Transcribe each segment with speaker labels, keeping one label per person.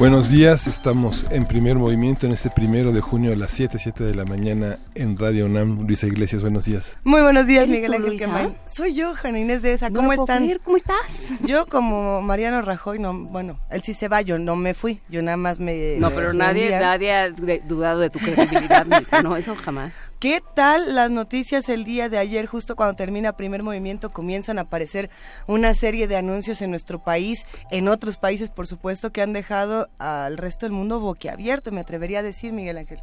Speaker 1: Buenos días, estamos en primer movimiento en este primero de junio a las 7, 7 de la mañana en Radio UNAM. Luisa Iglesias, buenos días.
Speaker 2: Muy buenos días, Miguel Ángel Soy yo, Jana Inés de esa. ¿Cómo están?
Speaker 3: ¿Cómo estás?
Speaker 2: Yo como Mariano Rajoy, no, bueno, él sí se va, yo no me fui, yo nada más me...
Speaker 3: No, pero nadie, nadie ha dudado de tu credibilidad, no, eso jamás.
Speaker 2: ¿Qué tal las noticias el día de ayer, justo cuando termina primer movimiento, comienzan a aparecer una serie de anuncios en nuestro país, en otros países, por supuesto, que han dejado al resto del mundo boquiabierto, me atrevería a decir, Miguel Ángel?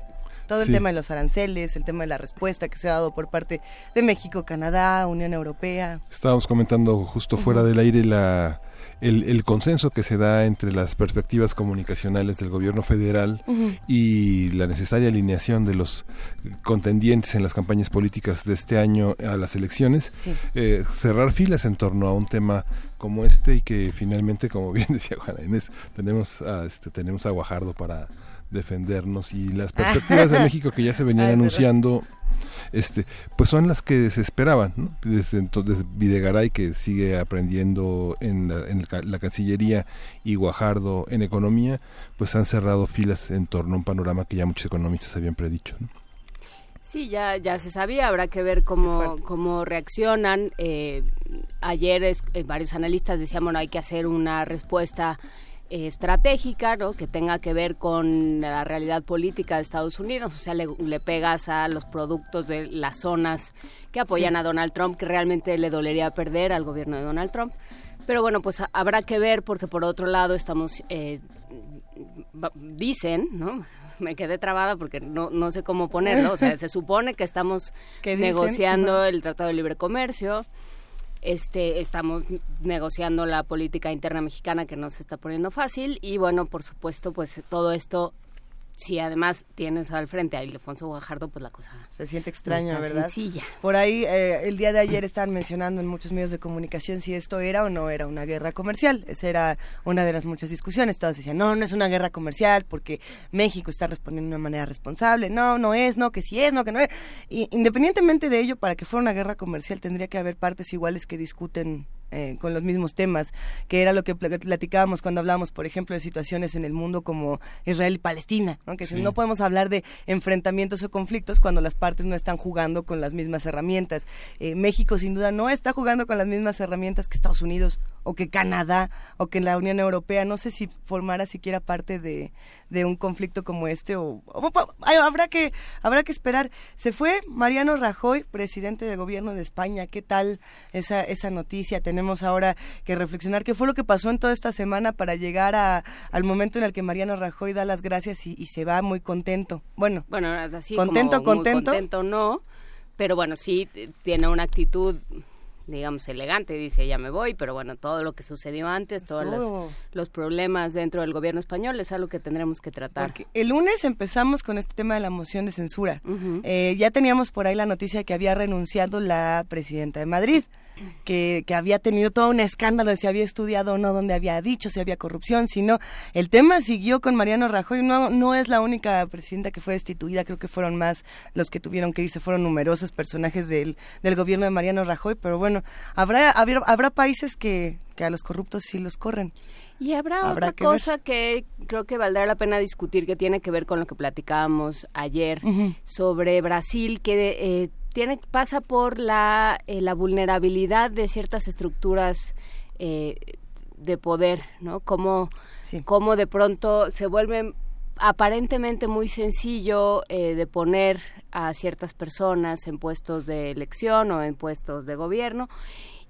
Speaker 2: Todo el tema de los aranceles, el tema de la respuesta que se ha dado por parte de México, Canadá, Unión Europea.
Speaker 1: Estábamos comentando justo fuera del aire la el, consenso que se da entre las perspectivas comunicacionales del gobierno federal y la necesaria alineación de los contendientes en las campañas políticas de este año a las elecciones, eh, cerrar filas en torno a un tema como este y que finalmente, como bien decía Juana Inés, tenemos a, este, tenemos a Guajardo para defendernos y las perspectivas de México que ya se venían anunciando este pues son las que se esperaban desde entonces Videgaray que sigue aprendiendo en la, Cancillería y Guajardo en economía pues han cerrado filas en torno a un panorama que ya muchos economistas habían predicho
Speaker 3: Sí, ya, ya se sabía, habrá que ver cómo, cómo reaccionan. Eh, ayer es, eh, varios analistas decían, bueno, hay que hacer una respuesta estratégica, ¿no? que tenga que ver con la realidad política de Estados Unidos, o sea, le, pegas a los productos de las zonas que apoyan a Donald Trump, que realmente le dolería perder al gobierno de Donald Trump. Pero bueno, pues habrá que ver, porque por otro lado estamos, eh, dicen, ¿no? me quedé trabada porque no, no sé cómo ponerlo. O sea, se supone que estamos negociando el Tratado de Libre Comercio este estamos negociando la política interna mexicana que no se está poniendo fácil y bueno por supuesto pues todo esto si además tienes al frente a Ildefonso Guajardo, pues la cosa
Speaker 2: se siente extraña, ¿verdad?
Speaker 3: Sencilla.
Speaker 2: Por ahí eh, el día de ayer estaban mencionando en muchos medios de comunicación si esto era o no era una guerra comercial. Esa era una de las muchas discusiones. Todos decían, no, no es una guerra comercial porque México está respondiendo de una manera responsable. No, no es, no, que sí es, no, que no es. Y, independientemente de ello, para que fuera una guerra comercial tendría que haber partes iguales que discuten eh, con los mismos temas, que era lo que platicábamos cuando hablábamos, por ejemplo, de situaciones en el mundo como Israel y Palestina, ¿no? que no podemos hablar de enfrentamientos o conflictos cuando las partes no están jugando con las mismas herramientas. Eh, México sin duda no está jugando con las mismas herramientas que Estados Unidos o que Canadá o que la Unión Europea. No sé si formara siquiera parte de, de un conflicto como este o, habrá que habrá que esperar. Se fue Mariano Rajoy, presidente del gobierno de España. ¿Qué tal esa esa noticia? Tenemos ahora que reflexionar qué fue lo que pasó en toda esta semana para llegar a, al momento en el que Mariano Rajoy da las gracias y, se va muy contento. Bueno,
Speaker 3: bueno, así contento, contento, contento no, pero bueno, sí tiene una actitud digamos, elegante, dice ya me voy, pero bueno, todo lo que sucedió antes, todos los, problemas dentro del gobierno español es algo que tendremos que tratar.
Speaker 2: el lunes empezamos con este tema de la moción de censura. Eh, ya teníamos por ahí la noticia que había renunciado la presidenta de Madrid que, que, había tenido todo un escándalo de si había estudiado o no, donde había dicho, si había corrupción, sino el tema siguió con Mariano Rajoy. No, no es la única presidenta que fue destituida, creo que fueron más los que tuvieron que irse, fueron numerosos personajes del, del gobierno de Mariano Rajoy, pero bueno, habrá, habrá, habrá países que, que a los corruptos sí los corren.
Speaker 3: Y habrá, otra cosa que creo que valdrá la pena discutir, que tiene que ver con lo que platicábamos ayer sobre Brasil, que eh, tiene, pasa por la, eh, la vulnerabilidad de ciertas estructuras eh, de poder, ¿no? Como, como de pronto se vuelve aparentemente muy sencillo eh, de poner a ciertas personas en puestos de elección o en puestos de gobierno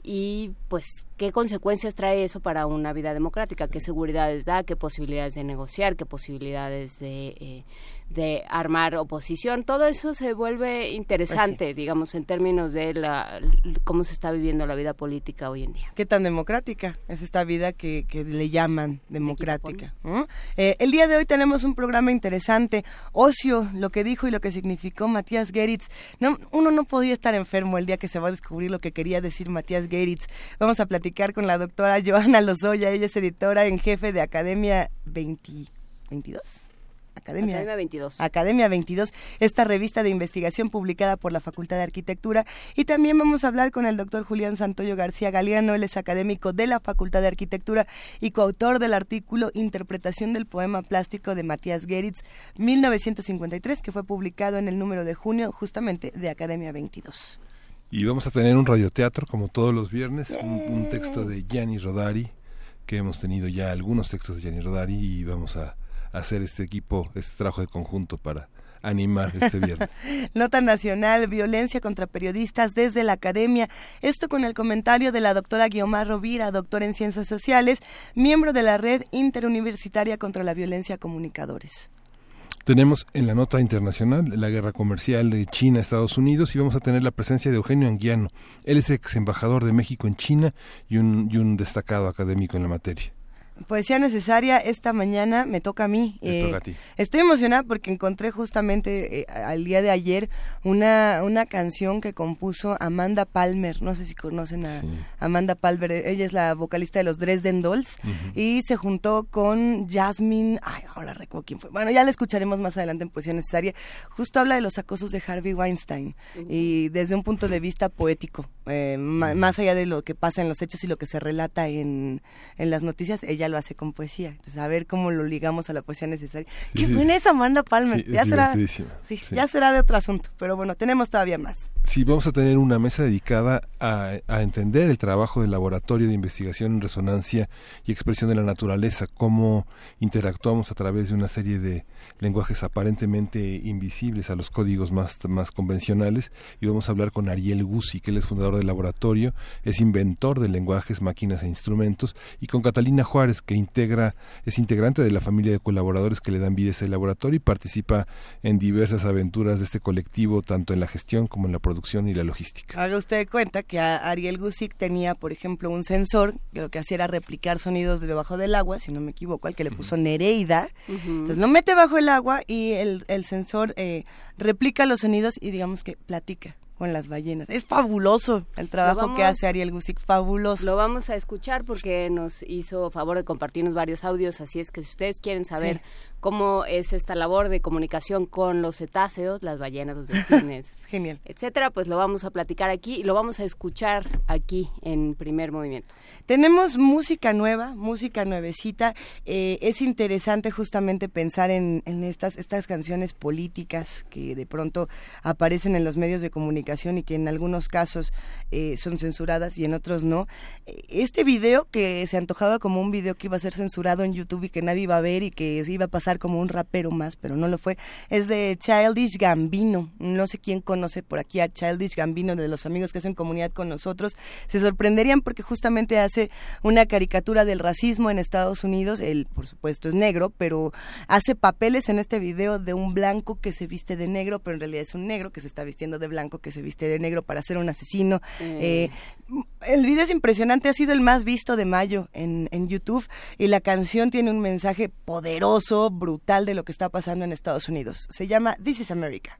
Speaker 3: y pues ¿Qué consecuencias trae eso para una vida democrática? ¿Qué seguridades da? ¿Qué posibilidades de negociar? ¿Qué posibilidades de, eh, de armar oposición? Todo eso se vuelve interesante, pues digamos, en términos de la, cómo se está viviendo la vida política hoy en día.
Speaker 2: ¿Qué tan democrática es esta vida que, que le llaman democrática? Eh, el día de hoy tenemos un programa interesante, Ocio, lo que dijo y lo que significó Matías Geritz. No, uno no podía estar enfermo el día que se va a descubrir lo que quería decir Matías Geritz. Vamos a platicar con la doctora Joana Lozoya, ella es editora en jefe de Academia 22.
Speaker 3: Academia, Academia 22.
Speaker 2: Academia 22, esta revista de investigación publicada por la Facultad de Arquitectura. Y también vamos a hablar con el doctor Julián Santoyo García Galeano, él es académico de la Facultad de Arquitectura y coautor del artículo Interpretación del poema plástico de Matías Geritz, 1953, que fue publicado en el número de junio justamente de Academia 22.
Speaker 1: Y vamos a tener un radioteatro como todos los viernes, un, texto de Gianni Rodari, que hemos tenido ya algunos textos de Gianni Rodari y vamos a, hacer este equipo, este trabajo de conjunto para animar este viernes.
Speaker 2: Nota nacional, violencia contra periodistas desde la academia. Esto con el comentario de la doctora Guiomar Rovira, doctora en ciencias sociales, miembro de la red interuniversitaria contra la violencia a comunicadores.
Speaker 1: Tenemos en la nota internacional la guerra comercial de China-Estados Unidos y vamos a tener la presencia de Eugenio Anguiano. Él es ex embajador de México en China y un, y un destacado académico en la materia.
Speaker 2: Poesía necesaria, esta mañana me toca a mí.
Speaker 1: Eh,
Speaker 2: estoy emocionada porque encontré justamente eh, al día de ayer una, una canción que compuso Amanda Palmer. No sé si conocen a Amanda Palmer. Ella es la vocalista de los Dresden Dolls. Y se juntó con Jasmine. Ay, ahora recuerdo quién fue. Bueno, ya la escucharemos más adelante en Poesía necesaria. Justo habla de los acosos de Harvey Weinstein. Y desde un punto de vista poético. Eh, más allá de lo que pasa en los hechos y lo que se relata en, en las noticias, ella lo hace con poesía. Entonces, a ver cómo lo ligamos a la poesía necesaria. Qué buena esa Amanda Palmer. ya, será, ya será de otro asunto, pero bueno, tenemos todavía más.
Speaker 1: Sí, vamos a tener una mesa dedicada a, entender el trabajo del laboratorio de investigación en resonancia y expresión de la naturaleza, cómo interactuamos a través de una serie de lenguajes aparentemente invisibles a los códigos más, más convencionales. Y vamos a hablar con Ariel Guzzi, que él es fundador del laboratorio, es inventor de lenguajes, máquinas e instrumentos, y con Catalina Juárez, que integra, es integrante de la familia de colaboradores que le dan vida a ese laboratorio y participa en diversas aventuras de este colectivo, tanto en la gestión como en la producción y la logística.
Speaker 2: Haga usted cuenta que Ariel Gusick tenía, por ejemplo, un sensor que lo que hacía era replicar sonidos de debajo del agua, si no me equivoco, al que le puso Nereida. Entonces lo mete bajo el agua y el, el sensor eh, replica los sonidos y digamos que platica con las ballenas. Es fabuloso el trabajo que hace Ariel Gusick, fabuloso.
Speaker 3: Lo vamos a escuchar porque nos hizo favor de compartirnos varios audios, así es que si ustedes quieren saber cómo es esta labor de comunicación con los cetáceos, las ballenas, los delfines,
Speaker 2: genial,
Speaker 3: etcétera, pues lo vamos a platicar aquí y lo vamos a escuchar aquí en Primer Movimiento.
Speaker 2: Tenemos música nueva, música nuevecita. Eh, es interesante justamente pensar en, estas estas canciones políticas que de pronto aparecen en los medios de comunicación y que en algunos casos eh, son censuradas y en otros no. Este video que se antojaba como un video que iba a ser censurado en YouTube y que nadie iba a ver y que iba a pasar como un rapero más, pero no lo fue. Es de Childish Gambino. No sé quién conoce por aquí a Childish Gambino, de los amigos que hacen comunidad con nosotros. Se sorprenderían porque justamente hace una caricatura del racismo en Estados Unidos. Él, por supuesto, es negro, pero hace papeles en este video de un blanco que se viste de negro, pero en realidad es un negro que se está vistiendo de blanco, que se viste de negro para ser un asesino. Eh, el video es impresionante, ha sido el más visto de mayo en, en YouTube y la canción tiene un mensaje poderoso, brutal de lo que está pasando en Estados Unidos. Se llama This is America.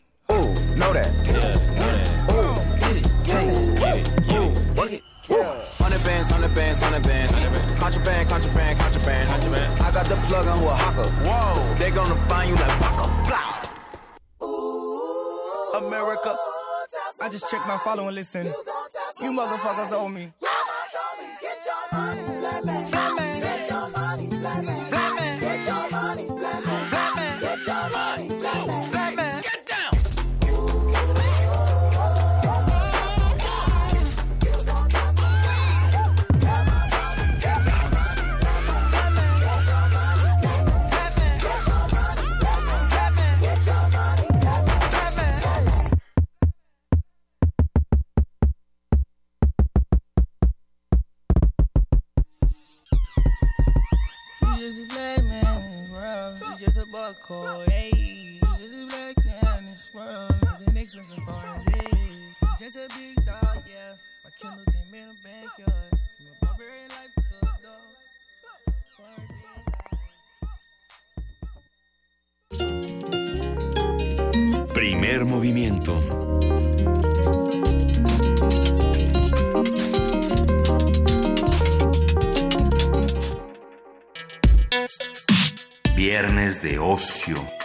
Speaker 4: Ooh, know that. Yeah. Ooh, get it. Yeah. Get it. Yeah. Work it. Hundred bands, hundred bands, hundred bands. Contraband, contraband, contraband. Contraband. I got the plug on who a hawker. Whoa. They gonna find you like Paco. Blah.
Speaker 5: America. I just checked my follow and listen. You motherfuckers owe me.
Speaker 4: Get
Speaker 5: Just a big dog, yeah.
Speaker 6: Primer movimiento. Viernes de ocio.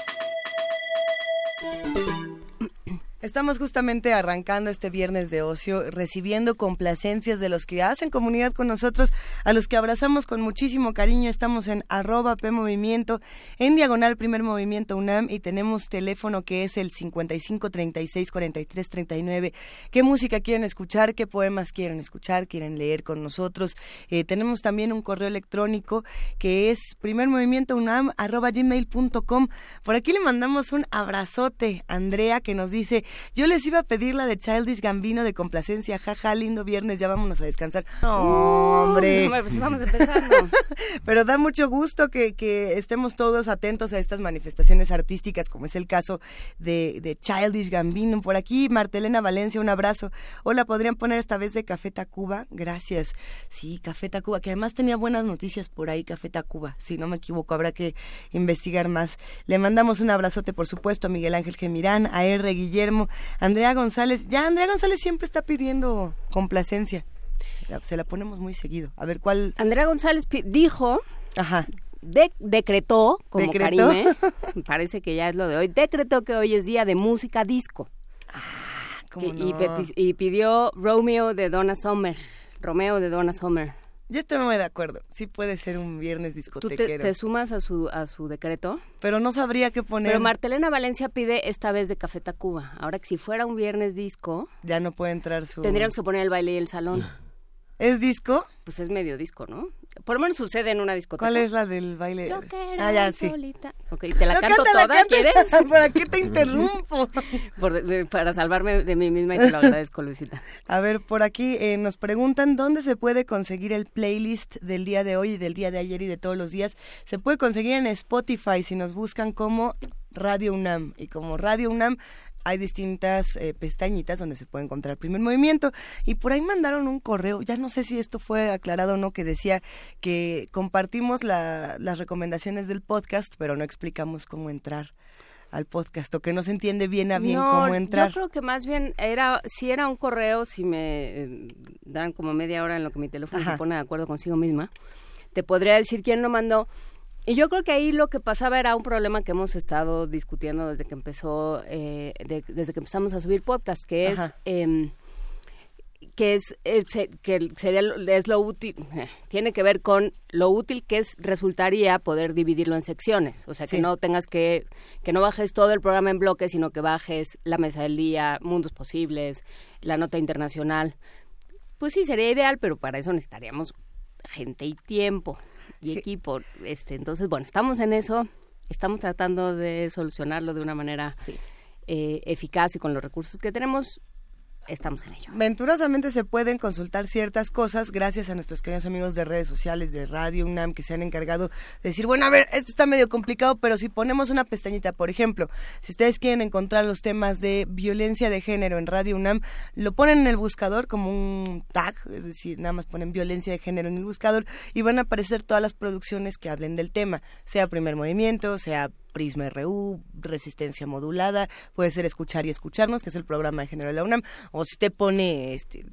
Speaker 2: Estamos justamente arrancando este viernes de ocio, recibiendo complacencias de los que hacen comunidad con nosotros, a los que abrazamos con muchísimo cariño. Estamos en arroba P Movimiento, en diagonal Primer Movimiento UNAM y tenemos teléfono que es el 55 36 43 39. ¿Qué música quieren escuchar? ¿Qué poemas quieren escuchar? ¿Quieren leer con nosotros? Eh, tenemos también un correo electrónico que es primermovimientounam arroba gmail.com. Por aquí le mandamos un abrazote a Andrea que nos dice, yo les iba a pedir la de Childish Gambino de complacencia, jaja, lindo viernes, ya vámonos a descansar. No, hombre.
Speaker 3: No, pues vamos empezando.
Speaker 2: Pero da mucho gusto que, que estemos todos atentos a estas manifestaciones artísticas, como es el caso de, de Childish Gambino. Por aquí, Martelena Valencia, un abrazo. Hola, ¿podrían poner esta vez de Café Tacuba? Gracias. Sí, Café Tacuba, que además tenía buenas noticias por ahí, Café Tacuba. Si no me equivoco, habrá que investigar más. Le mandamos un abrazote, por supuesto, a Miguel Ángel Gemirán, a R. Guillermo, Andrea González. Ya, Andrea González siempre está pidiendo complacencia. Se la, se la ponemos muy seguido. A ver cuál.
Speaker 3: Andrea González dijo,
Speaker 2: Ajá.
Speaker 3: de- decretó, como
Speaker 2: ¿Decretó?
Speaker 3: Karime, parece que ya es lo de hoy, decretó que hoy es día de música disco.
Speaker 2: ¿Cómo
Speaker 3: Que- y,
Speaker 2: no?
Speaker 3: y pidió Romeo de Donna Summer. Romeo de Donna Summer.
Speaker 2: Yo estoy muy de acuerdo. Sí puede ser un viernes
Speaker 3: ¿Tú te,
Speaker 2: discotequero.
Speaker 3: te sumas a su, a su decreto?
Speaker 2: Pero no sabría qué poner.
Speaker 3: Pero Martelena Valencia pide esta vez de Café Tacuba. Ahora que si fuera un viernes disco,
Speaker 2: Ya no puede entrar su...
Speaker 3: tendríamos que poner el baile y el salón.
Speaker 2: ¿Es disco?
Speaker 3: Pues es medio disco, ¿no? Por lo menos sucede en una discoteca.
Speaker 2: ¿Cuál es la del baile?
Speaker 3: Yo que
Speaker 2: ah, ya,
Speaker 3: era
Speaker 2: sí.
Speaker 3: solita. Ok, ¿te la
Speaker 2: No,
Speaker 3: canto toda,
Speaker 2: cántala.
Speaker 3: quieres?
Speaker 2: ¿Para qué te interrumpo?
Speaker 3: Por- de- para salvarme de mí misma y te lo agradezco, Luisita.
Speaker 2: A ver, por aquí eh, nos preguntan dónde se puede conseguir el playlist del día de hoy y del día de ayer y de todos los días. Se puede conseguir en Spotify si nos buscan como Radio UNAM. Y como Radio UNAM, hay distintas eh, pestañitas donde se puede encontrar el primer movimiento. Y por ahí mandaron un correo, ya no sé si esto fue aclarado o no, que decía que compartimos las recomendaciones del podcast, pero no explicamos cómo entrar al podcast o que no se entiende bien a bien cómo entrar.
Speaker 3: Yo creo que más bien era, si era un correo, si me eh, dan como media hora en lo que mi teléfono se pone de acuerdo consigo misma, te podría decir quién lo mandó. Y yo creo que ahí lo que pasaba era un problema que hemos estado discutiendo desde que empezó, eh, desde que empezamos a subir podcast, que es em, que es que sería es lo útil eh, tiene que ver con lo útil que es resultaría poder dividirlo en secciones. O sea que no tengas que que no bajes todo el programa en bloques sino que bajes la mesa del día mundos posibles la nota internacional. Pues sí sería ideal pero para eso necesitaríamos gente y tiempo y equipo este entonces bueno estamos en eso estamos tratando de solucionarlo de una manera eh, eficaz y con los recursos que tenemos estamos en ello.
Speaker 2: Venturosamente se pueden consultar ciertas cosas gracias a nuestros queridos amigos de redes sociales de Radio UNAM que se han encargado de decir, bueno, a ver, esto está medio complicado, pero si ponemos una pestañita, por ejemplo, si ustedes quieren encontrar los temas de violencia de género en Radio UNAM, lo ponen en el buscador como un tag, es decir, nada más ponen violencia de género en el buscador y van a aparecer todas las producciones que hablen del tema, sea primer movimiento, sea Prisma RU, Resistencia Modulada, puede ser Escuchar y Escucharnos, que es el programa de género de la UNAM, o si te pone este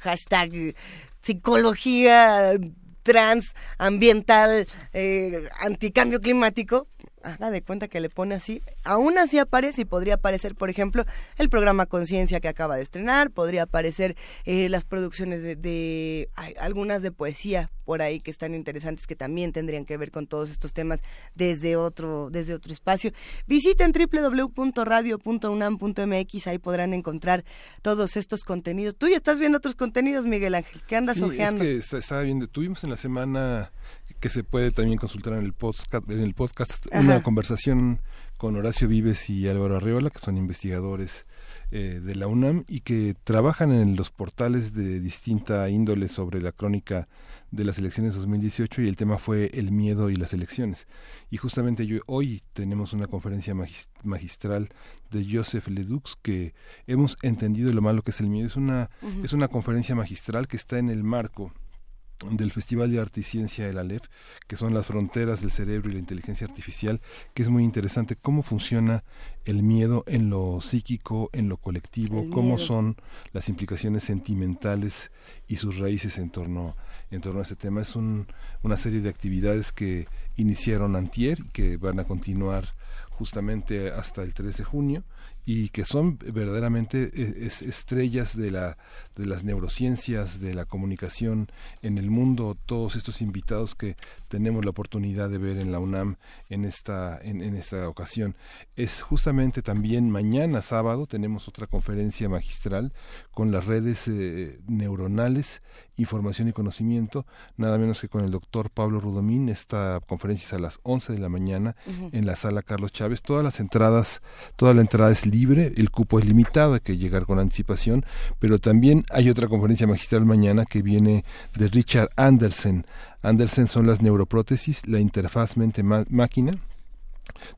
Speaker 2: hashtag psicología trans, ambiental, eh, anticambio climático, haga de cuenta que le pone así, aún así aparece y podría aparecer, por ejemplo, el programa Conciencia que acaba de estrenar, podría aparecer eh, las producciones de, algunas de poesía por ahí que están interesantes que también tendrían que ver con todos estos temas desde otro desde otro espacio. Visiten www.radio.unam.mx, ahí podrán encontrar todos estos contenidos. Tú ya estás viendo otros contenidos, Miguel Ángel, ¿qué andas
Speaker 1: sí,
Speaker 2: ojeando?
Speaker 1: Es que estaba viendo, tuvimos en la semana que se puede también consultar en el podcast, en el podcast una conversación con Horacio Vives y Álvaro Arreola, que son investigadores eh, de la UNAM y que trabajan en los portales de distinta índole sobre la crónica de las elecciones 2018 y el tema fue el miedo y las elecciones. Y justamente yo, hoy tenemos una conferencia magistral de Joseph Ledux que hemos entendido lo malo que es el miedo. Es una, es una conferencia magistral que está en el marco del Festival de Arte y Ciencia del Aleph, que son las fronteras del cerebro y la inteligencia artificial, que es muy interesante cómo funciona el miedo en lo psíquico, en lo colectivo, cómo son las implicaciones sentimentales y sus raíces en torno, en torno a ese tema. Es un, una serie de actividades que iniciaron antier y que van a continuar justamente hasta el 3 de junio y que son verdaderamente eh, estrellas de la de las neurociencias de la comunicación en el mundo. Todos estos invitados que tenemos la oportunidad de ver en la UNAM en esta en, esta ocasión. Es justamente también mañana sábado tenemos otra conferencia magistral con las redes eh, neuronales información y conocimiento nada menos que con el doctor Pablo Rudomín esta conferencia es a las 11 de la mañana en la sala Carlos Chávez todas las entradas toda la entrada es libre, el cupo es limitado, hay que llegar con anticipación, pero también hay otra conferencia magistral mañana que viene de Richard Andersen. Andersen son las neuroprótesis, la interfaz mente-máquina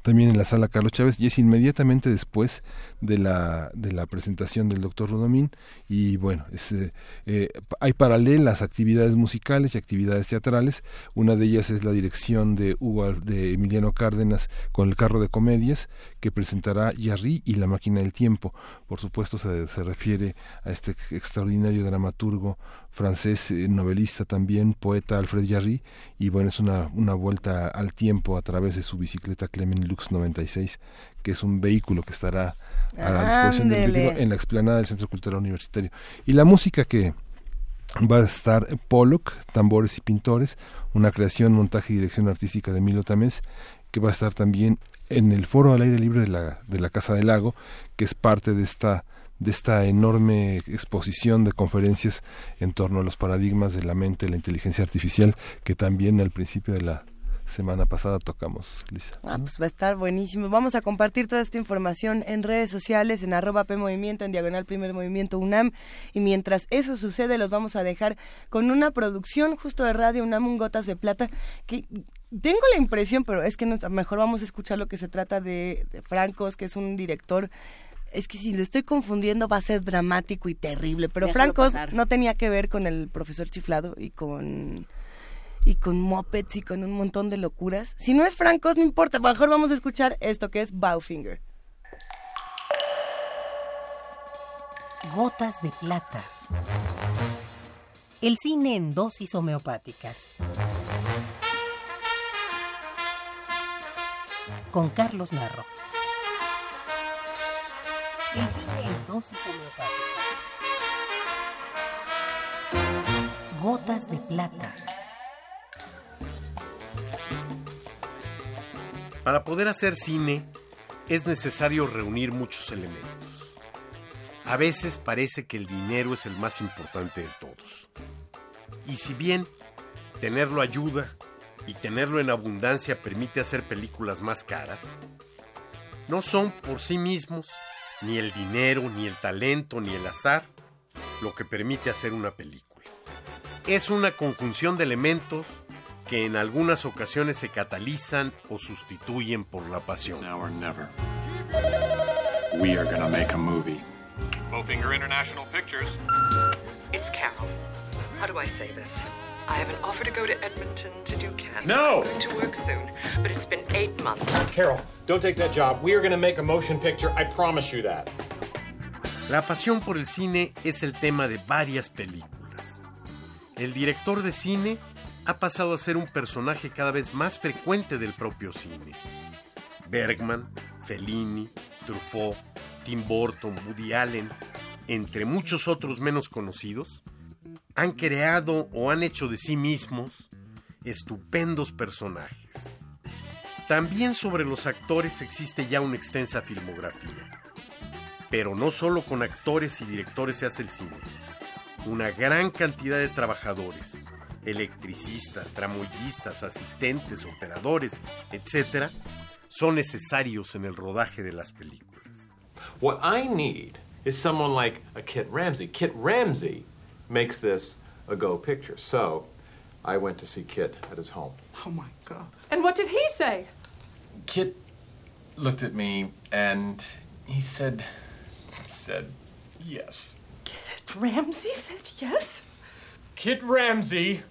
Speaker 1: también en la sala Carlos Chávez y es inmediatamente después de la, de la presentación del doctor Rodomín. Y bueno, eh, eh, hay paralelas actividades musicales y actividades teatrales, una de ellas es la dirección de Hugo, de Emiliano Cárdenas con el carro de comedias que presentará Yarri y la máquina del tiempo, por supuesto se, se refiere a este extraordinario dramaturgo francés, eh, novelista también, poeta Alfred Jarry, y bueno, es una, una vuelta al tiempo a través de su bicicleta Clemen Lux 96, que es un vehículo que estará a la disposición del público en la explanada del Centro Cultural Universitario. Y la música que va a estar Pollock, Tambores y Pintores, una creación, montaje y dirección artística de Milo Tamés, que va a estar también en el foro al aire libre de la, de la Casa del Lago, que es parte de esta de esta enorme exposición de conferencias en torno a los paradigmas de la mente, la inteligencia artificial, que también al principio de la semana pasada tocamos, Lisa.
Speaker 2: Ah, pues va a estar buenísimo. Vamos a compartir toda esta información en redes sociales, en arroba P Movimiento, en Diagonal Primer Movimiento UNAM. Y mientras eso sucede, los vamos a dejar con una producción justo de Radio UNAM, un Gotas de Plata, que tengo la impresión, pero es que mejor vamos a escuchar lo que se trata de, de Francos, que es un director
Speaker 5: es que si lo estoy confundiendo va a ser dramático y terrible, pero
Speaker 3: Déjalo
Speaker 5: Francos
Speaker 3: pasar.
Speaker 5: no tenía que ver con el profesor chiflado y con y con mopeds y con un montón de locuras. Si no es Francos, no importa, mejor vamos a escuchar esto que es Bowfinger.
Speaker 7: Gotas de plata. El cine en dosis homeopáticas. Con Carlos Narro. El cine en dosis homeopáticas. Gotas de plata.
Speaker 8: Para poder hacer cine es necesario reunir muchos elementos. A veces parece que el dinero es el más importante de todos. Y si bien tenerlo ayuda y tenerlo en abundancia permite hacer películas más caras, no son por sí mismos ni el dinero, ni el talento, ni el azar lo que permite hacer una película. Es una conjunción de elementos que en algunas ocasiones se catalizan o sustituyen por la pasión.
Speaker 9: We are gonna make a movie.
Speaker 10: Bowfinger International Pictures.
Speaker 11: It's Carol. How do I say this? I have an offer to go to Edmonton to do casting.
Speaker 10: No!
Speaker 11: I'm going to work soon, but it's been eight months.
Speaker 10: Carol, don't take that job. We are going to make a motion picture. I promise you that.
Speaker 8: La pasión por el cine es el tema de varias películas. El director de cine ha pasado a ser un personaje cada vez más frecuente del propio cine. Bergman, Fellini, Truffaut, Tim Burton, Woody Allen, entre muchos otros menos conocidos, han creado o han hecho de sí mismos estupendos personajes. También sobre los actores existe ya una extensa filmografía. Pero no solo con actores y directores se hace el cine. Una gran cantidad de trabajadores, electricistas, tramoyistas, asistentes, operadores, etc., son necesarios en el rodaje de las películas.
Speaker 12: What I need is someone like a Kit Ramsey. Kit Ramsey makes this a go picture. So I went to see Kit at his home.
Speaker 11: Oh my God.
Speaker 13: And what did he say?
Speaker 12: Kit looked at me and he said, said, yes.
Speaker 13: Kit Ramsey said yes?
Speaker 10: Kit Ramsey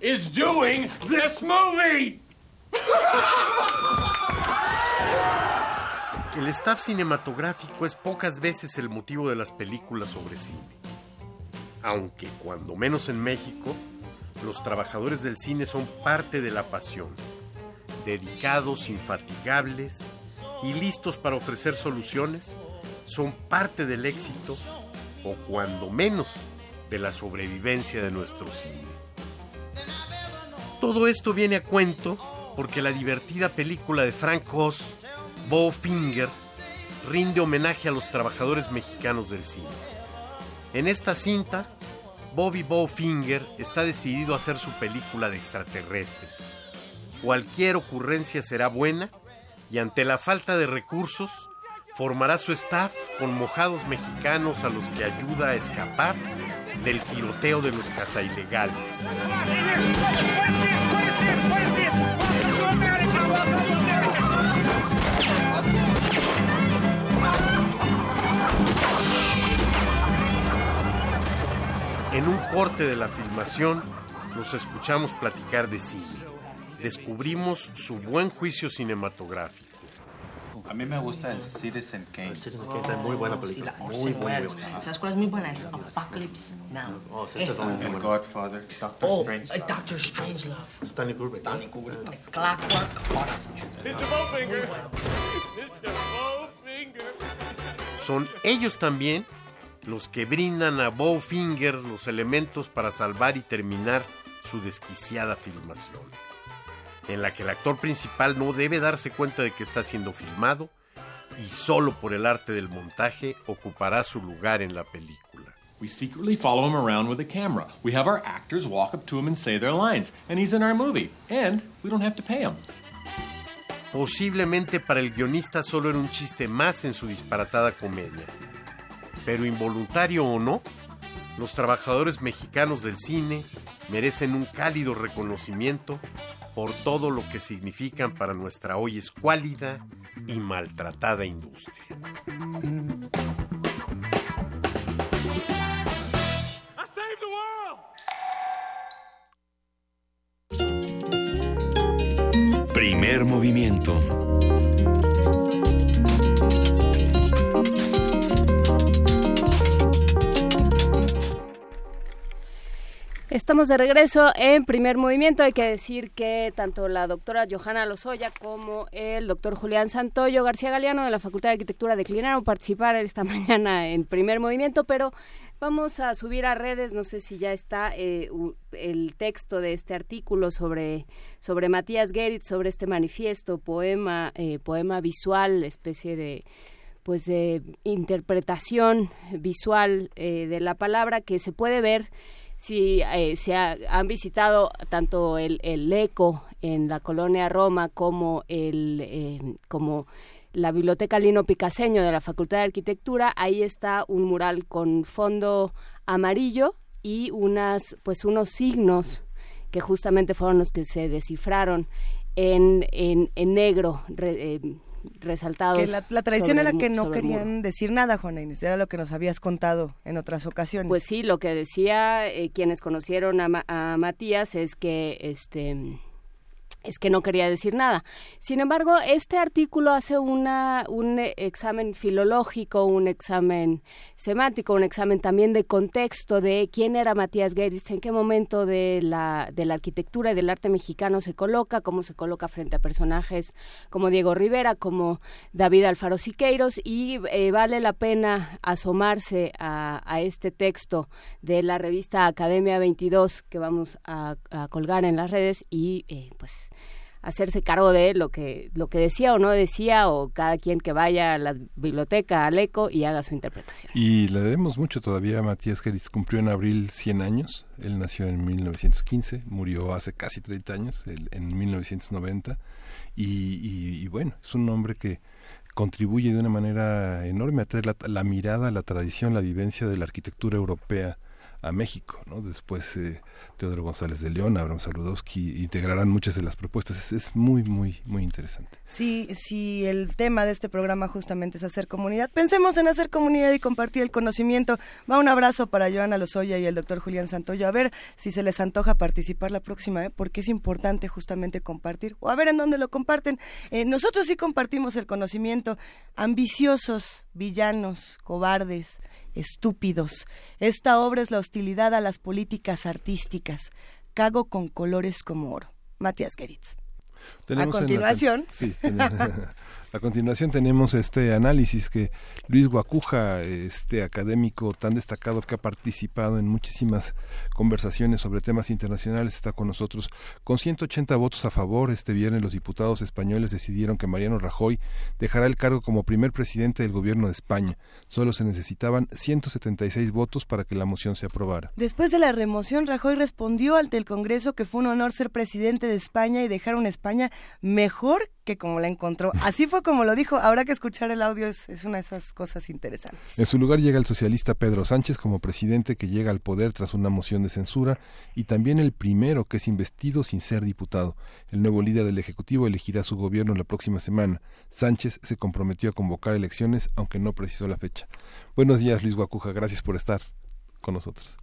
Speaker 10: is doing this movie!
Speaker 8: El staff cinematográfico es pocas veces el motivo de las películas sobre cine. Aunque, cuando menos en México, los trabajadores del cine son parte de la pasión, dedicados, infatigables y listos para ofrecer soluciones, son parte del éxito o cuando menos de la sobrevivencia de nuestro cine. Todo esto viene a cuento porque la divertida película de Frank Oz, Bowfinger, rinde homenaje a los trabajadores mexicanos del cine. En esta cinta, Bobby Bowfinger está decidido a hacer su película de extraterrestres. Cualquier ocurrencia será buena y ante la falta de recursos, formará su staff con mojados mexicanos a los que ayuda a escapar del tiroteo de los cazailegales. En un corte de la filmación, los escuchamos platicar de cine. Descubrimos su buen juicio cinematográfico.
Speaker 9: A mí me gusta el Citizen Kane.
Speaker 14: Citizen Kane está muy buena película.
Speaker 11: Sí, la
Speaker 14: Muy, muy buena.
Speaker 11: ¿Sabes cuál es muy buena? Es Apocalypse Now.
Speaker 14: Oh, Esa. es
Speaker 9: El. Godfather, Doctor
Speaker 11: Oh,
Speaker 9: Strange.
Speaker 11: eh, Doctor Strangelove.
Speaker 14: Stanley Kubrick.
Speaker 11: Stanley Kubrick. Clockwork Orange.
Speaker 10: Mr. Bowfinger! Mr. Bowfinger!
Speaker 8: Son ellos también los que brindan a Bowfinger los elementos para salvar y terminar su desquiciada filmación, en la que el actor principal no debe darse cuenta de que está siendo filmado y solo por el arte del montaje ocupará su lugar en la película.
Speaker 12: We secretly follow him around with a camera. We have our actors walk up to him and say their lines, and he's in our movie. And we don't have to pay him.
Speaker 8: Posiblemente para el guionista solo era un chiste más en su disparatada comedia pero involuntario o no, los trabajadores mexicanos del cine merecen un cálido reconocimiento por todo lo que significan para nuestra hoy escuálida y maltratada industria.
Speaker 6: Primer movimiento
Speaker 3: Estamos de regreso en primer movimiento. Hay que decir que tanto la doctora Johanna Lozoya como el doctor Julián Santoyo García Galeano de la Facultad de Arquitectura declinaron participar esta mañana en primer movimiento, pero vamos a subir a redes, no sé si ya está eh, el texto de este artículo sobre, sobre Matías Geritz, sobre este manifiesto, poema, eh, poema visual, especie de pues de interpretación visual eh, de la palabra que se puede ver si eh, se han visitado tanto el, el ECO en la colonia Roma como el eh, como la biblioteca Lino Picaseño de la Facultad de Arquitectura. Ahí está un mural con fondo amarillo y unas pues unos signos que justamente fueron los que se descifraron en, en, en negro eh, resaltados.
Speaker 2: Que la, la tradición era
Speaker 3: el
Speaker 2: que no querían decir nada, Juana Inés. Era lo que nos habías contado en otras ocasiones.
Speaker 3: Pues sí, lo que decía eh, quienes conocieron a, Ma- a Matías es que este es que no quería decir nada. Sin embargo, este artículo hace una, un examen filológico, un examen semántico, un examen también de contexto de quién era Matías Geritz, en qué momento de la, de la arquitectura y del arte mexicano se coloca, cómo se coloca frente a personajes como Diego Rivera, como David Alfaro Siqueiros, y eh, vale la pena asomarse a, a este texto de la revista Academia 22 que vamos a, a colgar en las redes y eh, pues hacerse cargo de lo que lo que decía o no decía o cada quien que vaya a la biblioteca al eco y haga su interpretación.
Speaker 1: Y le debemos mucho todavía a Matías Geritz. Cumplió en abril 100 años. Él nació en 1915, murió hace casi 30 años, en 1990. Y, y- y bueno, es un hombre que contribuye de una manera enorme a traer la, la mirada, la tradición, la vivencia de la arquitectura europea a México, ¿no? Después eh, Teodoro González de León, Abraham Saludowski integrarán muchas de las propuestas. Es, muy, muy, muy interesante.
Speaker 2: Si, si el tema de este programa justamente es hacer comunidad, pensemos en hacer comunidad y compartir el conocimiento. Va un abrazo para Joana Lozoya y el doctor Julián Santoyo. A ver si se les antoja participar la próxima, ¿eh? porque es importante justamente compartir. O a ver en dónde lo comparten. Eh, nosotros sí compartimos el conocimiento. Ambiciosos, villanos, cobardes, estúpidos. Esta obra es la hostilidad a las políticas artísticas. Cago con colores como oro. Matías Geritz.
Speaker 1: Tenemos
Speaker 2: a
Speaker 1: en la-
Speaker 2: continuación.
Speaker 1: sí, tenemos- a continuación tenemos este análisis que Luis Guacuja, este académico tan destacado que ha participado en muchísimas conversaciones sobre temas internacionales, está con nosotros. Con 180 votos a favor, este viernes los diputados españoles decidieron que Mariano Rajoy dejará el cargo como primer presidente del gobierno de España. Solo se necesitaban 176 votos para que la moción se aprobara.
Speaker 2: Después de la remoción, Rajoy respondió ante el Congreso que fue un honor ser presidente de España y dejar una España mejor que como la encontró. Así fue como lo dijo. Habrá que escuchar el audio, es, es una de esas cosas interesantes.
Speaker 1: En su lugar llega el socialista Pedro Sánchez como presidente que llega al poder tras una moción de censura y también el primero que es investido sin ser diputado. El nuevo líder del Ejecutivo elegirá su gobierno la próxima semana. Sánchez se comprometió a convocar elecciones aunque no precisó la fecha. Buenos días Luis Guacuja, gracias por estar con nosotros.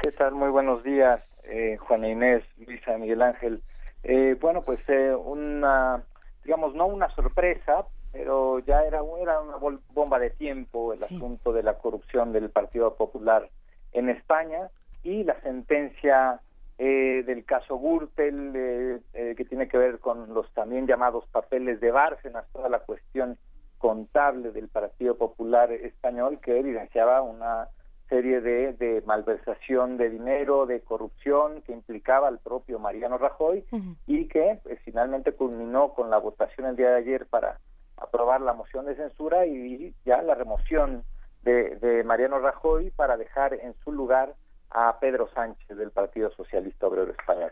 Speaker 15: ¿Qué tal? Muy buenos días, eh, Juana Inés, Luisa, Miguel Ángel. Eh, bueno, pues eh, una, digamos, no una sorpresa, pero ya era, era una bomba de tiempo el asunto de la corrupción del Partido Popular en España y la sentencia eh, del caso Gürtel, eh, eh, que tiene que ver con los también llamados papeles de Bárcenas, toda la cuestión contable del Partido Popular Español que evidenciaba una serie de, de malversación de dinero, de corrupción que implicaba al propio Mariano Rajoy y que pues, finalmente culminó con la votación el día de ayer para aprobar la moción de censura y ya la remoción de, de Mariano Rajoy para dejar en su lugar a Pedro Sánchez del Partido Socialista Obrero Español.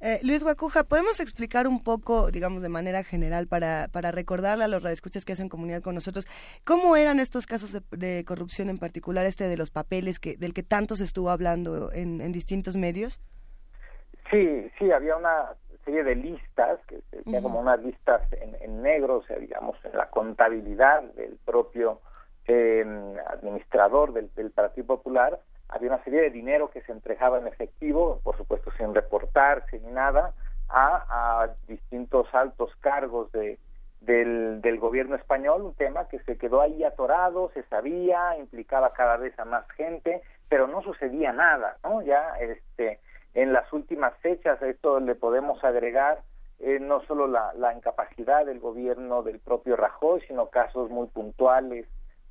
Speaker 2: Eh, Luis Guacuja, ¿podemos explicar un poco, digamos, de manera general, para, para recordarle a los radioescuchas que hacen comunidad con nosotros, cómo eran estos casos de, de corrupción, en particular este de los papeles que, del que tanto se estuvo hablando en, en distintos medios?
Speaker 15: Sí, sí, había una serie de listas, que se decía como unas listas en, en negro, o sea, digamos, en la contabilidad del propio eh, administrador del, del Partido Popular, había una serie de dinero que se entregaba en efectivo, por supuesto sin reportar, sin nada, a, distintos altos cargos de, del, del gobierno español, un tema que se quedó ahí atorado, se sabía, implicaba cada vez a más gente, pero no sucedía nada, ¿no? Ya este, en las últimas fechas a esto le podemos agregar eh, no solo la, la incapacidad del gobierno del propio Rajoy, sino casos muy puntuales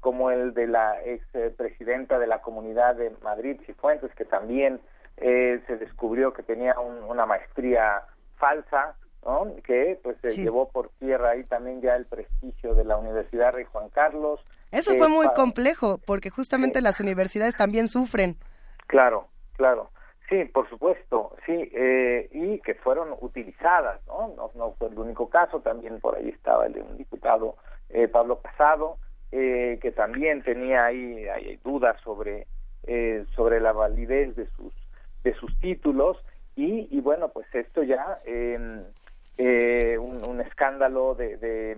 Speaker 15: como el de la ex presidenta de la Comunidad de Madrid, Cifuentes, que también eh, se descubrió que tenía un, una maestría falsa, ¿no? que pues se llevó por tierra ahí también ya el prestigio de la Universidad Rey Juan Carlos.
Speaker 5: Eso
Speaker 15: Eh,
Speaker 5: fue muy complejo, porque justamente las universidades también sufren.
Speaker 15: Claro, claro. Sí, por supuesto, sí, eh, y que fueron utilizadas, ¿no? ¿no? no fue el único caso, también por ahí estaba el de un diputado, eh, Pablo Casado, eh, que también tenía ahí, hay dudas sobre, eh, sobre la validez de sus, de sus títulos, y, y bueno, pues esto ya, eh, eh, un, un escándalo de, de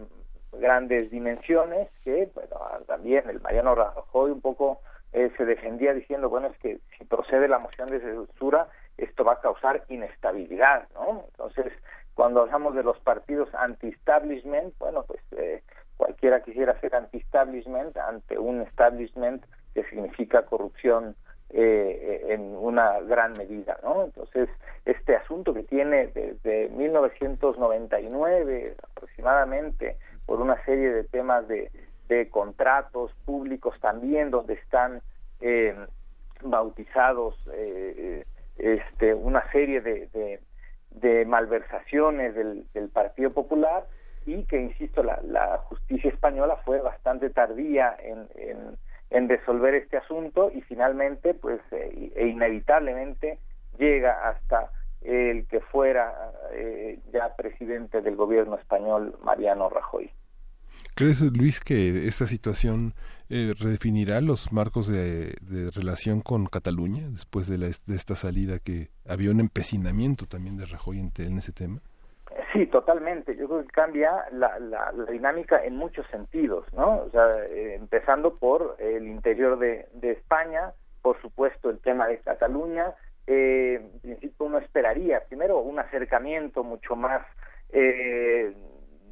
Speaker 15: grandes dimensiones que bueno, también el Mariano Rajoy un poco eh, se defendía diciendo bueno es que si procede la moción de censura esto va a causar inestabilidad no entonces cuando hablamos de los partidos anti-establishment bueno pues eh, cualquiera quisiera ser anti-establishment ante un establishment que significa corrupción eh, en una gran medida, ¿no? Entonces, este asunto que tiene desde 1999 aproximadamente por una serie de temas de, contratos públicos también donde están eh, bautizados eh, este, una serie de, de, malversaciones del Partido Popular y que, insisto, la, la justicia española fue bastante tardía en, en, resolver este asunto y finalmente, pues, eh, e inevitablemente llega hasta el que fuera eh, ya presidente del gobierno español, Mariano Rajoy.
Speaker 1: ¿Crees, Luis, que esta situación eh, redefinirá los marcos de, relación con Cataluña después de, la, esta salida que había un empecinamiento también de Rajoy en, en ese tema?
Speaker 15: Sí, totalmente. Yo creo que cambia la, la, la dinámica en muchos sentidos, ¿no? O sea, eh, empezando por el interior de, España, por supuesto el tema de Cataluña. Eh, en principio uno esperaría, primero, un acercamiento mucho más eh,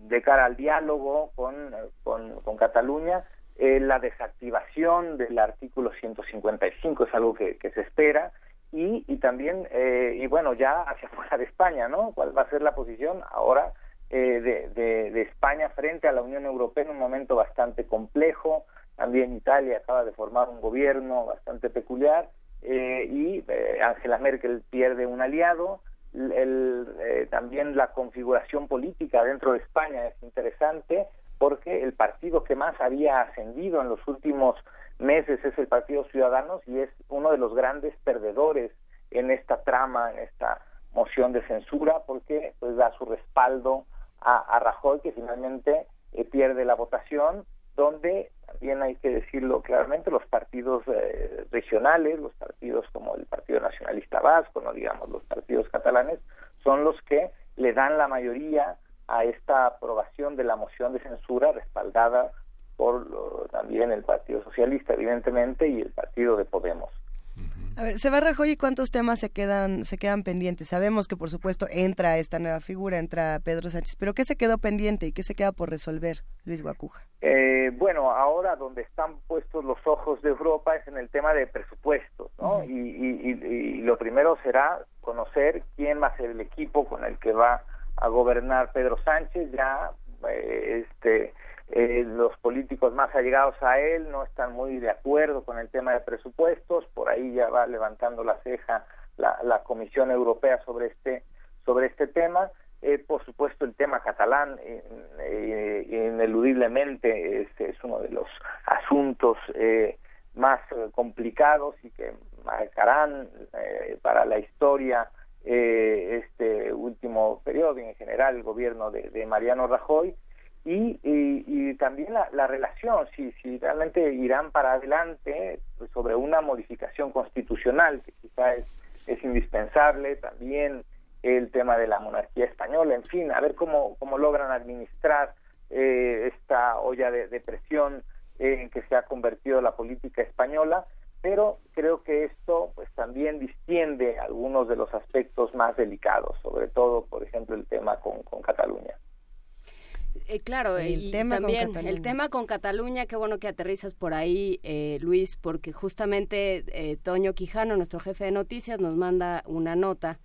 Speaker 15: de cara al diálogo con, con, Cataluña. Eh, la desactivación del artículo 155 es algo que se espera y, y también, eh, y bueno, ya hacia fuera de España, ¿no? ¿Cuál va a ser la posición ahora eh, de, de, España frente a la Unión Europea en un momento bastante complejo? También Italia acaba de formar un gobierno bastante peculiar eh, y Angela Merkel pierde un aliado. El, el, también la configuración política dentro de España es interesante porque el partido que más había ascendido en los últimos meses es el Partido Ciudadanos y es uno de los grandes perdedores en esta trama, en esta moción de censura, porque pues da su respaldo a, Rajoy, que finalmente eh, pierde la votación, donde también hay que decirlo claramente, los partidos eh, regionales, los partidos como el Partido Nacionalista Vasco, no digamos los partidos catalanes, son los que le dan la mayoría a esta aprobación de la moción de censura respaldada por lo, también el Partido Socialista, evidentemente, y el Partido de Podemos.
Speaker 5: A ver, se va Rajoy y cuántos temas se quedan se quedan pendientes. Sabemos que por supuesto entra esta nueva figura, entra Pedro Sánchez, pero ¿qué se quedó pendiente y qué se queda por resolver, Luis Guacuja?
Speaker 15: Eh, bueno, ahora donde están puestos los ojos de Europa es en el tema de presupuestos, ¿no? Uh -huh. y, y, y, y, lo primero será conocer quién va a ser el equipo con el que va a gobernar Pedro Sánchez. Ya, eh, este eh, los políticos más allegados a él no están muy de acuerdo con el tema de presupuestos, por ahí ya va levantando la ceja la, la Comisión Europea sobre este sobre este tema. Eh, por supuesto, el tema catalán eh, ineludiblemente es, es, uno de los asuntos más complicados y que marcarán para la historia este último periodo y en general el gobierno de Mariano Rajoy y, y, también la, la, relación, si, si realmente irán para adelante pues, sobre una modificación constitucional, que quizá es, indispensable, también el tema de la monarquía española, en fin, a ver cómo, cómo logran administrar eh, esta olla de, de presión en que se ha convertido la política española, pero creo que esto pues también distiende algunos de los aspectos más delicados, sobre todo, por ejemplo, el tema con, con Cataluña.
Speaker 3: Eh, claro,
Speaker 2: El
Speaker 3: y
Speaker 2: tema con
Speaker 3: también
Speaker 2: Cataluña.
Speaker 3: el tema con Cataluña, qué bueno que aterrizas por ahí, eh, Luis, porque justamente eh, Toño Quijano, nuestro jefe de noticias, nos manda una nota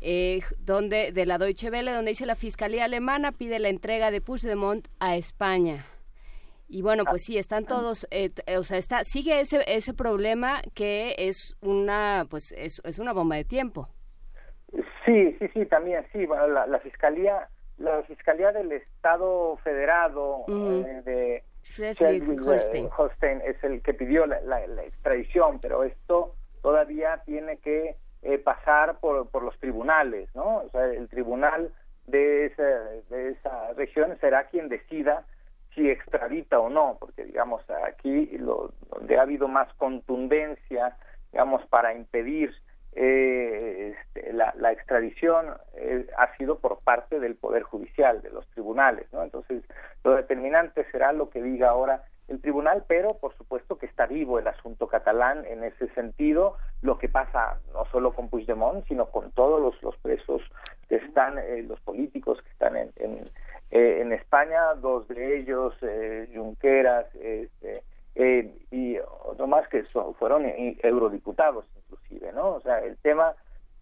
Speaker 3: eh, donde de la Deutsche Welle, donde dice la Fiscalía Alemana pide la entrega de Puigdemont a España. Y bueno, pues sí, están todos, eh, eh, o sea, está, sigue ese, ese problema que es una, pues es, es una bomba de tiempo.
Speaker 15: Sí, sí, sí, también, sí. Bueno, la, la fiscalía, la fiscalía del Estado Federado
Speaker 3: Ujú.
Speaker 15: eh, de
Speaker 3: Schleswig-Holstein.
Speaker 15: Schleswig-Holstein es el que pidió la, la- la extradición, pero esto todavía tiene que eh, pasar por, por los tribunales, ¿no? O sea, el tribunal de esa, de esa región será quien decida si extradita o no, porque digamos aquí lo, donde ha habido más contundencia, digamos, para impedir eh, este, la, la extradición eh, ha sido por parte del Poder Judicial, de los tribunales, ¿no? Entonces, lo determinante será lo que diga ahora el tribunal, pero por supuesto que está vivo el asunto catalán en ese sentido, lo que pasa no solo con Puigdemont, sino con todos los, presos que están, eh, los políticos que están en, en, eh, en España, dos de ellos, eh, Junqueras, este, eh, y otro más que son- fueron eurodiputados inclusive, ¿no? O sea, el tema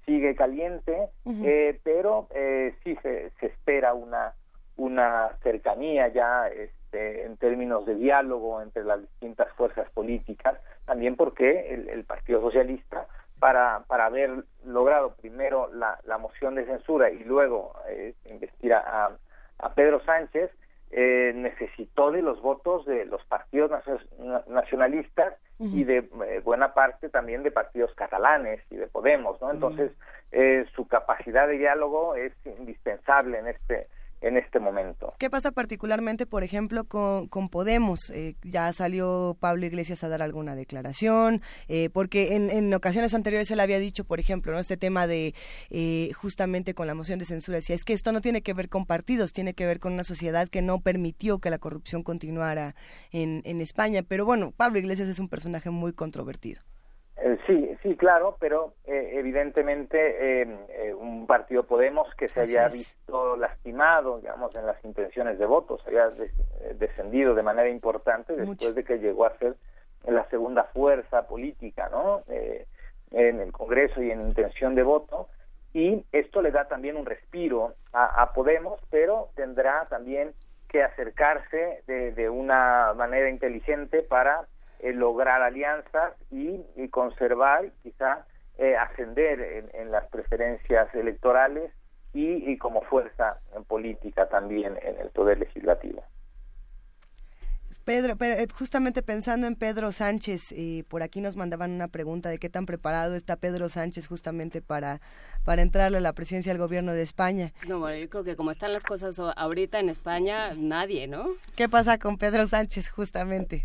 Speaker 15: sigue caliente, eh, pero eh, sí se, se espera una una cercanía ya este, en términos de diálogo entre las distintas fuerzas políticas, también porque el, el Partido Socialista, para, para haber logrado primero la, la moción de censura y luego eh, investir a, a Pedro Sánchez, eh, necesitó de los votos de los partidos nacio- na- nacionalistas y de eh, buena parte también de partidos catalanes y de Podemos, ¿no? Entonces, eh, su capacidad de diálogo es indispensable en este en este momento.
Speaker 2: ¿Qué pasa particularmente, por ejemplo, con, con Podemos? Eh, ya salió Pablo Iglesias a dar alguna declaración, eh, porque en, en ocasiones anteriores él había dicho, por ejemplo, ¿no? este tema de eh, justamente con la moción de censura, decía, es que esto no tiene que ver con partidos, tiene que ver con una sociedad que no permitió que la corrupción continuara en, en España. Pero bueno, Pablo Iglesias es un personaje muy controvertido.
Speaker 15: Eh, sí, sí, claro, pero eh, evidentemente eh, un partido Podemos que se
Speaker 2: Así
Speaker 15: había
Speaker 2: es.
Speaker 15: visto lastimado, digamos, en las intenciones de votos, había des- descendido de manera importante después de que llegó a ser la segunda fuerza política, ¿no? Eh, en el Congreso y en intención de voto y esto le da también un respiro a, a Podemos, pero tendrá también que acercarse de, de una manera inteligente para eh, lograr alianzas y, y conservar, quizá eh, ascender en, en las preferencias electorales y, y como fuerza eh, política también en el poder legislativo.
Speaker 2: Pedro, pero, eh, justamente pensando en Pedro Sánchez, eh, por aquí nos mandaban una pregunta de qué tan preparado está Pedro Sánchez justamente para, para entrarle a la presidencia del gobierno de España.
Speaker 3: No, bueno, yo creo que como están las cosas ahorita en España, nadie, ¿no?
Speaker 2: ¿Qué pasa con Pedro Sánchez justamente?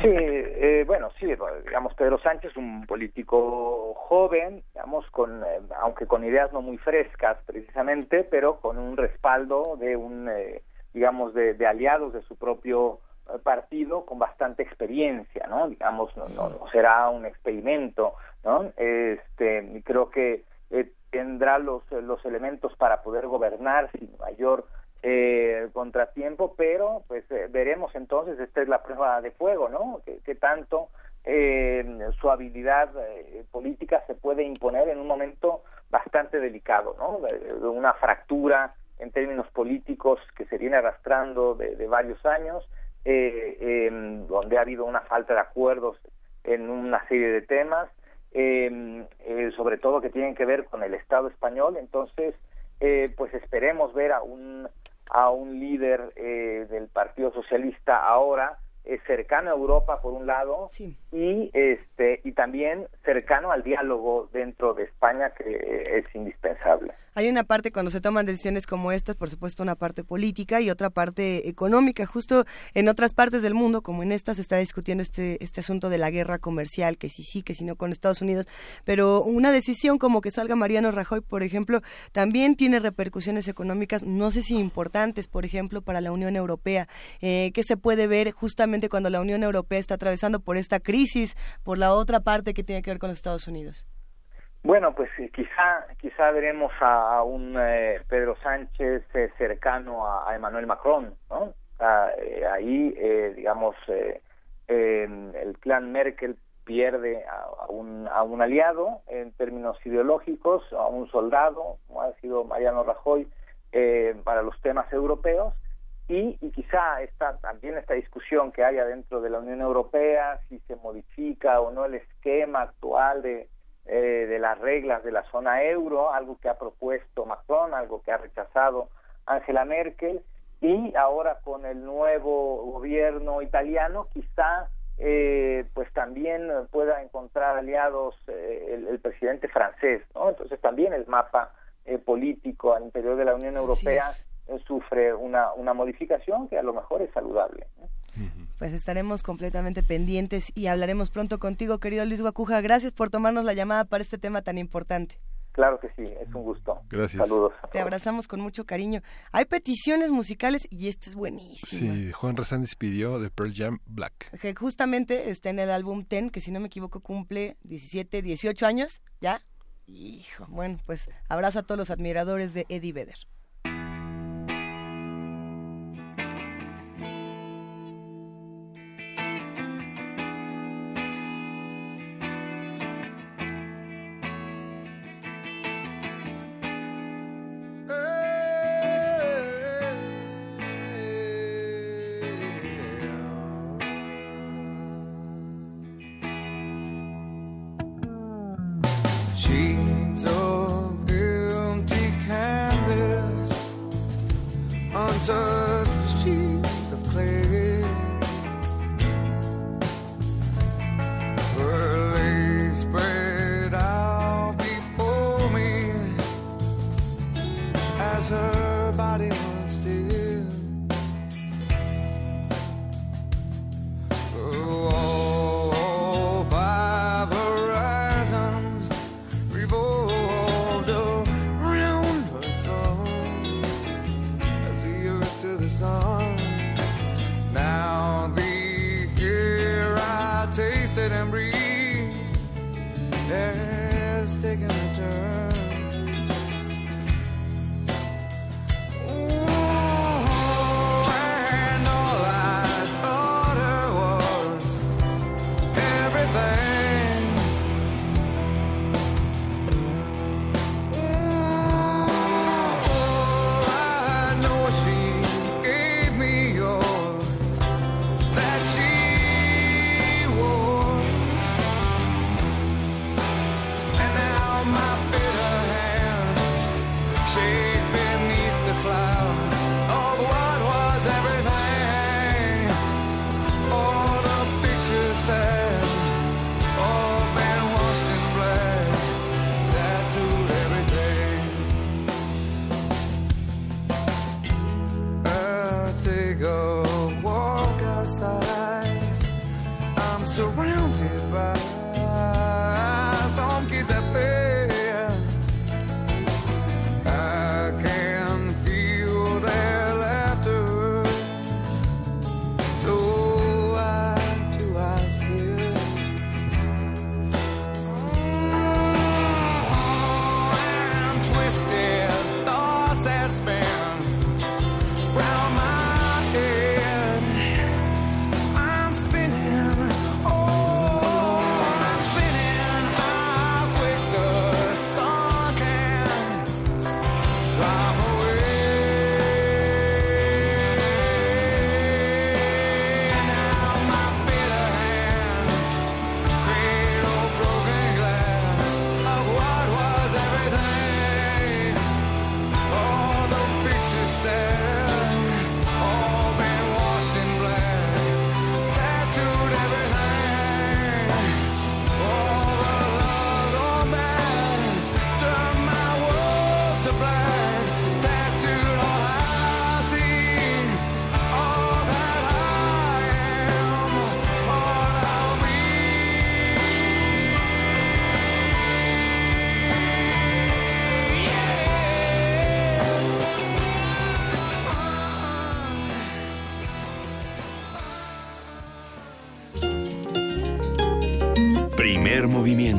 Speaker 15: Sí, eh, bueno, sí, digamos, Pedro Sánchez, un político joven, digamos, con, eh, aunque con ideas no muy frescas precisamente, pero con un respaldo de un, eh, digamos, de, de aliados de su propio eh, partido con bastante experiencia, ¿no? Digamos, no, no, no será un experimento, ¿no? Este, creo que eh, tendrá los, los elementos para poder gobernar sin mayor eh, contratiempo, pero pues eh, veremos entonces, esta es la prueba de fuego, ¿no? Que, que tanto eh, su habilidad eh, política se puede imponer en un momento bastante delicado, ¿no? Una fractura en términos políticos que se viene arrastrando de, de varios años, donde ha habido una falta de acuerdos en una serie de temas, eh, eh, sobre todo que tienen que ver con el Estado español. Entonces, eh, pues esperemos ver a un a un líder eh, del Partido Socialista ahora eh, cercano a Europa por un lado y este y también cercano al diálogo dentro de España que eh, es indispensable.
Speaker 2: Hay una parte cuando se toman decisiones como estas, por supuesto, una parte política y otra parte económica. Justo en otras partes del mundo, como en esta, se está discutiendo este, este asunto de la guerra comercial, que sí sí, que si no con Estados Unidos. Pero una decisión como que salga Mariano Rajoy, por ejemplo, también tiene repercusiones económicas, no sé si importantes, por ejemplo, para la Unión Europea, eh, que se puede ver justamente
Speaker 5: cuando la Unión Europea está atravesando por esta crisis, por la otra parte que tiene que ver con los Estados Unidos?
Speaker 15: Bueno, pues eh, quizá quizá veremos a, un eh, Pedro Sánchez eh, cercano a, a, Emmanuel Macron, ¿no? Ah, eh, ahí, eh, digamos, eh, el clan Merkel pierde a, a, un, a un aliado en términos ideológicos, a un soldado, como ha sido Mariano Rajoy, para los temas europeos, y, y, quizá esta, también esta discusión que haya dentro de la Unión Europea, si se modifica o no el esquema actual de eh, de las reglas de la zona euro, algo que ha propuesto Macron, algo que ha rechazado Angela Merkel, y ahora con el nuevo gobierno italiano quizá eh, pues también pueda encontrar aliados eh, el, el, presidente francés, ¿no? Entonces también el mapa eh, político al interior de la Unión Europea sufre una, una modificación que a lo mejor es saludable.
Speaker 5: Pues estaremos completamente pendientes y hablaremos pronto contigo, querido Luis Guacuja. Gracias por tomarnos la llamada para este tema tan importante.
Speaker 15: Claro que sí, es un gusto.
Speaker 1: Gracias.
Speaker 15: Saludos.
Speaker 5: Te abrazamos con mucho cariño. Hay peticiones musicales y este es buenísimo.
Speaker 1: Sí, Juan Resández pidió de Pearl Jam Black.
Speaker 5: Que justamente está en el álbum Ten, que si no me equivoco cumple 17, 18 años, ¿ya? Hijo, bueno, pues abrazo a todos los admiradores de Eddie Vedder.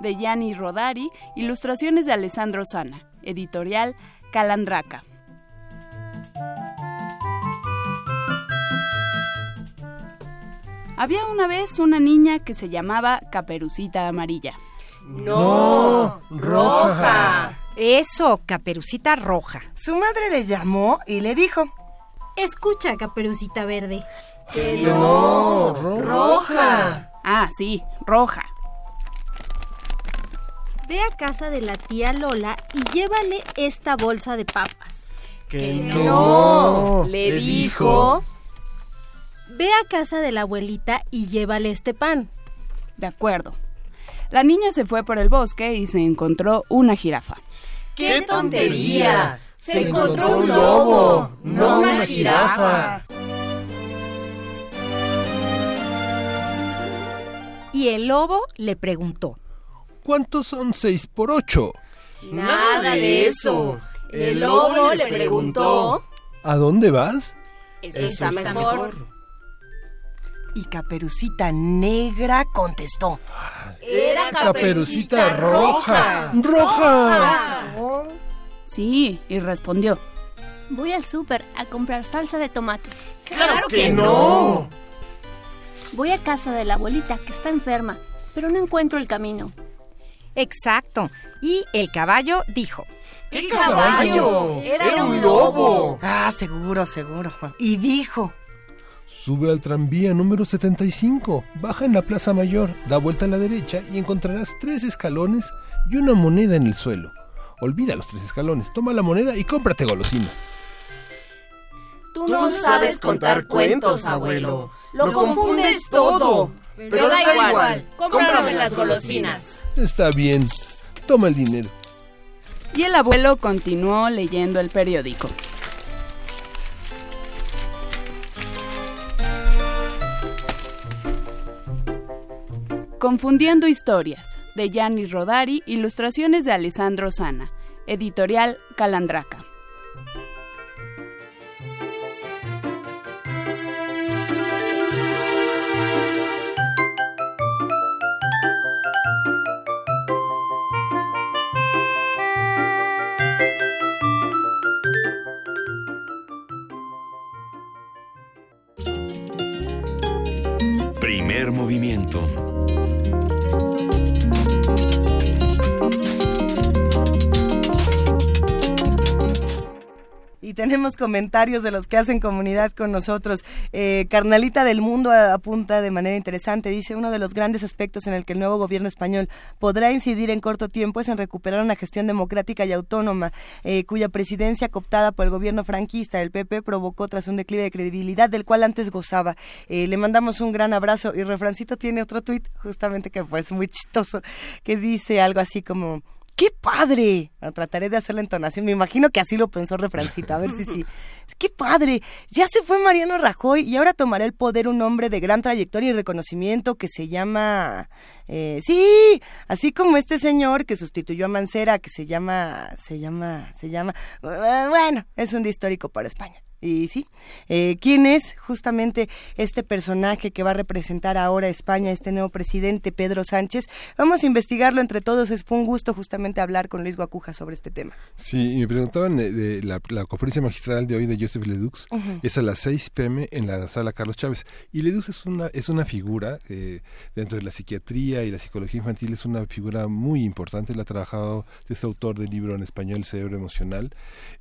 Speaker 16: De Gianni Rodari, ilustraciones de Alessandro Sana, editorial Calandraca. Había una vez una niña que se llamaba Caperucita Amarilla.
Speaker 2: No, roja.
Speaker 17: Eso, Caperucita Roja.
Speaker 2: Su madre le llamó y le dijo,
Speaker 18: Escucha, Caperucita Verde.
Speaker 2: Que no, roja.
Speaker 16: Ah, sí, roja.
Speaker 18: Ve a casa de la tía Lola y llévale esta bolsa de papas.
Speaker 2: Que
Speaker 3: no, le dijo.
Speaker 18: Ve a casa de la abuelita y llévale este pan.
Speaker 16: De acuerdo. La niña se fue por el bosque y se encontró una jirafa.
Speaker 2: ¡Qué tontería! Se encontró un lobo, no una jirafa.
Speaker 17: Y el lobo le preguntó.
Speaker 1: ¿Cuántos son seis por ocho?
Speaker 3: Nada de eso. El lobo le preguntó.
Speaker 1: ¿A dónde vas?
Speaker 3: Eso está mejor.
Speaker 2: Y Caperucita Negra contestó.
Speaker 3: Era
Speaker 1: Caperucita roja. ¡Roja!
Speaker 16: Sí, y respondió.
Speaker 18: Voy al súper a comprar salsa de tomate.
Speaker 3: ¡Claro
Speaker 2: que no!
Speaker 18: Voy a casa de la abuelita que está enferma, pero no encuentro el camino.
Speaker 17: Exacto. Y el caballo dijo.
Speaker 3: ¿Qué caballo?
Speaker 2: Era, un lobo. Ah, seguro, seguro. Y dijo.
Speaker 1: Sube al tranvía número 75, baja en la Plaza Mayor, da vuelta a la derecha y encontrarás tres escalones y una moneda en el suelo. Olvida los tres escalones, toma la moneda y cómprate golosinas.
Speaker 3: Tú no sabes contar cuentos, abuelo. Lo confundes todo. Pero da igual, cómprame las golosinas.
Speaker 1: Está bien, toma el dinero.
Speaker 16: Y el abuelo continuó leyendo el periódico. Confundiendo historias, de Gianni Rodari, ilustraciones de Alessandro Sana, editorial Calandraca.
Speaker 6: Primer movimiento.
Speaker 2: Y tenemos comentarios de los que hacen comunidad con nosotros. Eh, Carnalita del Mundo apunta de manera interesante. Dice, uno de los grandes aspectos en el que el nuevo gobierno español podrá incidir en corto tiempo es en recuperar una gestión democrática y autónoma, eh, cuya presidencia cooptada por el gobierno franquista, el PP, provocó tras un declive de credibilidad del cual antes gozaba. Eh, le mandamos un gran abrazo. Y Refrancito tiene otro tuit, justamente que parece muy chistoso, que dice algo así como... ¡Qué padre! Bueno, trataré de hacer la entonación. Me imagino que así lo pensó Refrancito. A ver si sí. ¡Qué padre! Ya se fue Mariano Rajoy y ahora tomará el poder un hombre de gran trayectoria y reconocimiento que se llama... Eh, sí, así como este señor que sustituyó a Mancera, que se llama... Se llama... Se llama... Bueno, es un día histórico para España. Y sí, eh, ¿quién es justamente este personaje que va a representar ahora a España, este nuevo presidente Pedro Sánchez? Vamos a investigarlo entre todos. Es, fue un gusto justamente hablar con Luis Guacuja sobre este tema.
Speaker 1: Sí, y me preguntaban de, de la, la conferencia magistral de hoy de Joseph Ledux, es a las 6 pm en la sala Carlos Chávez. Y Ledux es una, es una figura eh, dentro de la psiquiatría y la psicología infantil, es una figura muy importante. Él ha trabajado, es autor del libro en español Cerebro Emocional,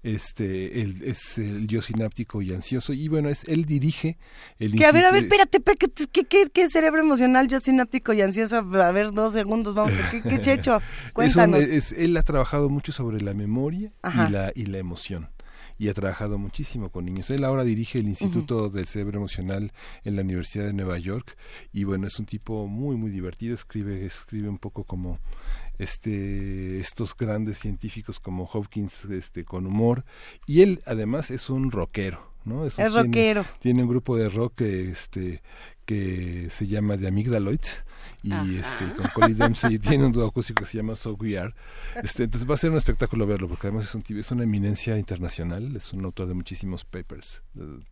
Speaker 1: este, él es el yo sináptico y ansioso. Y bueno, es él dirige el
Speaker 2: Que a ver, a ver, espérate, ¿qué, qué, qué, qué cerebro emocional, yo sináptico y ansioso? A ver, dos segundos, vamos. ¿Qué, qué checho?
Speaker 1: Es un-
Speaker 2: Cuéntanos.
Speaker 1: es- él ha trabajado mucho sobre la memoria
Speaker 2: Ajá.
Speaker 1: y la, y la emoción. y ha trabajado muchísimo con niños. Él ahora dirige el Instituto del Cerebro Emocional en la Universidad de Nueva York y bueno, es un tipo muy muy divertido, escribe escribe un poco como este estos grandes científicos como Hopkins este con humor y él además es un rockero ¿no?
Speaker 5: Es, rockero.
Speaker 1: Tiene un grupo de rock este que se llama The Amygdaloids y este con Colin Dempsey tiene un dúo acústico que se llama So We Are. Este, entonces va a ser un espectáculo verlo porque además es, un, es una eminencia internacional, es un autor de muchísimos papers,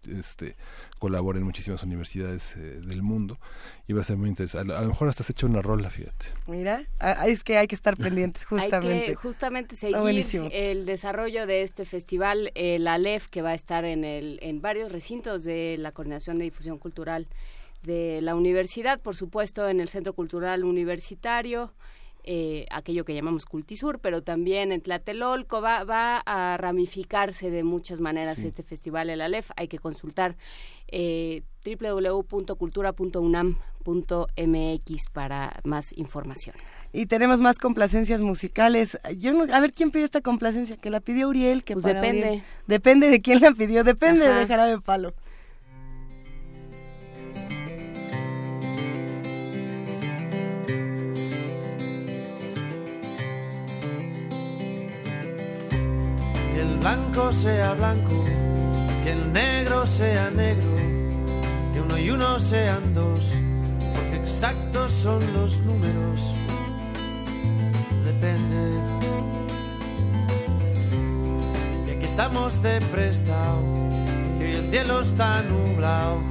Speaker 1: este colabora en muchísimas universidades eh, del mundo y va a ser muy interesante. A, lo mejor hasta has hecho una rola, fíjate.
Speaker 5: Mira, es que hay que estar pendientes justamente.
Speaker 3: Hay que justamente seguir el desarrollo de este festival, el ALEF, que va a estar en, el, en varios recintos de la Coordinación de Difusión Cultural de la universidad, por supuesto en el Centro Cultural Universitario, eh, aquello que llamamos Cultisur, pero también en Tlatelolco va, va a ramificarse de muchas maneras este festival El Alef. Hay que consultar eh, www.cultura.unam.mx para más información.
Speaker 5: Y tenemos más complacencias musicales. Yo a ver quién pidió esta complacencia, que la pidió Uriel, que
Speaker 3: pues depende.
Speaker 5: depende de quién la pidió, depende de Jarabe Palo.
Speaker 19: Blanco sea blanco, que el negro sea negro, que uno y uno sean dos, porque exactos son los números. Depende. Y aquí estamos de prestado, que el cielo está nublado.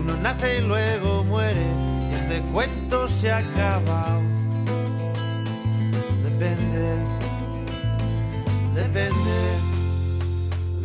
Speaker 19: Uno nace y luego muere, y este cuento se ha acabado. Depende, depende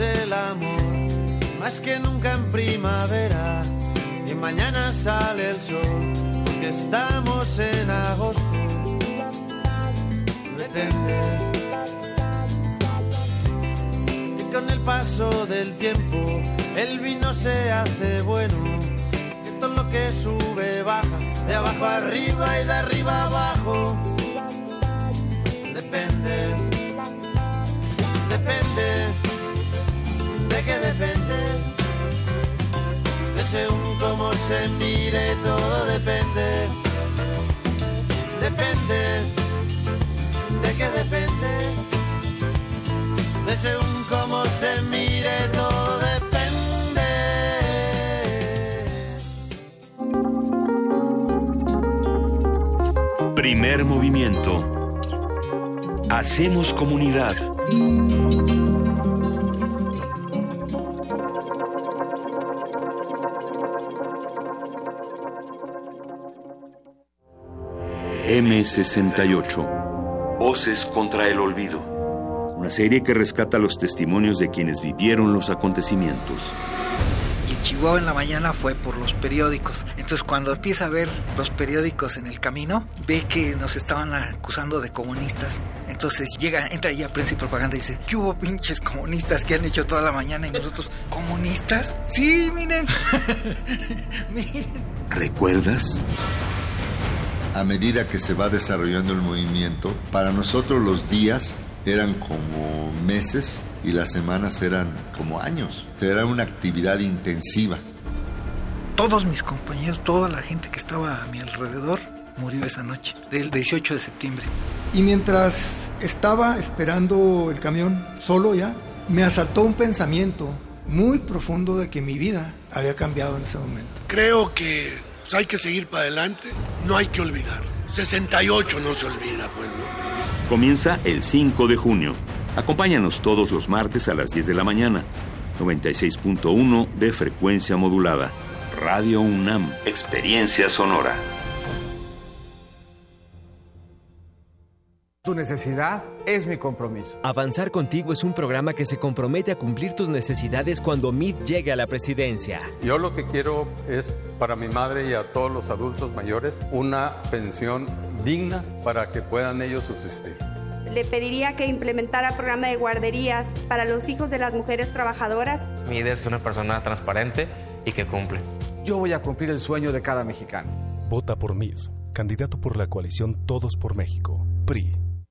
Speaker 19: El amor, más que nunca en primavera, y mañana sale el sol, porque estamos en agosto. Depende. Y con el paso del tiempo, el vino se hace bueno, que todo lo que sube baja, de abajo arriba y de arriba abajo. Depende. Depende de qué depende, de según cómo se mire, todo depende, depende, de qué depende, de según cómo se mire, todo depende.
Speaker 6: Primer movimiento. Hacemos comunidad. M68. Voces contra el olvido. Una serie que rescata los testimonios de quienes vivieron los acontecimientos.
Speaker 20: Y Chihuahua en la mañana fue por los periódicos. Entonces cuando empieza a ver los periódicos en el camino, ve que nos estaban acusando de comunistas. Entonces llega, entra ya Prensa y Propaganda y dice, ¿qué hubo pinches comunistas que han hecho toda la mañana? Y nosotros, ¿comunistas? Sí, miren.
Speaker 6: miren. ¿Recuerdas?
Speaker 21: A medida que se va desarrollando el movimiento, para nosotros los días eran como meses y las semanas eran como años. Era una actividad intensiva.
Speaker 20: Todos mis compañeros, toda la gente que estaba a mi alrededor murió esa noche, del 18 de septiembre.
Speaker 22: Y mientras estaba esperando el camión solo ya, me asaltó un pensamiento muy profundo de que mi vida había cambiado en ese momento.
Speaker 23: Creo que pues hay que seguir para adelante, no hay que olvidar. 68 no se olvida, pues
Speaker 6: Comienza el 5 de junio. Acompáñanos todos los martes a las 10 de la mañana. 96.1 de frecuencia modulada. Radio UNAM. Experiencia sonora.
Speaker 24: Tu necesidad es mi compromiso.
Speaker 25: Avanzar contigo es un programa que se compromete a cumplir tus necesidades cuando MIT llegue a la presidencia.
Speaker 26: Yo lo que quiero es para mi madre y a todos los adultos mayores una pensión digna para que puedan ellos subsistir.
Speaker 27: Le pediría que implementara programa de guarderías para los hijos de las mujeres trabajadoras.
Speaker 28: MIT es una persona transparente y que cumple.
Speaker 24: Yo voy a cumplir el sueño de cada mexicano.
Speaker 29: Vota por MIT, candidato por la coalición Todos por México, PRI.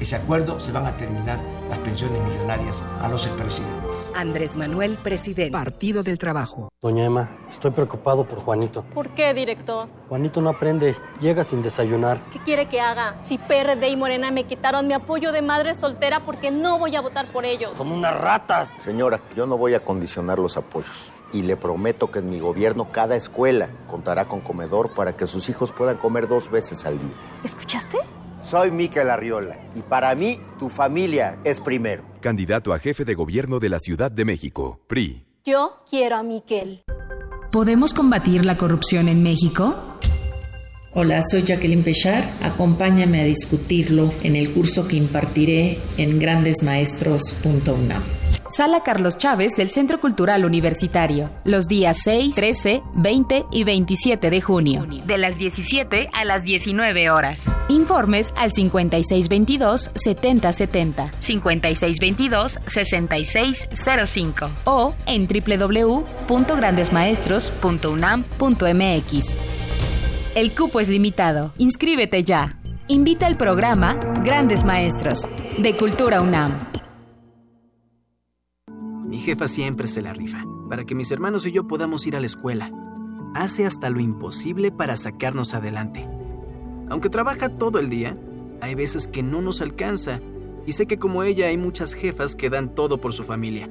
Speaker 30: ese acuerdo se van a terminar las pensiones millonarias a los expresidentes.
Speaker 31: Andrés Manuel, presidente.
Speaker 32: Partido del Trabajo.
Speaker 33: Doña Emma, estoy preocupado por Juanito.
Speaker 34: ¿Por qué, director?
Speaker 33: Juanito no aprende, llega sin desayunar.
Speaker 34: ¿Qué quiere que haga? Si PRD y Morena me quitaron mi apoyo de madre soltera porque no voy a votar por ellos.
Speaker 33: Como unas ratas.
Speaker 35: Señora, yo no voy a condicionar los apoyos. Y le prometo que en mi gobierno cada escuela contará con comedor para que sus hijos puedan comer dos veces al día.
Speaker 34: ¿Escuchaste?
Speaker 35: Soy Miquel Arriola y para mí tu familia es primero.
Speaker 36: Candidato a jefe de gobierno de la Ciudad de México, PRI.
Speaker 34: Yo quiero a Miquel.
Speaker 37: ¿Podemos combatir la corrupción en México?
Speaker 17: Hola, soy Jacqueline Pechar. Acompáñame a discutirlo en el curso que impartiré en grandesmaestros.unam.
Speaker 37: Sala Carlos Chávez del Centro Cultural Universitario, los días 6, 13, 20 y 27 de junio, de las 17 a las 19 horas. Informes al 5622-7070, 5622-6605 o en www.grandesmaestros.unam.mx. El cupo es limitado. Inscríbete ya. Invita al programa Grandes Maestros de Cultura UNAM.
Speaker 38: Mi jefa siempre se la rifa, para que mis hermanos y yo podamos ir a la escuela. Hace hasta lo imposible para sacarnos adelante. Aunque trabaja todo el día, hay veces que no nos alcanza, y sé que como ella hay muchas jefas que dan todo por su familia.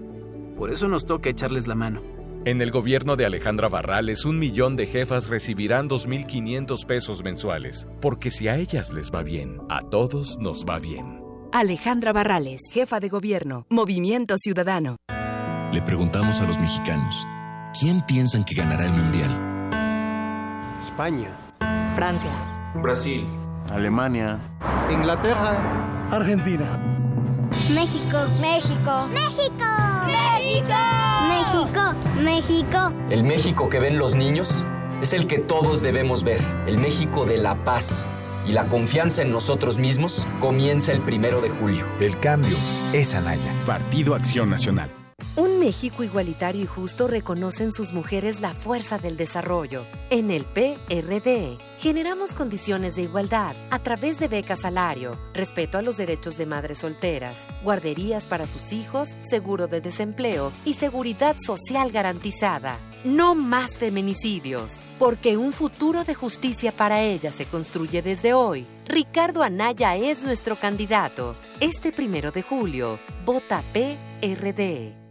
Speaker 38: Por eso nos toca echarles la mano.
Speaker 39: En el gobierno de Alejandra Barrales, un millón de jefas recibirán 2.500 pesos mensuales, porque si a ellas les va bien, a todos nos va bien.
Speaker 31: Alejandra Barrales, jefa de gobierno, Movimiento Ciudadano.
Speaker 40: Le preguntamos a los mexicanos, ¿quién piensan que ganará el Mundial?
Speaker 41: España.
Speaker 34: Francia.
Speaker 41: Brasil.
Speaker 42: Alemania.
Speaker 41: Inglaterra.
Speaker 42: Argentina.
Speaker 43: México. México. México. México. México. México.
Speaker 44: El México que ven los niños es el que todos debemos ver. El México de la paz. Y la confianza en nosotros mismos comienza el primero de julio.
Speaker 45: El cambio es Anaya. Partido Acción Nacional.
Speaker 31: Un México igualitario y justo reconoce en sus mujeres la fuerza del desarrollo. En el PRD generamos condiciones de igualdad a través de becas salario, respeto a los derechos de madres solteras, guarderías para sus hijos, seguro de desempleo y seguridad social garantizada. No más feminicidios, porque un futuro de justicia para ellas se construye desde hoy. Ricardo Anaya es nuestro candidato. Este primero de julio, vota PRD.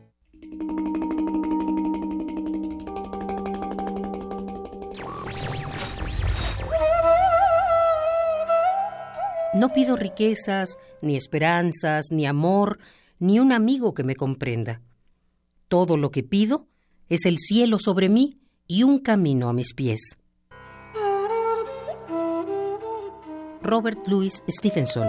Speaker 46: No pido riquezas, ni esperanzas, ni amor, ni un amigo que me comprenda. Todo lo que pido es el cielo sobre mí y un camino a mis pies. Robert Louis Stevenson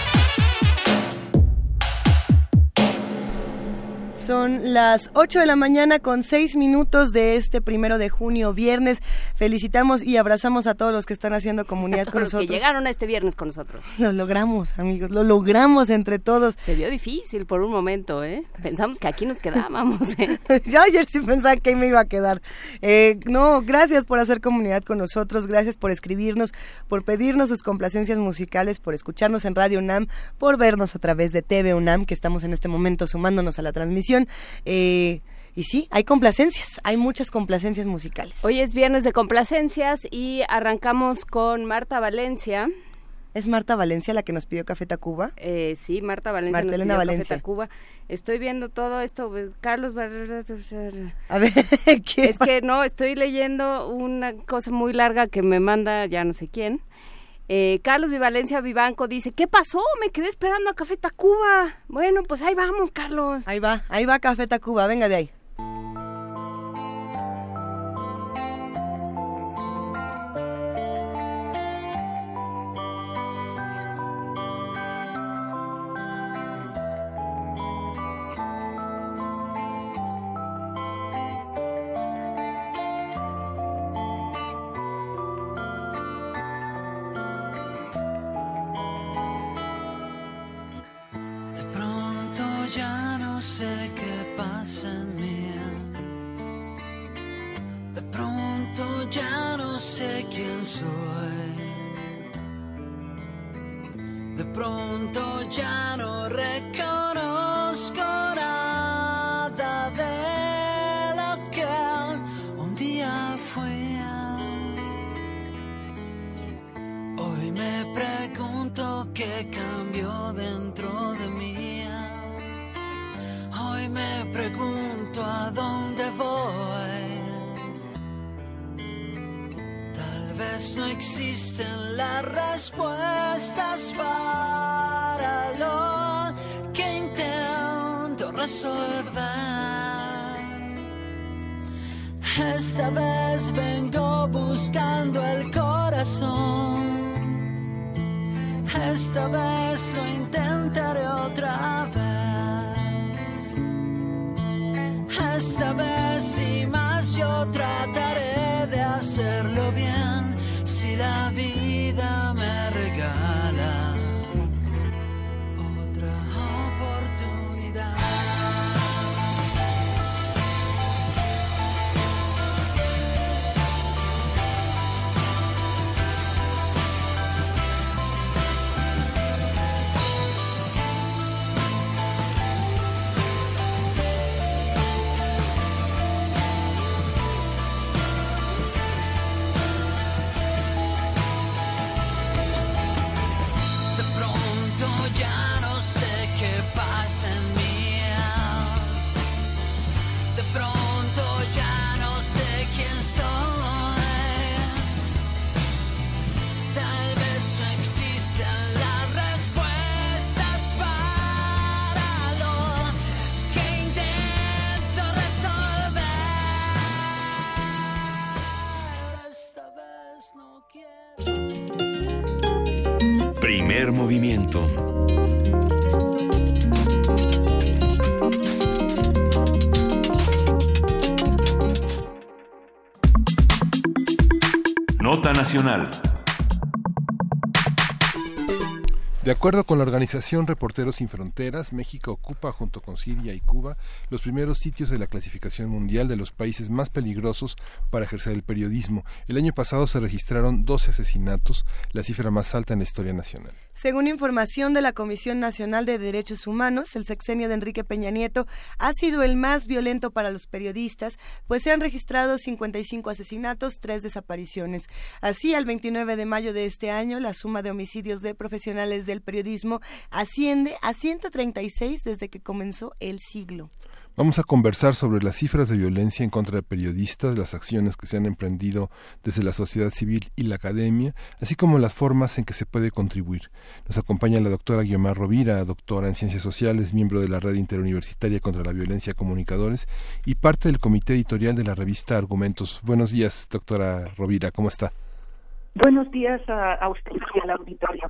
Speaker 47: Son las 8 de la mañana con 6 minutos de este primero de junio, viernes. Felicitamos y abrazamos a todos los que están haciendo comunidad con nosotros.
Speaker 3: que llegaron a este viernes con nosotros.
Speaker 47: Lo logramos, amigos, lo logramos entre todos.
Speaker 3: Se vio difícil por un momento, ¿eh? Pensamos que aquí nos quedábamos. ¿eh?
Speaker 47: Yo ayer sí pensaba que ahí me iba a quedar. Eh, no, gracias por hacer comunidad con nosotros, gracias por escribirnos, por pedirnos sus complacencias musicales, por escucharnos en Radio UNAM, por vernos a través de TV UNAM, que estamos en este momento sumándonos a la transmisión eh, y sí, hay complacencias, hay muchas complacencias musicales.
Speaker 3: Hoy es viernes de complacencias y arrancamos con Marta Valencia.
Speaker 47: ¿Es Marta Valencia la que nos pidió Café Tacuba?
Speaker 3: Eh, sí, Marta Valencia nos pidió Valencia. Café Tacuba. Estoy viendo todo esto, pues, Carlos...
Speaker 47: A ver,
Speaker 3: Es que no, estoy leyendo una cosa muy larga que me manda ya no sé quién. Eh, Carlos Vivalencia Vivanco dice, ¿qué pasó? Me quedé esperando a Café Tacuba. Bueno, pues ahí vamos, Carlos.
Speaker 47: Ahí va, ahí va Café Tacuba, venga de ahí. esta vez vengo buscando el corazón. Esta vez lo intentaré otra vez.
Speaker 6: Nota Nacional.
Speaker 1: De acuerdo con la organización Reporteros Sin Fronteras, México ocupa junto con Siria y Cuba los primeros sitios de la clasificación mundial de los países más peligrosos para ejercer el periodismo. El año pasado se registraron 12 asesinatos, la cifra más alta en la historia nacional.
Speaker 47: Según información de la Comisión Nacional de Derechos Humanos, el sexenio de Enrique Peña Nieto ha sido el más violento para los periodistas, pues se han registrado 55 asesinatos, tres desapariciones. Así, al 29 de mayo de este año, la suma de homicidios de profesionales del periodismo asciende a 136 desde que comenzó el siglo.
Speaker 1: Vamos a conversar sobre las cifras de violencia en contra de periodistas, las acciones que se han emprendido desde la sociedad civil y la academia, así como las formas en que se puede contribuir. Nos acompaña la doctora Guiomar Rovira, doctora en Ciencias Sociales, miembro de la Red Interuniversitaria contra la Violencia Comunicadores y parte del comité editorial de la revista Argumentos. Buenos días, doctora Rovira, ¿cómo está?
Speaker 48: Buenos días a, usted y al auditorio.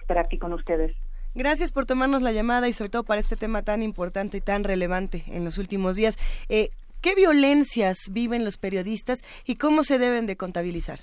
Speaker 48: Estar aquí con ustedes.
Speaker 2: Gracias por tomarnos la llamada y sobre todo para este tema tan importante y tan relevante en los últimos días. Eh, ¿Qué violencias viven los periodistas y cómo se deben de contabilizar?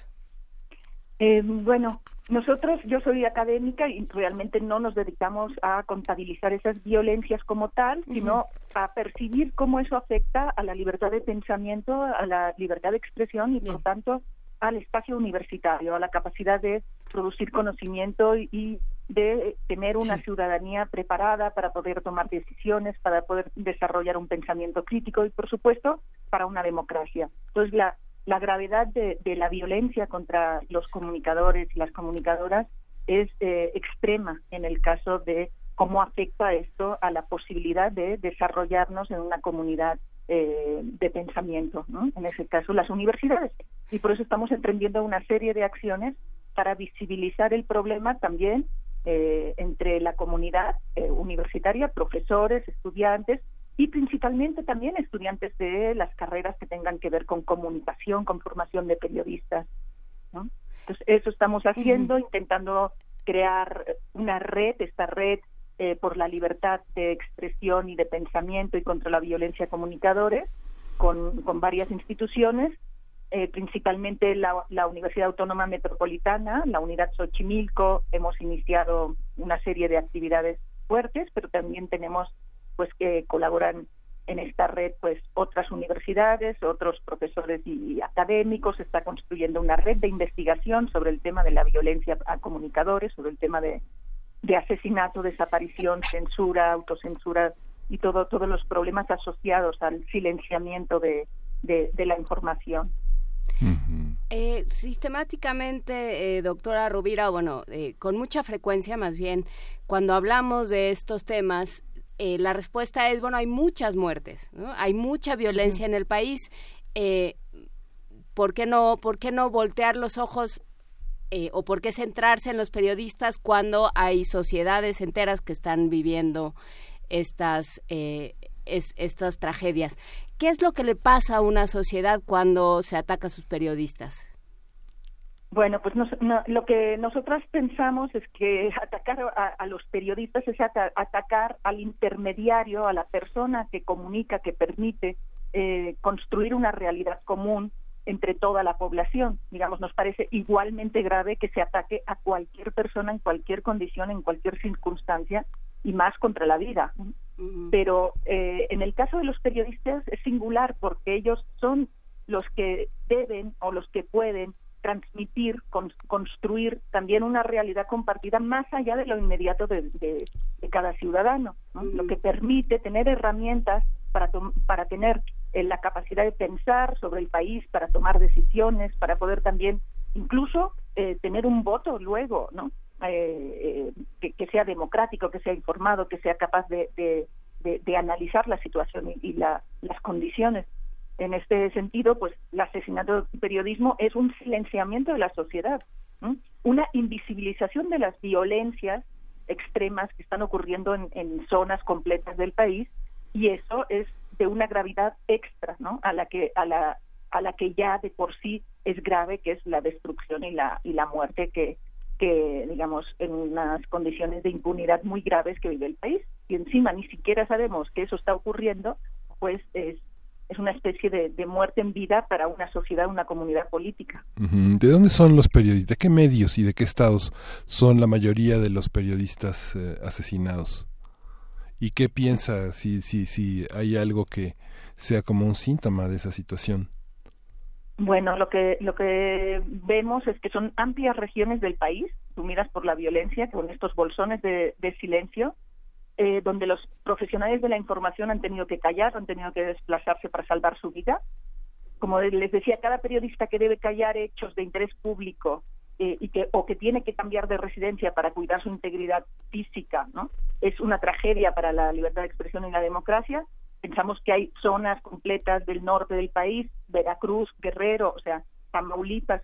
Speaker 48: Eh, bueno, nosotros, yo soy académica y realmente no nos dedicamos a contabilizar esas violencias como tal, sino a percibir cómo eso afecta a la libertad de pensamiento, a la libertad de expresión y, por tanto, al espacio universitario, a la capacidad de producir conocimiento y, de tener una ciudadanía preparada para poder tomar decisiones, para poder desarrollar un pensamiento crítico y, por supuesto, para una democracia. Entonces, la, la gravedad de, la violencia contra los comunicadores y las comunicadoras es eh, extrema en el caso de cómo afecta esto a la posibilidad de desarrollarnos en una comunidad eh, de pensamiento, ¿no? en ese caso las universidades. Y por eso estamos emprendiendo una serie de acciones para visibilizar el problema también eh, entre la comunidad universitaria, profesores, estudiantes, y principalmente también estudiantes de las carreras que tengan que ver con comunicación, con formación de periodistas. ¿no? Entonces, eso estamos haciendo, intentando crear una red, esta red eh, por la libertad de expresión y de pensamiento y contra la violencia comunicadores, con, con varias instituciones, eh, principalmente la, la, Universidad Autónoma Metropolitana, la Unidad Xochimilco, hemos iniciado una serie de actividades fuertes, pero también tenemos pues que colaboran en esta red pues otras universidades, otros profesores y académicos, se está construyendo una red de investigación sobre el tema de la violencia a comunicadores, sobre el tema de, de asesinato, desaparición, censura, autocensura y todo, todos los problemas asociados al silenciamiento de, de, la información.
Speaker 49: Eh, sistemáticamente, eh, doctora Rubira, bueno, eh, con mucha frecuencia más bien, cuando hablamos de estos temas, eh, la respuesta es, bueno, hay muchas muertes, hay mucha violencia en el país. Eh, ¿por, qué no, ¿Por qué no voltear los ojos eh, o por qué centrarse en los periodistas cuando hay sociedades enteras que están viviendo estas, estas tragedias? ¿Qué es lo que le pasa a una sociedad cuando se ataca a sus periodistas?
Speaker 48: Bueno, pues lo que nosotras pensamos es que atacar a, los periodistas es atacar al intermediario, a la persona que comunica, que permite eh, construir una realidad común entre toda la población. Digamos, nos parece igualmente grave que se ataque a cualquier persona en cualquier condición, en cualquier circunstancia y más contra la vida. Pero eh, en el caso de los periodistas es singular porque ellos son los que deben o los que pueden transmitir, construir también una realidad compartida más allá de lo inmediato de, cada ciudadano, lo que permite tener herramientas para, para tener eh, la capacidad de pensar sobre el país, para tomar decisiones, para poder también incluso eh, tener un voto luego, ¿no? Eh, que, sea democrático, que sea informado, que sea capaz de, analizar la situación y, las condiciones en este sentido, pues el asesinato del periodismo es un silenciamiento de la sociedad, una invisibilización de las violencias extremas que están ocurriendo en, zonas completas del país y eso es de una gravedad extra, ¿no? A la que a la a la que ya de por sí es grave, que es la destrucción y la y la muerte que que digamos en unas condiciones de impunidad muy graves que vive el país y encima ni siquiera sabemos que eso está ocurriendo, pues es es una especie de, muerte en vida para una sociedad, una comunidad política.
Speaker 50: ¿De dónde son los periodistas? ¿De qué medios y de qué estados son la mayoría de los periodistas eh, asesinados? ¿Y qué piensa si, si, si hay algo que sea como un síntoma de esa situación?
Speaker 48: Bueno, lo que lo que vemos es que son amplias regiones del país sumidas por la violencia, con estos bolsones de silencio, eh, donde los profesionales de la información han tenido que callar, han tenido que desplazarse para salvar su vida. Como les decía, cada periodista que debe callar hechos de interés público eh, y que, o que tiene que cambiar de residencia para cuidar su integridad física, ¿no? es una tragedia para la libertad de expresión y la democracia. Pensamos que hay zonas completas del norte del país, Veracruz, Guerrero, o sea, Tamaulipas,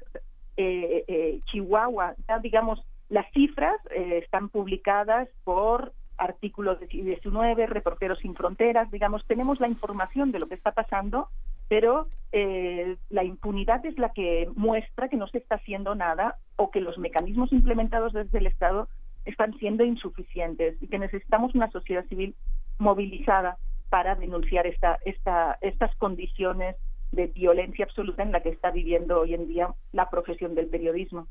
Speaker 48: eh, Chihuahua, digamos, las cifras están publicadas por artículos 19, Reporteros sin Fronteras, digamos, tenemos la información de lo que está pasando, pero eh, la impunidad es la que muestra que no se está haciendo nada o que los mecanismos implementados desde el Estado están siendo insuficientes y que necesitamos una sociedad civil movilizada para denunciar esta, esta, estas condiciones de violencia absoluta en la que está viviendo hoy en día la profesión del periodismo.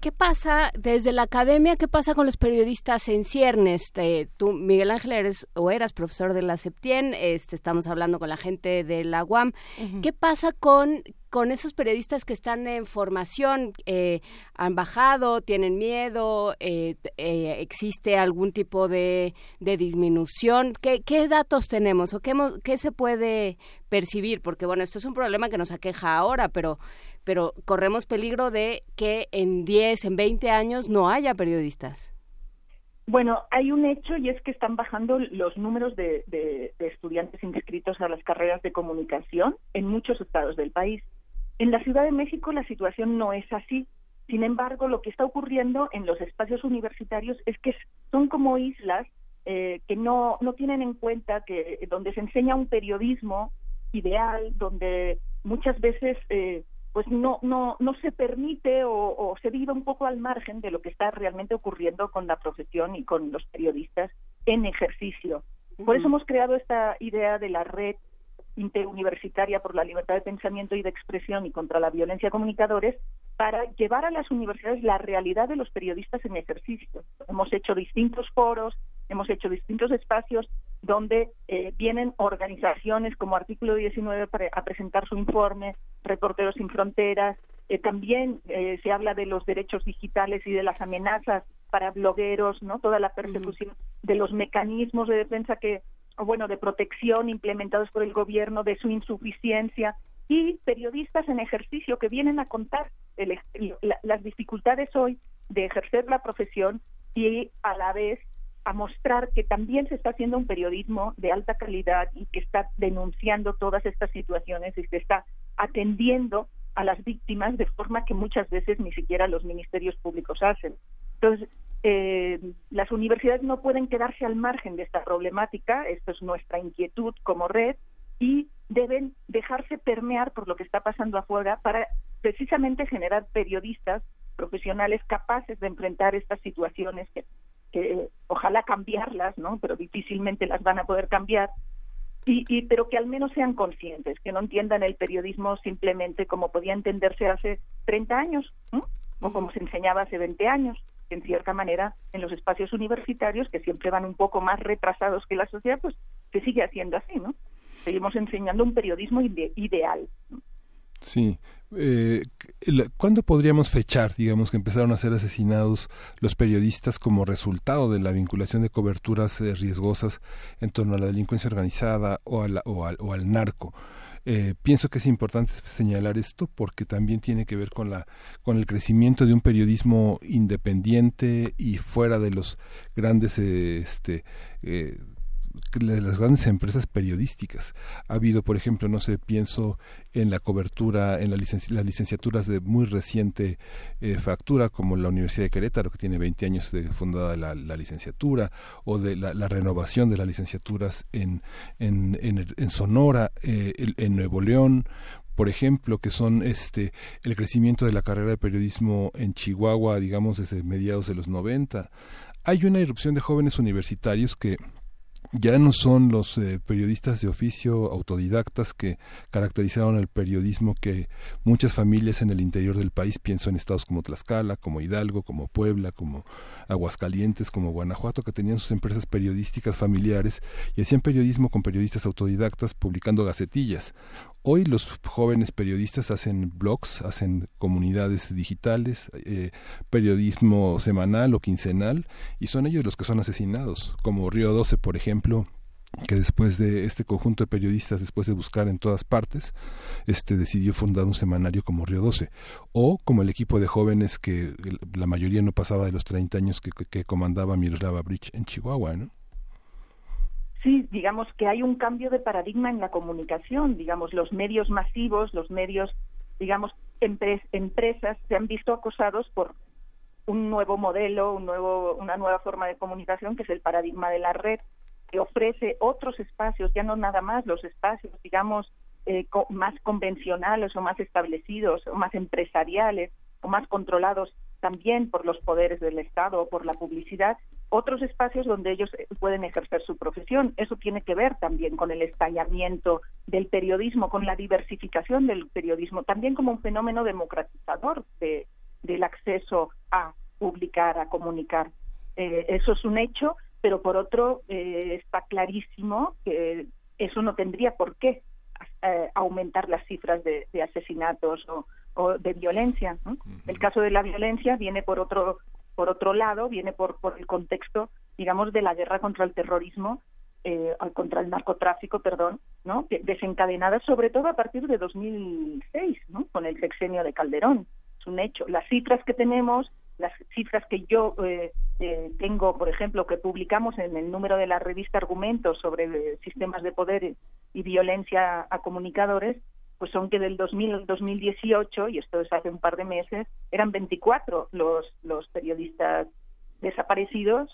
Speaker 3: ¿Qué pasa desde la academia? ¿Qué pasa con los periodistas en ciernes? tú, Miguel Ángel, eres o eras profesor de la Septien, este, estamos hablando con la gente de la UAM. ¿Qué pasa con, con esos periodistas que están en formación? Eh, ¿Han bajado? ¿Tienen miedo? Eh, eh, ¿Existe algún tipo de, de disminución? ¿Qué, ¿Qué, datos tenemos o qué, qué se puede percibir? Porque, bueno, esto es un problema que nos aqueja ahora, pero pero corremos peligro de que en 10, en 20 años no haya periodistas.
Speaker 48: Bueno, hay un hecho y es que están bajando los números de, estudiantes inscritos a las carreras de comunicación en muchos estados del país. En la Ciudad de México la situación no es así. Sin embargo, lo que está ocurriendo en los espacios universitarios es que son como islas eh, que no, no tienen en cuenta que donde se enseña un periodismo ideal, donde muchas veces eh, pues no, no, no se permite o, se vive un poco al margen de lo que está realmente ocurriendo con la profesión y con los periodistas en ejercicio. Por eso hemos creado esta idea de la red interuniversitaria por la libertad de pensamiento y de expresión y contra la violencia comunicadores para llevar a las universidades la realidad de los periodistas en ejercicio. Hemos hecho distintos foros, hemos hecho distintos espacios donde eh, vienen organizaciones como Artículo 19 para, a presentar su informe, Reporteros sin Fronteras, eh, también eh, se habla de los derechos digitales y de las amenazas para blogueros, ¿no? Toda la persecución de los mecanismos de defensa que bueno, de protección implementados por el gobierno, de su insuficiencia. Y periodistas en ejercicio que vienen a contar las dificultades hoy de ejercer la profesión y a la vez a mostrar que también se está haciendo un periodismo de alta calidad y que está denunciando todas estas situaciones y que está atendiendo a las víctimas de forma que muchas veces ni siquiera los ministerios públicos hacen. Entonces, eh, las universidades no pueden quedarse al margen de esta problemática, esto es nuestra inquietud como red, y deben dejarse permear por lo que está pasando afuera para precisamente generar periodistas profesionales capaces de enfrentar estas situaciones que, que ojalá cambiarlas, ¿no? Pero difícilmente las van a poder cambiar. Y, y, pero que al menos sean conscientes, que no entiendan el periodismo simplemente como podía entenderse hace 30 años o como se enseñaba hace 20 años en cierta manera en los espacios universitarios, que siempre van un poco más retrasados que la sociedad, pues se sigue haciendo así, ¿no? Seguimos enseñando un periodismo ideal.
Speaker 1: Sí. Eh, ¿Cuándo podríamos fechar, digamos, que empezaron a ser asesinados los periodistas como resultado de la vinculación de coberturas eh, riesgosas en torno a la delincuencia organizada o, o, al, o al narco? Eh, pienso que es importante señalar esto porque también tiene que ver con la con el crecimiento de un periodismo independiente y fuera de los grandes eh, este de las grandes empresas periodísticas. Ha habido, por ejemplo, no sé, pienso en la cobertura, en la las licenciaturas de muy reciente eh, factura, como la Universidad de Querétaro, que tiene 20 años de fundada la, licenciatura, o de la, renovación de las licenciaturas en, en, en, Sonora, eh, en Nuevo León, por ejemplo, que son este el crecimiento de la carrera de periodismo en Chihuahua, digamos, desde mediados de los 90. Hay una irrupción de jóvenes universitarios que ya no son los eh, periodistas de oficio autodidactas que caracterizaron el periodismo que muchas familias en el interior del país, pienso en estados como Tlaxcala, como Hidalgo, como Puebla, como Aguascalientes, como Guanajuato, que tenían sus empresas periodísticas familiares y hacían periodismo con periodistas autodidactas publicando gacetillas. Hoy los jóvenes periodistas hacen blogs, hacen comunidades digitales, eh, periodismo semanal o quincenal, y son ellos los que son asesinados, como Río 12, por ejemplo, que después de este conjunto de periodistas, después de buscar en todas partes, este decidió fundar un semanario como Río 12, o como el equipo de jóvenes que la mayoría no pasaba de los 30 años que, comandaba Miroslava Bridge en Chihuahua, ¿no?
Speaker 48: Sí, digamos que hay un cambio de paradigma en la comunicación, digamos, los medios masivos, los medios, digamos, empresas se han visto acosados por un nuevo modelo, un nuevo, una nueva forma de comunicación que es el paradigma de la red, que ofrece otros espacios, ya no nada más los espacios, digamos, eh, más convencionales o más establecidos o más empresariales o más controlados también por los poderes del Estado o por la publicidad, otros espacios donde ellos eh, pueden ejercer su profesión. Eso tiene que ver también con el estallamiento del periodismo, con la diversificación del periodismo, también como un fenómeno democratizador de, del acceso a publicar, a comunicar. Eh, eso es un hecho, pero por otro eh, está clarísimo que eso no tendría por qué aumentar las cifras de, asesinatos o, de violencia. El caso de la violencia viene por otro por otro lado, viene por, por el contexto, digamos, de la guerra contra el terrorismo, eh, contra el narcotráfico, perdón, ¿no? desencadenada sobre todo a partir de 2006, ¿no? Con el sexenio de Calderón. Es un hecho. Las cifras que tenemos, las cifras que yo eh, eh, tengo, por ejemplo, que publicamos en el número de la revista Argumentos sobre sistemas de poder y violencia a comunicadores, pues son que del 2000 al 2018, y esto es hace un par de meses, eran 24 los, los periodistas desaparecidos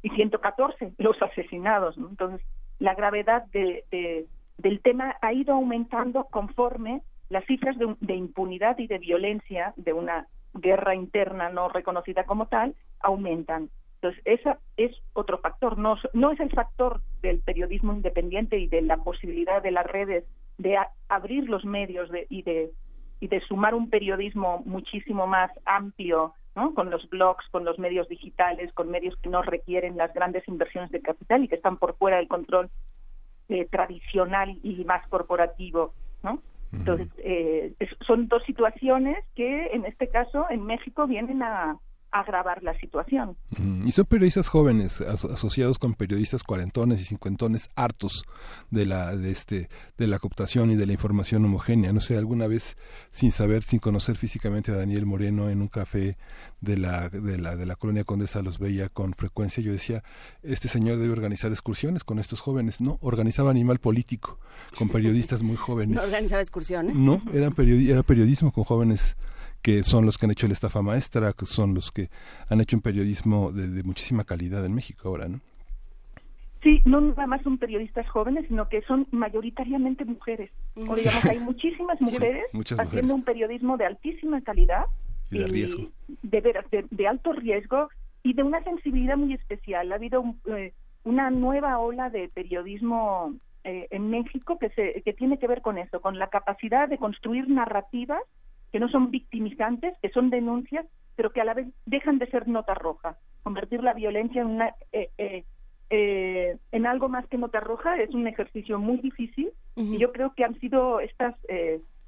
Speaker 48: y 114 los asesinados. Entonces, la gravedad de, del tema ha ido aumentando conforme las cifras de, de, impunidad y de violencia de una guerra interna no reconocida como tal aumentan. Entonces, ese es otro factor. No, no es el factor del periodismo independiente y de la posibilidad de las redes de abrir los medios y de y de sumar un periodismo muchísimo más amplio, ¿no? con los blogs, con los medios digitales, con medios que no requieren las grandes inversiones de capital y que están por fuera del control eh, tradicional y más corporativo, ¿no? Entonces, eh, son dos situaciones que en este caso en México vienen a, agravar la situación.
Speaker 50: Y son periodistas jóvenes asociados con periodistas cuarentones y cincuentones hartos de la de este de la cooptación y de la información homogénea. No sé, alguna vez sin saber, sin conocer físicamente a Daniel Moreno en un café de la de la de la colonia Condesa los veía con frecuencia. Yo decía, este señor debe organizar excursiones con estos jóvenes. No, organizaba animal político con periodistas muy jóvenes.
Speaker 49: ¿No organizaba excursiones?
Speaker 50: No, era, era periodismo con jóvenes que son los que han hecho la estafa maestra, que son los que han hecho un periodismo de, muchísima calidad en México ahora, ¿no?
Speaker 48: Sí, no nada más son periodistas jóvenes, sino que son mayoritariamente mujeres. O digamos, hay muchísimas mujeres haciendo un periodismo de altísima calidad
Speaker 50: y de riesgo.
Speaker 48: De, alto riesgo y de una sensibilidad muy especial. Ha habido eh, una nueva ola de periodismo eh, en México que, se, que tiene que ver con eso, con la capacidad de construir narrativas que no son victimizantes, que son denuncias, pero que a la vez dejan de ser nota roja. Convertir la violencia en una eh, eh, eh, en algo más que nota roja es un ejercicio muy difícil y yo creo que han sido estas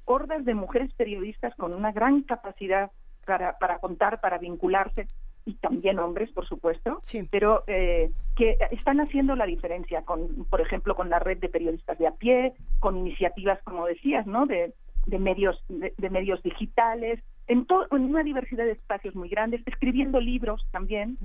Speaker 48: hordas de mujeres periodistas con una gran capacidad para, para contar, para vincularse y también hombres, por supuesto, pero que están haciendo la diferencia, con, por ejemplo, con la red de periodistas de a pie, con iniciativas, como decías, ¿no? De, de medios de, medios digitales en, en una diversidad de espacios muy grandes escribiendo libros también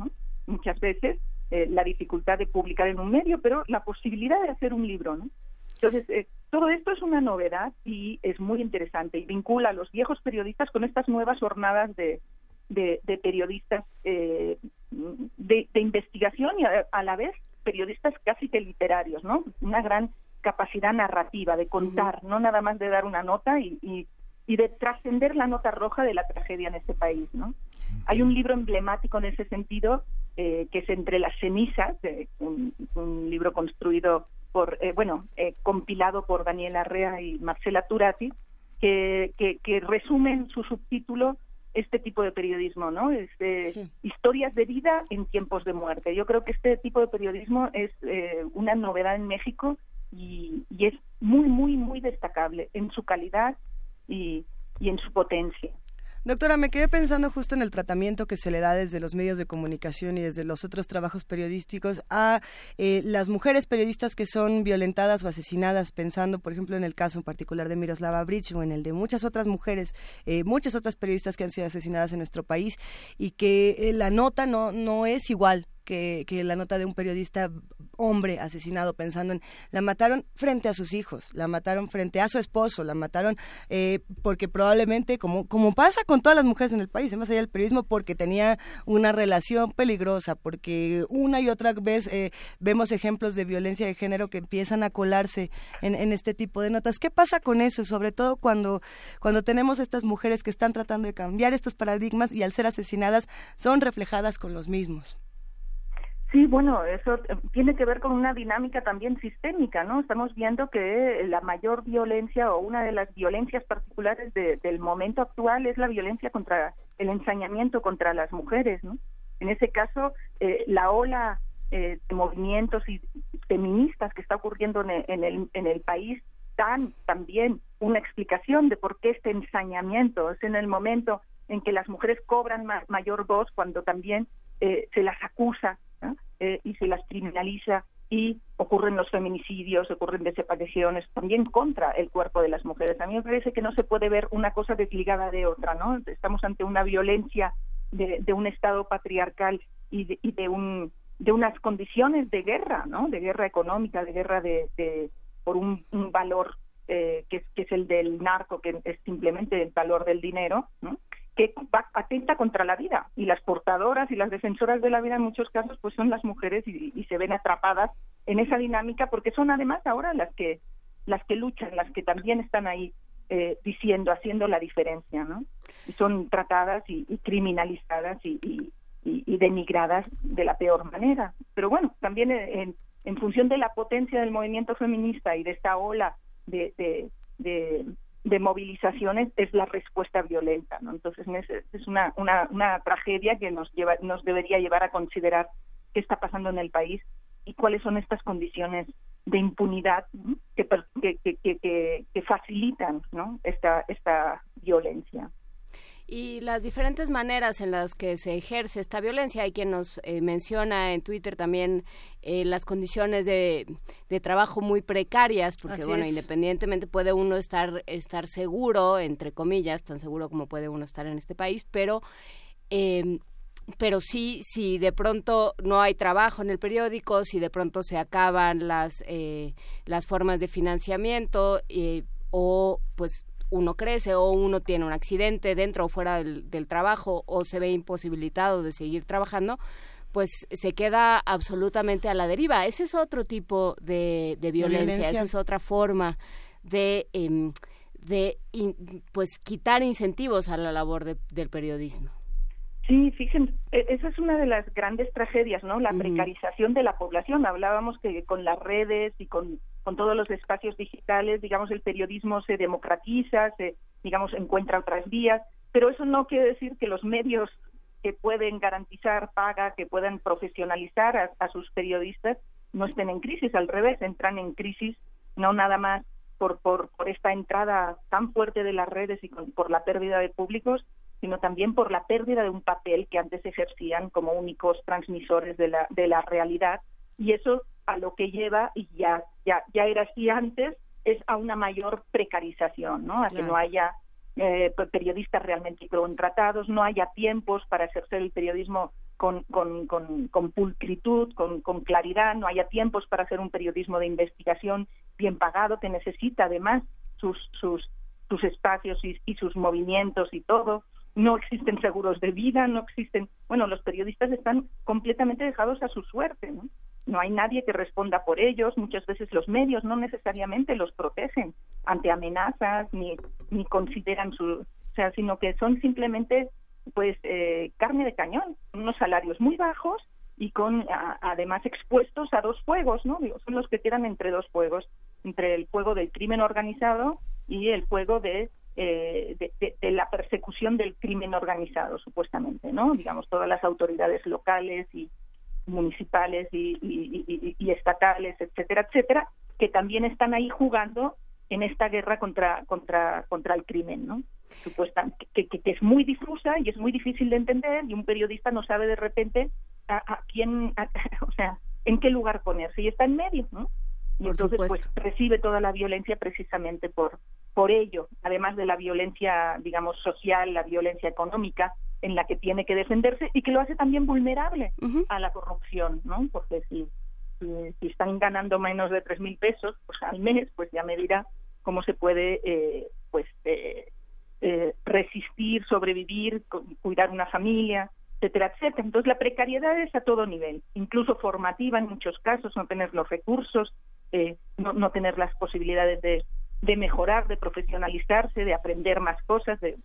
Speaker 48: muchas veces eh, la dificultad de publicar en un medio pero la posibilidad de hacer un libro ¿no? entonces eh, todo esto es una novedad y es muy interesante y vincula a los viejos periodistas con estas nuevas jornadas de, de, periodistas eh, de, investigación y a, la vez periodistas casi que literarios no una gran capacidad narrativa, de contar, no nada más de dar una nota y, y, de trascender la nota roja de la tragedia en este país. ¿no? Hay un libro emblemático en ese sentido, eh, que es Entre las cenizas, un, libro construido por, eh, bueno, eh, compilado por Daniel Arrea y Marcela Turati, que, que, resume en su subtítulo este tipo de periodismo, ¿no? Es historias de vida en tiempos de muerte. Yo creo que este tipo de periodismo es una novedad en México y, es muy, muy, muy destacable en su calidad y, y en su potencia.
Speaker 2: Doctora, me quedé pensando justo en el tratamiento que se le da desde los medios de comunicación y desde los otros trabajos periodísticos a eh, las mujeres periodistas que son violentadas o asesinadas, pensando, por ejemplo, en el caso en particular de Miroslava Bridge o en el de muchas otras mujeres, eh, muchas otras periodistas que han sido asesinadas en nuestro país y que eh, la nota no, no es igual que, la nota de un periodista hombre asesinado pensando en la mataron frente a sus hijos, la mataron frente a su esposo, la mataron eh, porque probablemente como como pasa con todas las mujeres en el país, más allá del periodismo, porque tenía una relación peligrosa, porque una y otra vez eh, vemos ejemplos de violencia de género que empiezan a colarse en, en este tipo de notas. ¿Qué pasa con eso? Sobre todo cuando cuando tenemos estas mujeres que están tratando de cambiar estos paradigmas y al ser asesinadas son reflejadas con los mismos.
Speaker 48: Sí, bueno, eso eh, tiene que ver con una dinámica también sistémica, ¿no? Estamos viendo que la mayor violencia o una de las violencias particulares del momento actual es la violencia contra el ensañamiento contra las mujeres, ¿no? En ese caso, eh, la ola eh, de movimientos y feministas que está ocurriendo en el, en el, país dan también una explicación de por qué este ensañamiento es en el momento en que las mujeres cobran mayor voz cuando también se las acusa eh, y se las criminaliza y ocurren los feminicidios, ocurren desapariciones también contra el cuerpo de las mujeres. A mí me parece que no se puede ver una cosa desligada de otra, ¿no? Estamos ante una violencia de, un Estado patriarcal y de, y de un de unas condiciones de guerra, ¿no? De guerra económica, de guerra de, por un, valor eh, que, que es el del narco, que es simplemente el valor del dinero, ¿no? Que atenta contra la vida. Y las portadoras y las defensoras de la vida en muchos casos pues son las mujeres y, se ven atrapadas en esa dinámica porque son además ahora las que las que luchan las que también están ahí eh, diciendo haciendo la diferencia no y son tratadas y, criminalizadas y, denigradas de la peor manera. Pero bueno también en, en función de la potencia del movimiento feminista y de esta ola de, de de movilizaciones es la respuesta violenta. ¿no? Entonces es una, una, una tragedia que nos, lleva, nos debería llevar a considerar qué está pasando en el país y cuáles son estas condiciones de impunidad que, que, que, que, facilitan ¿no? esta, esta violencia
Speaker 49: y las diferentes maneras en las que se ejerce esta violencia. Hay quien nos eh, menciona en Twitter también eh, las condiciones de, de, trabajo muy precarias, porque bueno, independientemente puede uno estar, estar seguro, entre comillas, tan seguro como puede uno estar en este país, pero... Eh, pero sí, si de pronto no hay trabajo en el periódico, si de pronto se acaban las, eh, las formas de financiamiento eh, o pues uno crece o uno tiene un accidente dentro o fuera del, trabajo o se ve imposibilitado de seguir trabajando, pues se queda absolutamente a la deriva. Ese es otro tipo de, violencia, esa es otra forma de, em, de pues quitar incentivos a la labor del periodismo.
Speaker 48: Sí, fíjense, e, esa es una de las grandes tragedias, ¿no? La precarización de la población. Hablábamos que con las redes y con, con todos los espacios digitales, digamos, el periodismo se democratiza, se, digamos, encuentra otras vías, pero eso no quiere decir que los medios que pueden garantizar paga, que puedan profesionalizar a, sus periodistas, no estén en crisis, al revés, entran en crisis no nada más por, por, por esta entrada tan fuerte de las redes y por la pérdida de públicos, sino también por la pérdida de un papel que antes ejercían como únicos transmisores de la, de la realidad. Y eso a lo que lleva, y ya, ya, ya era así antes, es a una mayor precarización, ¿no? A que no haya eh, periodistas realmente contratados, no haya tiempos para ejercer el periodismo con, con, con, con pulcritud, con, con, claridad, no haya tiempos para hacer un periodismo de investigación bien pagado, que necesita además sus, sus, sus espacios y, y sus movimientos y todo no existen seguros de vida, no existen, bueno, los periodistas están completamente dejados a su suerte, ¿no? No hay nadie que responda por ellos, muchas veces los medios no necesariamente los protegen ante amenazas ni, ni consideran su, o sea, sino que son simplemente pues eh, carne de cañón, unos salarios muy bajos y con además expuestos a dos fuegos, ¿no? Digo, son los que quedan entre dos fuegos, entre el fuego del crimen organizado y el fuego de eh, de, la persecución del crimen organizado, supuestamente, ¿no? Digamos, todas las autoridades locales y municipales y, estatales, etcétera, etcétera, que también están ahí jugando en esta guerra contra contra contra el crimen, ¿no? Supuestamente, que, que, es muy difusa y es muy difícil de entender y un periodista no sabe de repente a, quién, o sea, en qué lugar ponerse y está en medio, ¿no? Y entonces pues recibe toda la violencia precisamente por por ello, además de la violencia, digamos, social, la violencia económica, en la que tiene que defenderse y que lo hace también vulnerable a la corrupción, ¿no? Porque si si están ganando menos de tres mil pesos pues al mes, pues ya me dirá cómo se puede eh, pues eh, eh, resistir, sobrevivir, cuidar una familia, etcétera, etcétera. Entonces la precariedad es a todo nivel, incluso formativa en muchos casos, no tener los recursos, eh, no, no, tener las posibilidades de, de, mejorar, de profesionalizarse, de aprender más cosas, de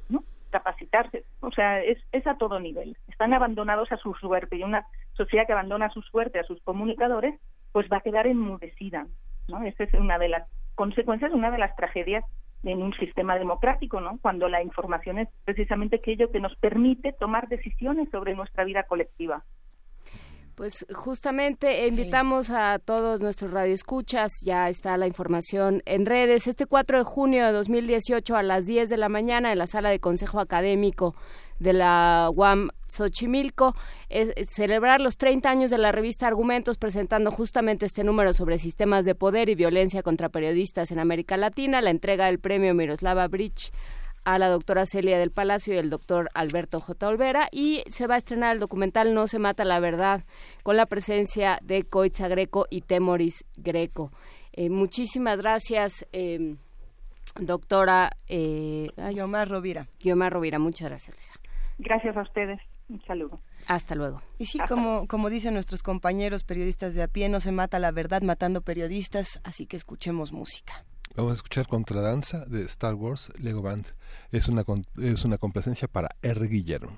Speaker 48: capacitarse. O sea, es, es a todo nivel. Están abandonados a su suerte y una sociedad que abandona su suerte a sus comunicadores, pues va a quedar enmudecida. ¿no? Esa es una de las consecuencias, una de las tragedias en un sistema democrático, ¿no? Cuando la información es precisamente aquello que nos permite tomar decisiones sobre nuestra vida colectiva.
Speaker 3: Pues justamente invitamos a todos nuestros radioescuchas, ya está la información en redes. Este 4 de junio de 2018 a las 10 de la mañana en la sala de Consejo Académico de la UAM Xochimilco, es, celebrar los 30 años de la revista Argumentos, presentando justamente este número sobre sistemas de poder y violencia contra periodistas en América Latina, la entrega del premio Miroslava Bridge a la doctora Celia del Palacio y el doctor Alberto J. Olvera y se va a estrenar el documental No se mata la verdad con la presencia de Coitza Greco y Temoris Greco. Eh, muchísimas gracias, eh, doctora
Speaker 2: eh, Guiomar Rovira.
Speaker 3: Guiomar Rovira, muchas gracias, Lisa.
Speaker 48: Gracias a ustedes. Un saludo.
Speaker 3: Hasta luego.
Speaker 2: Y sí, como, como dicen nuestros compañeros periodistas de a pie, no se mata la verdad matando periodistas, así que escuchemos música.
Speaker 1: Vamos a escuchar Contradanza de Star Wars Lego Band. Es una, es una complacencia para R. Guillermo.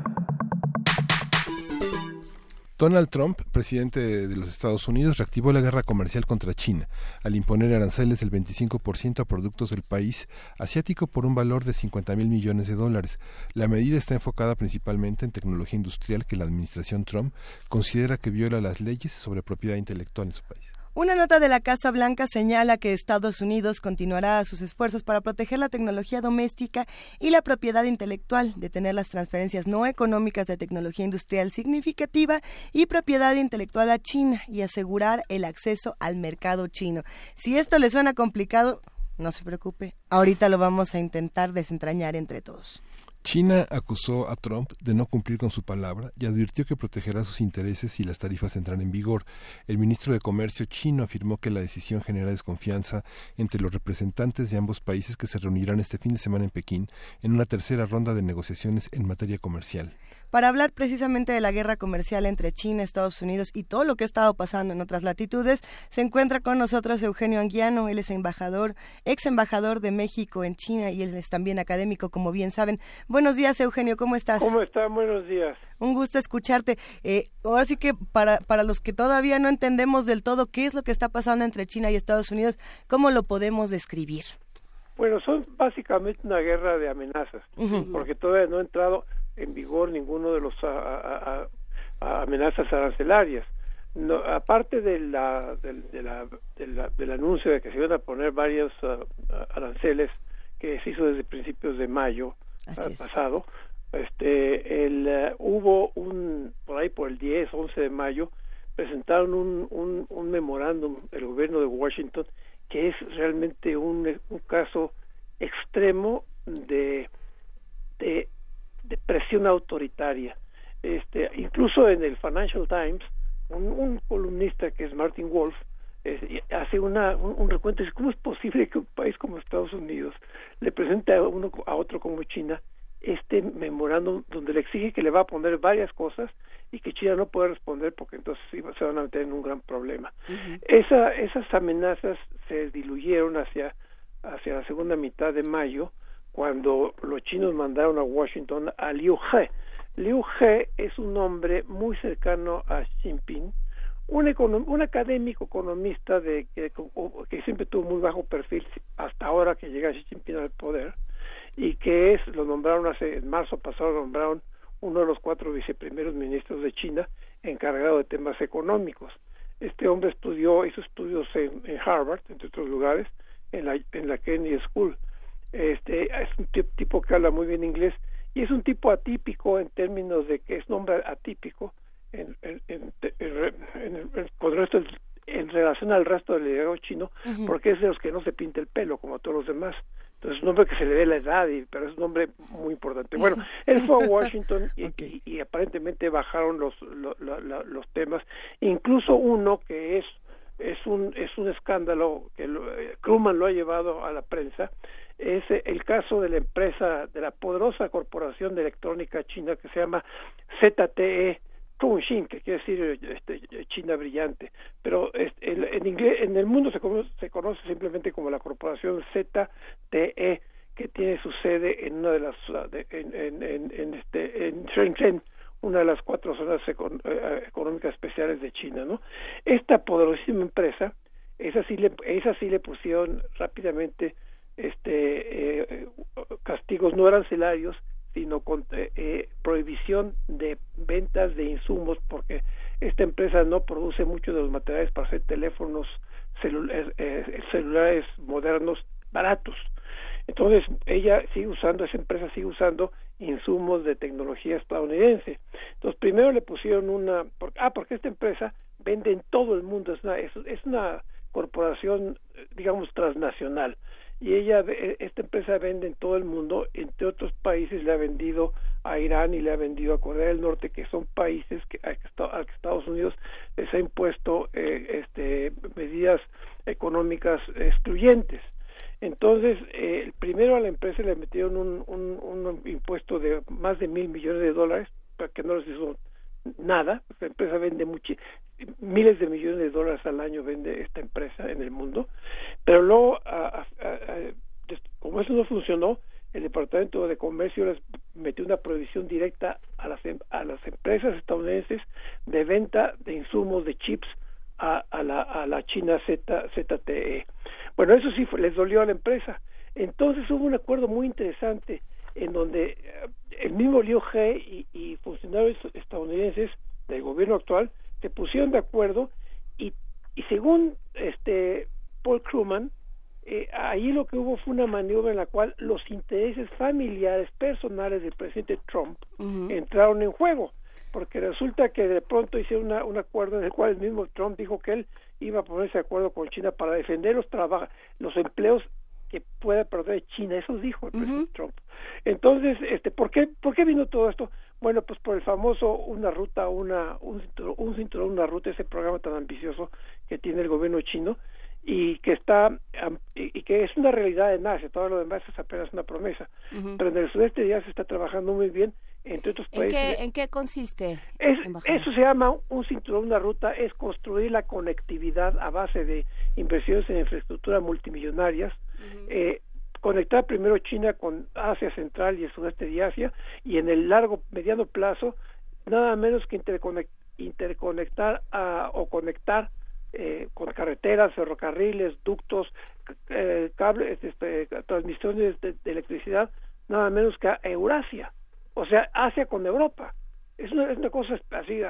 Speaker 1: Donald Trump, presidente de los Estados Unidos, reactivó la guerra comercial contra China al imponer aranceles del 25% a productos del país asiático por un valor de 50 mil millones de dólares. La medida está enfocada principalmente en tecnología industrial que la administración Trump considera que viola las leyes sobre propiedad intelectual en su país.
Speaker 2: Una nota de la Casa Blanca señala que Estados Unidos continuará sus esfuerzos para proteger la tecnología doméstica y la propiedad intelectual, detener las transferencias no económicas de tecnología industrial significativa y propiedad intelectual a China y asegurar el acceso al mercado chino. Si esto le suena complicado, no se preocupe, ahorita lo vamos a intentar desentrañar entre todos.
Speaker 1: China acusó a Trump de no cumplir con su palabra y advirtió que protegerá sus intereses si las tarifas entran en vigor. El ministro de Comercio chino afirmó que la decisión genera desconfianza entre los representantes de ambos países que se reunirán este fin de semana en Pekín en una tercera ronda de negociaciones en materia comercial
Speaker 2: para hablar precisamente de la guerra comercial entre China, Estados Unidos y todo lo que ha estado pasando en otras latitudes. Se encuentra con nosotros Eugenio Anguiano, él es embajador, ex embajador de México en China y él es también académico, como bien saben. Buenos días, Eugenio, ¿cómo estás?
Speaker 51: ¿Cómo están? Buenos días.
Speaker 2: Un gusto escucharte. Eh, ahora sí que para, para los que todavía no entendemos del todo qué es lo que está pasando entre China y Estados Unidos, ¿cómo lo podemos describir?
Speaker 51: Bueno, son básicamente una guerra de amenazas, porque todavía no ha entrado en vigor ninguno de los amenazas arancelarias. No, aparte de la, de, la, del anuncio de que se iban a poner varios aranceles que se hizo desde principios de mayo pasado, este, el, hubo un, por ahí por el 10, 11 de mayo, presentaron un, un, un memorándum el gobierno de Washington que es realmente un, un caso extremo de, de, presión autoritaria. Este, incluso en el Financial Times, un, columnista que es Martin Wolf, hace una, un, recuento de cómo es posible que un país como Estados Unidos le presente a uno a otro como China este memorándum donde le exige que le va a poner varias cosas y que China no puede responder porque entonces se van a meter en un gran problema. Esa, esas amenazas se diluyeron hacia, hacia la segunda mitad de mayo cuando los chinos mandaron a Washington a Liu He. Liu He es un hombre muy cercano a Xi Jinping, un, un académico economista de, que, siempre tuvo muy bajo perfil hasta ahora que llega Xi Jinping al poder y que es, lo nombraron hace, en marzo pasado, lo nombraron uno de los cuatro viceprimeros ministros de China encargado de temas económicos. Este hombre estudió, hizo estudios en, Harvard, entre otros lugares, en la, en la Kennedy School. Este, es un tipo que habla muy bien inglés y es un tipo atípico en términos de que es nombre atípico en, en, en, con el resto en relación al resto del liderazgo chino, porque es de los que no se pinta el pelo como todos los demás. Entonces es un hombre que se le ve la edad, y, pero es un hombre muy importante. Bueno, él fue a Washington y, aparentemente bajaron los, los temas, incluso uno que es es un es un escándalo que lo, eh, lo ha llevado a la prensa es el caso de la empresa de la poderosa corporación de electrónica china que se llama ZTE Xin, que quiere decir este, China brillante, pero en inglés, en el mundo se conoce, se conoce simplemente como la corporación ZTE, que tiene su sede en una de las en, en, en, este en Shenzhen, una de las cuatro zonas eh, económicas especiales de China, ¿no? Esta poderosísima empresa, esa sí le, esa sí le pusieron rápidamente este eh, castigos no arancelarios sino con eh, eh, prohibición de ventas de insumos porque esta empresa no produce muchos de los materiales para hacer teléfonos eh, celulares modernos baratos. Entonces ella sigue usando, esa empresa sigue usando insumos de tecnología estadounidense. Entonces primero le pusieron una, ah, porque esta empresa vende en todo el mundo, es una, es una corporación, digamos, transnacional y ella e, esta empresa vende en todo el mundo entre otros países le ha vendido a Irán y le ha vendido a Corea del Norte que son países que a, que Estados Unidos les ha impuesto eh, este medidas económicas excluyentes. Entonces eh, primero a la empresa le metieron un, un, un impuesto de más de mil millones de dólares para que no les hizo nada, la empresa vende miles de millones de dólares al año vende esta empresa en el mundo, pero luego, como eso no funcionó, el Departamento de Comercio les metió una prohibición directa a las, em, a las empresas estadounidenses de venta de insumos de chips a, a, la, a la China Z, ZTE. Bueno, eso sí les dolió a la empresa. Entonces hubo un acuerdo muy interesante en donde eh, el mismo Liu He y, y funcionarios estadounidenses del gobierno actual se pusieron de acuerdo y, y según este Paul Krugman, eh, ahí lo que hubo fue una maniobra en la cual los intereses familiares personales del presidente Trump entraron en juego, porque resulta que de pronto hicieron un acuerdo en el cual el mismo Trump dijo que él iba a ponerse de acuerdo con China para defender los los empleos que pueda perder China, eso dijo el presidente Trump. Entonces, este, ¿por qué, ¿por qué vino todo esto? Bueno, pues por el famoso una ruta, una un cinturón, una ruta, ese programa tan ambicioso que tiene el gobierno chino y que está y que es una realidad en Asia, todo lo demás es apenas una promesa. Pero en el sudeste ya se está trabajando muy bien entre otros países.
Speaker 49: ¿En qué, ¿en qué consiste?
Speaker 51: eso se llama un cinturón, una ruta, es construir la conectividad a base de inversiones en infraestructura multimillonarias eh, conectar primero China con Asia Central y el sudeste de Asia y en el largo, mediano plazo, nada menos que interconectar o conectar eh, con carreteras, ferrocarriles, ductos, eh, cables, este, transmisiones de, electricidad, nada menos que a Eurasia. o sea, Asia con Europa. Es una, es una cosa así,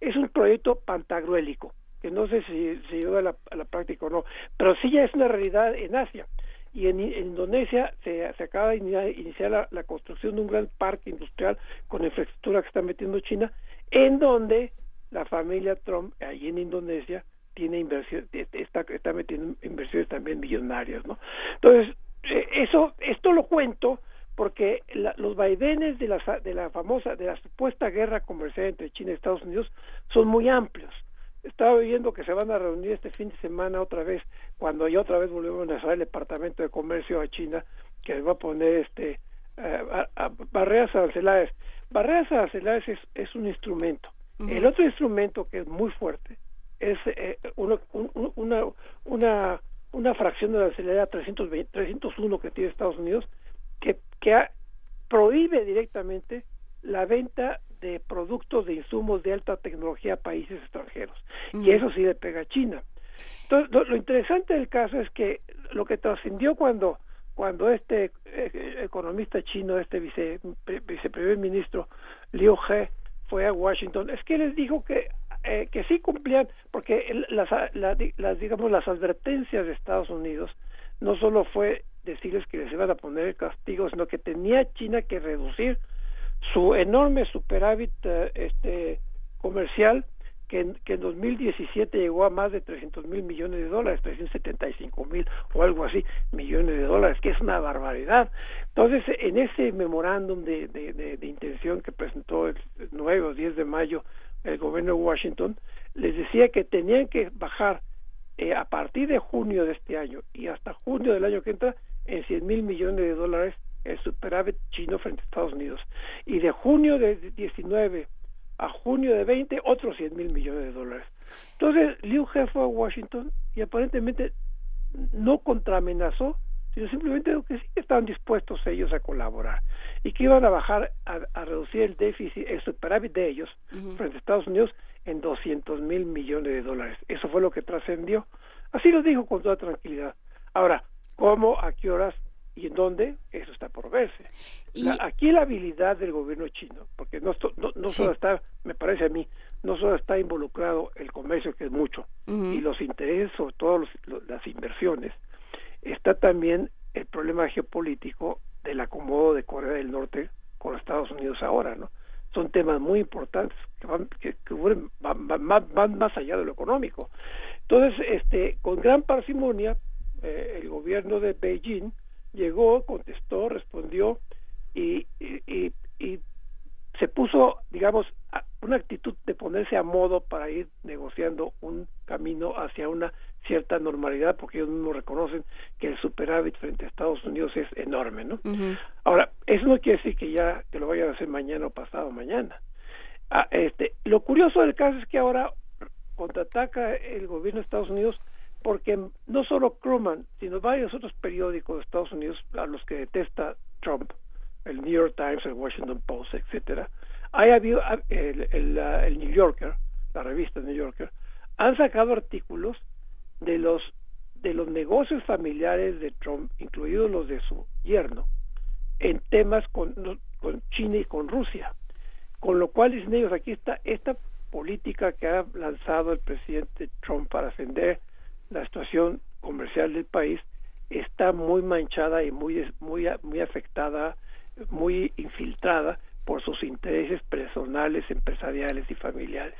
Speaker 51: es un proyecto pantagruélico, que no sé si, si llegó a la, a la práctica o no, pero sí ya es una realidad en Asia y en, Indonesia se, acaba de iniciar la, construcción de un gran parque industrial con infraestructura que está metiendo China, en donde la familia Trump, allí en Indonesia, tiene inversión, está, está metiendo inversiones también millonarias, ¿no? Entonces, eh, eso, esto lo cuento porque los vaivenes de la, de la famosa, de la supuesta guerra comercial entre China y Estados Unidos son muy amplios estaba viendo que se van a reunir este fin de semana otra vez, cuando ya otra vez volvemos a hacer el Departamento de Comercio a China, que va a poner este eh, barreras arancelares. Barreras arancelares es, es un instrumento. El otro instrumento que es muy fuerte es eh, una, una, una fracción de la arancelaria 301 que tiene Estados Unidos que, que prohíbe directamente la venta de productos de insumos de alta tecnología a países extranjeros. Y eso sí le pega a China. Entonces, lo, interesante del caso es que lo que trascendió cuando cuando este eh, economista chino, este vice, viceprimer ministro Liu He fue a Washington, es que les dijo que eh, que sí cumplían, porque las, las, digamos las advertencias de Estados Unidos no solo fue decirles que les iban a poner el castigo, sino que tenía China que reducir su enorme superávit eh, este comercial que en, que en 2017 llegó a más de 300 mil millones de dólares, 375 mil o algo así millones de dólares, que es una barbaridad. Entonces, en ese memorándum de, de, de, intención que presentó el 9 o 10 de mayo el gobierno de Washington, les decía que tenían que bajar eh, a partir de junio de este año y hasta junio del año que entra en 100 mil millones de dólares el superávit chino frente a Estados Unidos. Y de junio de 19 a junio de 20, otros 100 mil millones de dólares. Entonces, Liu He fue a Washington y aparentemente no contraamenazó, sino simplemente que sí estaban dispuestos ellos a colaborar y que iban a bajar a, reducir el déficit, el superávit de ellos frente a Estados Unidos en 200 mil millones de dólares. Eso fue lo que trascendió. Así lo dijo con toda tranquilidad. Ahora, ¿cómo, a qué horas y en dónde eso está por verse. aquí la habilidad del gobierno chino, porque no, no, solo está, me parece a mí, no solo está involucrado el comercio, que es mucho, y los intereses, sobre todo las inversiones, está también el problema geopolítico del acomodo de Corea del Norte con Estados Unidos ahora, ¿no? Son temas muy importantes que van, que, van, más allá de lo económico. Entonces, este, con gran parsimonia, eh, el gobierno de Beijing llegó, contestó, respondió y, y, y, se puso, digamos, una actitud de ponerse a modo para ir negociando un camino hacia una cierta normalidad, porque ellos mismos reconocen que el superávit frente a Estados Unidos es enorme, ¿no? Ahora, eso no quiere decir que ya que lo vayan a hacer mañana o pasado mañana. Ah, este, lo curioso del caso es que ahora contraataca el gobierno de Estados Unidos porque no solo Krugman, sino varios otros periódicos de Estados Unidos a los que detesta Trump, el New York Times, el Washington Post, etcétera, hay habido ah, el, el, New Yorker, la revista New Yorker, han sacado artículos de los de los negocios familiares de Trump, incluidos los de su yerno, en temas con, con China y con Rusia. Con lo cual dicen ellos, aquí está esta política que ha lanzado el presidente Trump para defender la situación comercial del país está muy manchada y muy muy muy afectada, muy infiltrada por sus intereses personales, empresariales y familiares.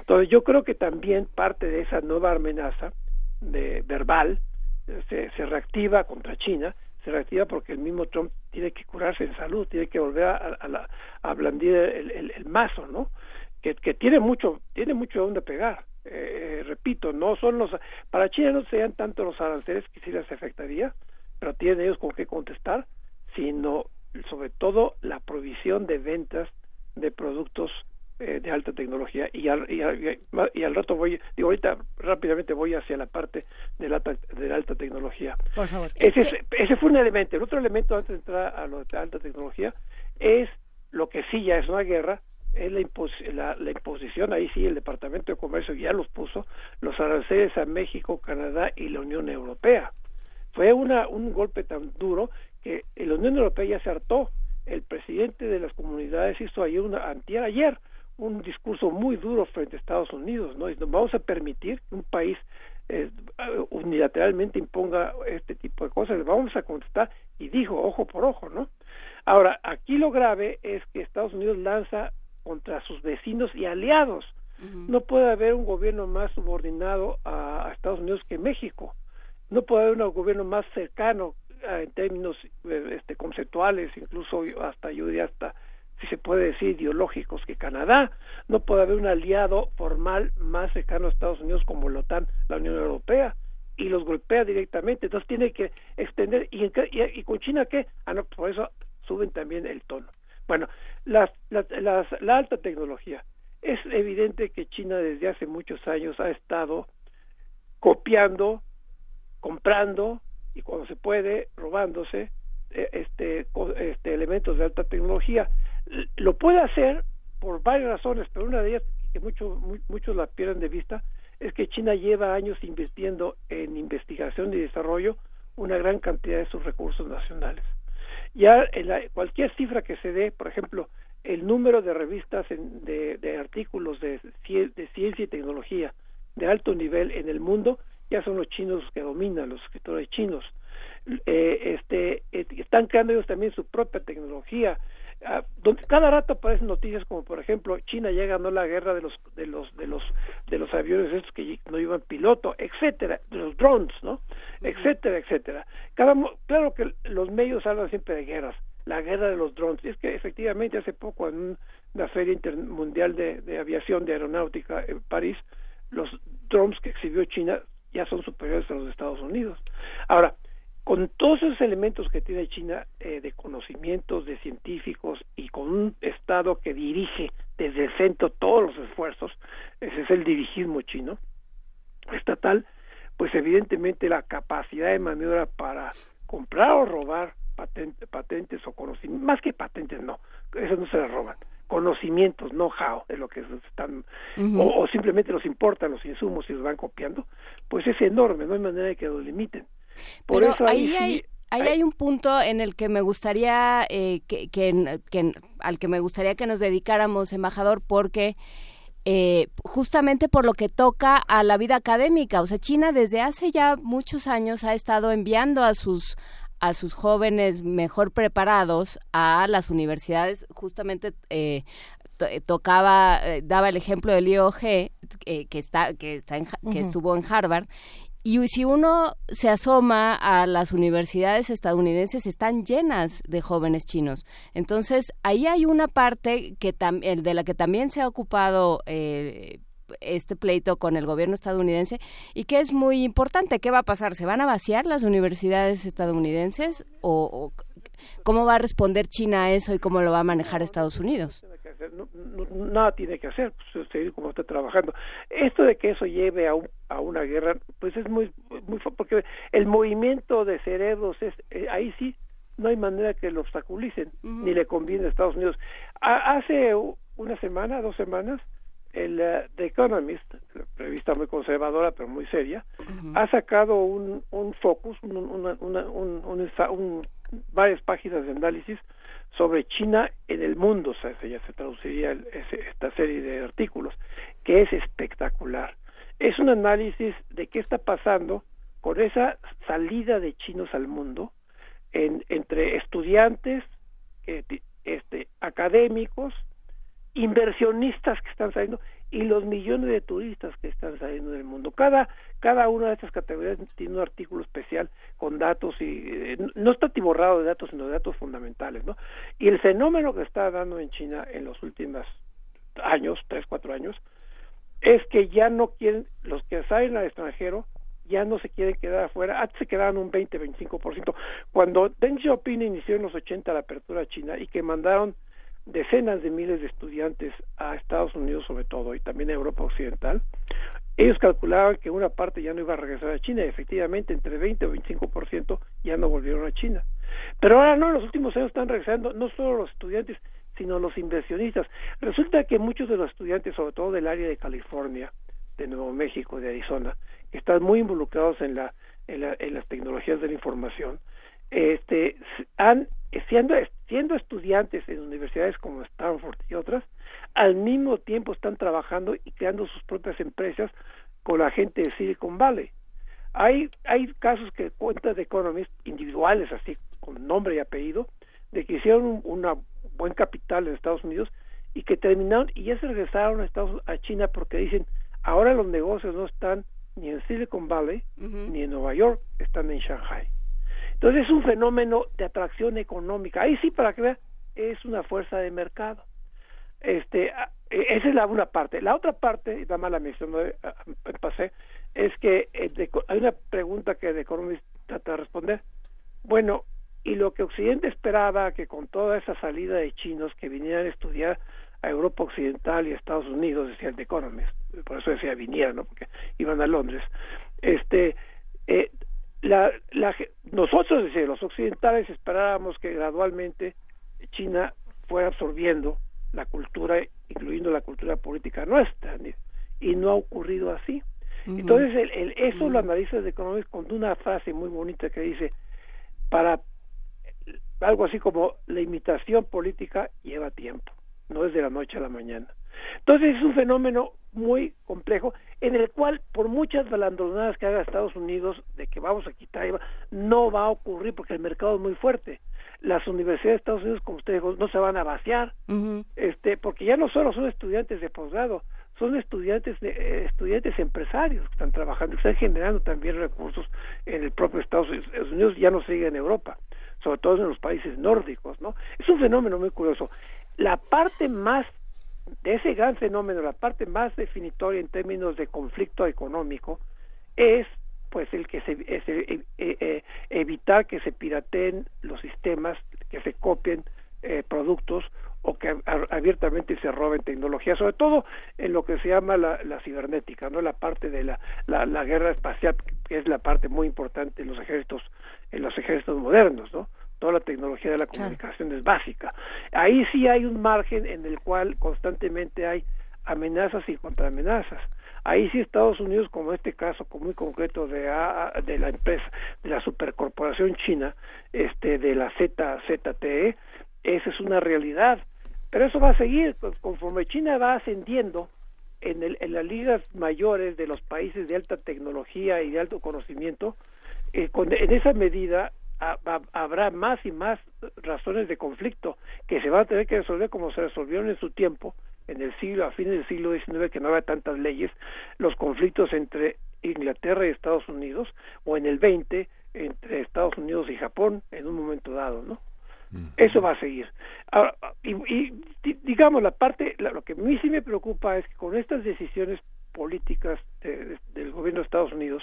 Speaker 51: Entonces yo creo que también parte de esa nueva amenaza de verbal se, se reactiva contra China, se reactiva porque el mismo Trump tiene que curarse en salud, tiene que volver a, a, a blandir el, mazo, ¿no? Que, que tiene mucho, tiene mucho donde pegar eh, repito, no son los, para China no sean tanto los aranceles que sí les afectaría, pero tienen ellos con qué contestar, sino sobre todo la provisión de ventas de productos eh, de alta tecnología y al, y, al, rato voy, digo ahorita rápidamente voy hacia la parte de la, de la alta tecnología.
Speaker 2: Por favor.
Speaker 51: Ese, ese fue un elemento. El otro elemento antes de entrar a lo de alta tecnología es lo que sí ya es una guerra, es la, la, imposición, ahí sí el Departamento de Comercio ya los puso, los aranceles a México, Canadá y la Unión Europea. Fue una, un golpe tan duro que la Unión Europea ya se hartó el presidente de las comunidades hizo ayer, una, antier, ayer un discurso muy duro frente a Estados Unidos, ¿no? Y vamos a permitir que un país eh, unilateralmente imponga este tipo de cosas, vamos a contestar y dijo ojo por ojo, ¿no? Ahora, aquí lo grave es que Estados Unidos lanza contra sus vecinos y aliados. No puede haber un gobierno más subordinado a, Estados Unidos que México. No puede haber un gobierno más cercano eh, en términos eh, este, conceptuales, incluso hasta yo diría hasta si se puede decir, ideológicos que Canadá. No puede haber un aliado formal más cercano a Estados Unidos como la OTAN, la Unión Europea, y los golpea directamente. Entonces tiene que extender. ¿Y, y, con China qué? Ah, no, por eso suben también el tono. Bueno, las, las, la alta tecnología. Es evidente que China desde hace muchos años ha estado copiando, comprando y cuando se puede robándose eh, este, este elementos de alta tecnología lo puede hacer por varias razones, pero una de ellas que muchos muchos la pierden de vista es que China lleva años invirtiendo en investigación y desarrollo una gran cantidad de sus recursos nacionales. Ya en cualquier cifra que se dé, por ejemplo, el número de revistas de, artículos de, de ciencia y tecnología de alto nivel en el mundo, ya son los chinos que dominan, los escritores chinos. Eh, este, eh, están creando ellos también su propia tecnología, Ah, donde cada rato aparecen noticias como por ejemplo China ya ganó la guerra de los de los de los de los aviones estos que no iban piloto etcétera de los drones no etcétera etcétera. Cada claro que los medios hablan siempre de guerras la guerra de los drones. Es que efectivamente hace poco en una feria intermundial de, de aviación de aeronáutica en París los drones que exhibió China ya son superiores a los de Estados Unidos. Ahora con todos esos elementos que tiene China eh, de conocimientos de científicos y con un Estado que dirige desde el centro todos los esfuerzos, ese es el dirigismo chino estatal, pues evidentemente la capacidad de maniobra para comprar o robar patentes o conocimientos, más que patentes no, eso no se las roban, conocimientos, know-how de lo que están, o, o, simplemente los importan los insumos y los van copiando, pues es enorme, no hay manera de que lo limiten.
Speaker 3: Por eso ahí, hay... Ahí hay un punto en el que me gustaría eh, que, que, al que me gustaría que nos dedicáramos, embajador, porque eh, justamente por lo que toca a la vida académica, o sea, China desde hace ya muchos años ha estado enviando a sus a sus jóvenes mejor preparados a las universidades, justamente eh, tocaba daba el ejemplo de He que está que está que estuvo en Harvard y si uno se asoma a las universidades estadounidenses, están llenas de jóvenes chinos. Entonces, ahí hay una parte que de la que también se ha ocupado eh, este pleito con el gobierno estadounidense y que es muy importante. ¿Qué va a pasar? ¿Se van a vaciar las universidades estadounidenses o cómo va a responder China a eso y cómo lo va a manejar Estados Unidos?
Speaker 51: Nada tiene que hacer, pues, seguir como está trabajando. Esto de que eso lleve a, a una guerra, pues es muy, muy porque el movimiento de cerebros es eh, ahí sí no hay manera que lo obstaculicen, ni le conviene a Estados Unidos. hace una semana, dos semanas, el uh, The Economist, revista muy conservadora pero muy seria, ha sacado un, un focus, un, una, una, un, un, varias páginas de análisis sobre China en el mundo, ya se traduciría esta serie de artículos, que es espectacular. Es un análisis de qué está pasando con esa salida de chinos al mundo en, entre estudiantes, este, académicos, inversionistas que están saliendo y los millones de turistas que están saliendo del mundo. Cada, cada una de estas categorías tiene un artículo especial con datos y eh, no está tiborrado de datos, sino de datos fundamentales, ¿no? Y el fenómeno que está dando en China en los últimos años, tres, cuatro años, es que ya no quieren, los que salen al extranjero, ya no se quieren quedar afuera, antes se quedaban un 20, 25%. Cuando Deng Xiaoping inició en los 80 la apertura china y que mandaron decenas de miles de estudiantes a Estados Unidos sobre todo y también a Europa Occidental, ellos calculaban que una parte ya no iba a regresar a China y efectivamente entre 20 o 25% ya no volvieron a China. Pero ahora no, en los últimos años están regresando no solo los estudiantes, sino los inversionistas. Resulta que muchos de los estudiantes, sobre todo del área de California, de Nuevo México, de Arizona, que están muy involucrados en, la, en, la, en las tecnologías de la información, este, han siendo, siendo estudiantes en universidades como Stanford y otras, al mismo tiempo están trabajando y creando sus propias empresas con la gente de Silicon Valley. Hay, hay casos que cuentan de economistas individuales, así con nombre y apellido, de que hicieron un una buen capital en Estados Unidos y que terminaron y ya se regresaron a, Estados, a China porque dicen, ahora los negocios no están ni en Silicon Valley ni en Nueva York, están en Shanghai. Entonces es un fenómeno de atracción económica. Ahí sí, para que vean, es una fuerza de mercado. Este, e, esa es la una parte. La otra parte, y da mala mención, pasé, es que eh, hay una pregunta que de Economist trata de responder. Bueno, y lo que Occidente esperaba que con toda esa salida de chinos que vinieran a estudiar a Europa Occidental y a Estados Unidos, decía el Economist, por eso decía vinieran, ¿no? porque iban a Londres, este, eh, la, la, nosotros, decía, los occidentales esperábamos que gradualmente China fuera absorbiendo la cultura, incluyendo la cultura política nuestra, y no ha ocurrido así. Entonces, el, el, eso lo analiza The Economist con una frase muy bonita que dice, para algo así como la imitación política lleva tiempo, no es de la noche a la mañana. Entonces es un fenómeno muy complejo en el cual por muchas balandonadas que haga Estados Unidos de que vamos a quitar IVA, no va a ocurrir porque el mercado es muy fuerte. Las universidades de Estados Unidos, como usted dijo, no se van a vaciar, este, porque ya no solo son estudiantes de posgrado, son estudiantes de, eh, estudiantes empresarios que están trabajando, que están generando también recursos en el propio Estados Unidos, ya no sigue en Europa sobre todo en los países nórdicos, ¿no? Es un fenómeno muy curioso. La parte más de ese gran fenómeno, la parte más definitoria en términos de conflicto económico es pues el que se eh, eh, evitar que se pirateen los sistemas, que se copien eh, productos o que abiertamente se roben tecnología, sobre todo en lo que se llama la, la cibernética, no la parte de la, la, la, guerra espacial, que es la parte muy importante en los ejércitos en los ejércitos modernos, ¿no? Toda la tecnología de la comunicación es básica. Ahí sí hay un margen en el cual constantemente hay amenazas y contraamenazas. Ahí sí Estados Unidos, como este caso muy concreto de, de la empresa, de la supercorporación china, este, de la ZZTE, esa es una realidad. Pero eso va a seguir, conforme China va ascendiendo en, el, en las ligas mayores de los países de alta tecnología y de alto conocimiento, eh, en esa medida habrá más y más razones de conflicto que se van a tener que resolver como se resolvieron en su tiempo en el siglo a fines del siglo XIX que no había tantas leyes los conflictos entre Inglaterra y Estados Unidos o en el 20 entre Estados Unidos y Japón en un momento dado no eso va a seguir. Y, digamos la parte lo que a mí sí me preocupa es que con estas decisiones políticas del gobierno de Estados Unidos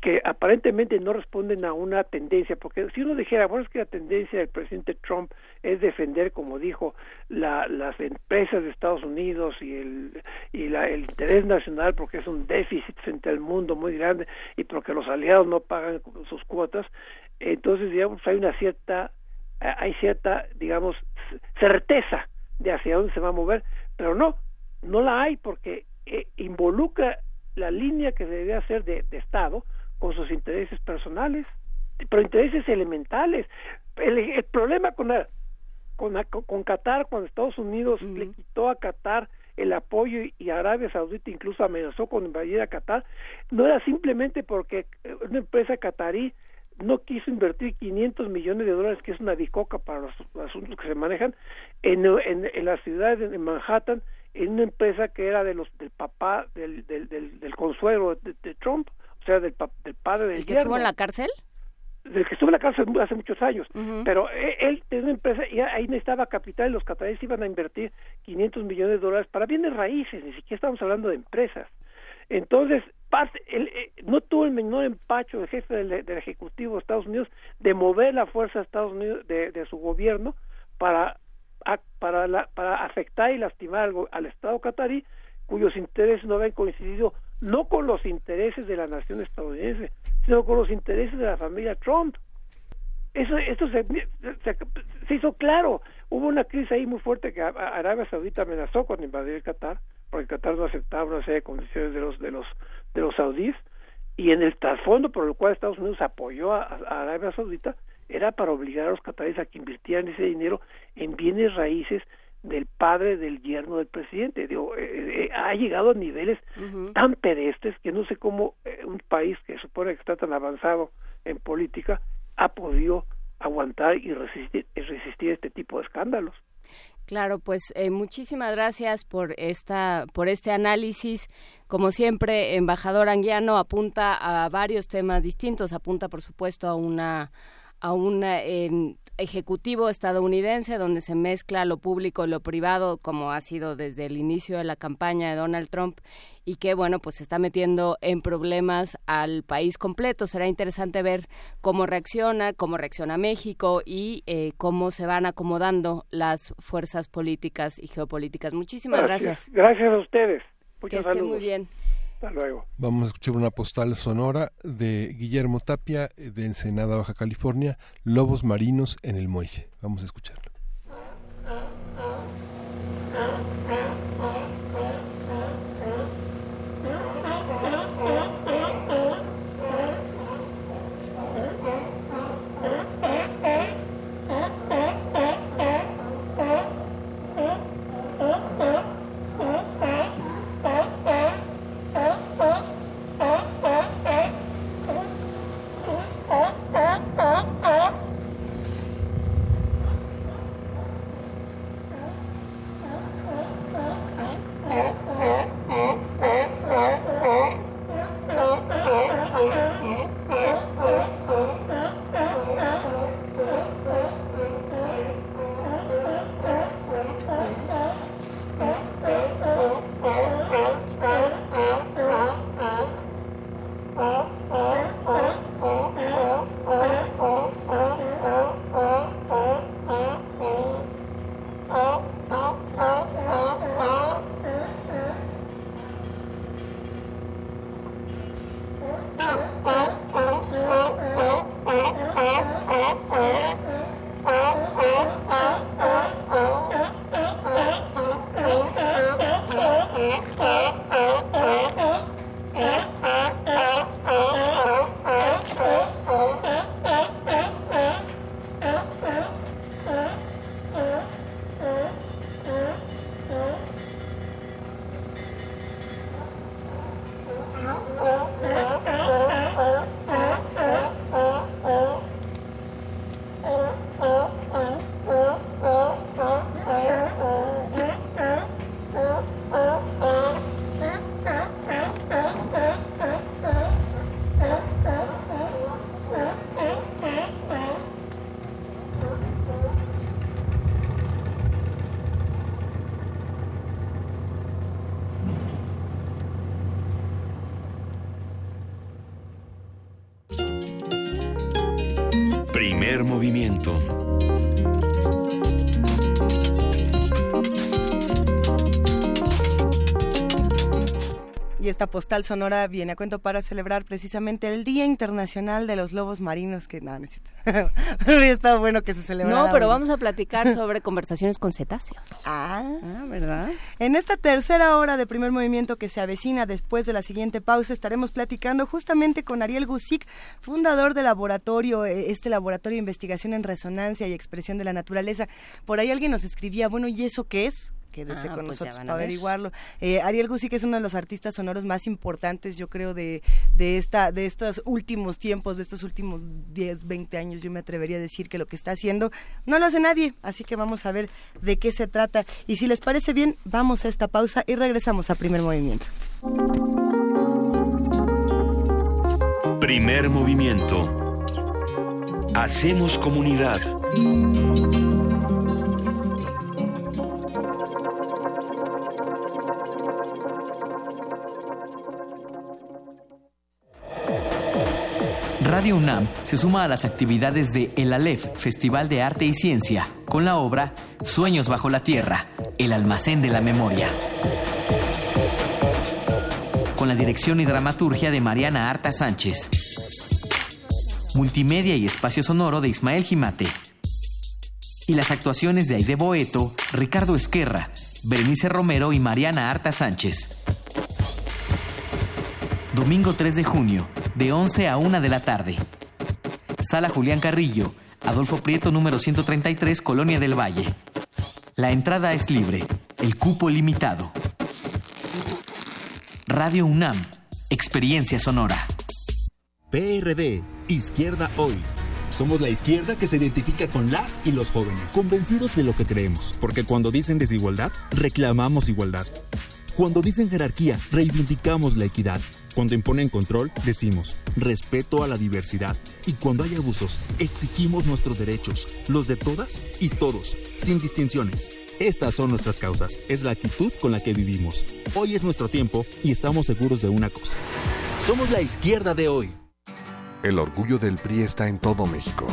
Speaker 51: que aparentemente no responden a una tendencia, porque si uno dijera, bueno, es que la tendencia del presidente Trump es defender, como dijo, la, las empresas de Estados Unidos y el y la, el interés nacional, porque es un déficit frente al mundo muy grande y porque los aliados no pagan sus cuotas, entonces digamos hay una cierta hay cierta digamos certeza de hacia dónde se va a mover, pero no, no la hay porque eh, involucra la línea que se debe hacer de, de Estado con sus intereses personales, pero intereses elementales. El, problema con, con, con Qatar, cuando Estados Unidos le quitó a Qatar el apoyo y Arabia Saudita incluso amenazó con invadir a Qatar, no era simplemente porque una empresa qatarí no quiso invertir 500 millones de dólares, que es una bicoca para los, asuntos que se manejan, en, en, la ciudad de Manhattan, en una empresa que era de los del papá del, del, del, consuelo de, Trump o sea, del, del padre del
Speaker 49: ¿El que estuvo en la cárcel?
Speaker 51: Del que estuvo en la cárcel hace muchos años. Pero e, él, tenía una empresa y ahí necesitaba capital y los catalanes iban a invertir 500 millones de dólares para bienes raíces, ni siquiera estamos hablando de empresas. Entonces, él, eh, no tuvo el menor empacho el jefe del, Ejecutivo de Estados Unidos de mover la fuerza de Estados Unidos, de, de su gobierno, para, para, la, para afectar y lastimar al, al Estado catarí, cuyos intereses no habían coincidido no con los intereses de la nación estadounidense, sino con los intereses de la familia Trump. Eso, esto se, se, hizo claro. Hubo una crisis ahí muy fuerte que Arabia Saudita amenazó con invadir Qatar, porque Qatar no aceptaba una serie de condiciones de los de los de los saudíes y en el trasfondo por el cual Estados Unidos apoyó a, Arabia Saudita era para obligar a los catalanes a que invirtieran ese dinero en bienes raíces del padre del yerno del presidente. Digo, eh, eh, eh, ha llegado a niveles tan pedestres que no sé cómo un país que supone que está tan avanzado en política ha podido aguantar y resistir, resistir este tipo de escándalos.
Speaker 3: Claro, pues muchísimas gracias por esta, por este análisis. Como siempre, embajador Anguiano apunta a varios temas distintos. Apunta, por supuesto, a una a un ejecutivo estadounidense donde se mezcla lo público y lo privado como ha sido desde el inicio de la campaña de Donald Trump y que bueno pues está metiendo en problemas al país completo. Será interesante ver cómo reacciona cómo reacciona México y eh, cómo se van acomodando las fuerzas políticas y geopolíticas. Muchísimas gracias.
Speaker 51: gracias, a ustedes.
Speaker 3: Que estén muy bien
Speaker 51: hasta luego.
Speaker 1: Vamos a escuchar una postal sonora de Guillermo Tapia de Ensenada, Baja California, Lobos Marinos en el Muelle. Vamos a escucharlo.
Speaker 2: Postal sonora viene a cuento para celebrar precisamente el Día Internacional de los Lobos Marinos, que no, necesito. Hubiera estado bueno que se celebrara.
Speaker 3: No, pero vamos a platicar sobre conversaciones con cetáceos.
Speaker 2: Ah.
Speaker 3: ah, ¿verdad?
Speaker 2: En esta tercera hora de primer movimiento que se avecina después de la siguiente pausa, estaremos platicando justamente con Ariel Gusic, fundador del laboratorio, eh, este laboratorio de investigación en resonancia y expresión de la naturaleza. Por ahí alguien nos escribía, bueno, ¿y eso qué es? Quédese ah, con pues nosotros para averiguarlo. Eh, Ariel Guzzi, que es uno de los artistas sonoros más importantes, yo creo, de, de, esta, de estos últimos tiempos, de estos últimos 10, 20 años, yo me atrevería a decir que lo que está haciendo no lo hace nadie, así que vamos a ver de qué se trata. Y si les parece bien, vamos a esta pausa y regresamos a primer movimiento.
Speaker 6: Primer movimiento. Hacemos comunidad.
Speaker 52: Radio UNAM se suma a las actividades de El Aleph, Festival de Arte y Ciencia, con la obra Sueños bajo la Tierra, el almacén de la memoria. Con la dirección y dramaturgia de Mariana Arta Sánchez. Multimedia y espacio sonoro de Ismael Jimate. Y las actuaciones de Aide Boeto, Ricardo Esquerra, Berenice Romero y Mariana Arta Sánchez. Domingo 3 de junio, de 11 a 1 de la tarde. Sala Julián Carrillo, Adolfo Prieto número 133, Colonia del Valle. La entrada es libre, el cupo limitado. Radio UNAM, experiencia sonora.
Speaker 53: PRD, Izquierda Hoy. Somos la izquierda que se identifica con las y los jóvenes, convencidos de lo que creemos, porque cuando dicen desigualdad, reclamamos igualdad. Cuando dicen jerarquía, reivindicamos la equidad. Cuando imponen control, decimos respeto a la diversidad. Y cuando hay abusos, exigimos nuestros derechos, los de todas y todos, sin distinciones. Estas son nuestras causas, es la actitud con la que vivimos. Hoy es nuestro tiempo y estamos seguros de una cosa. Somos la izquierda de hoy.
Speaker 54: El orgullo del PRI está en todo México.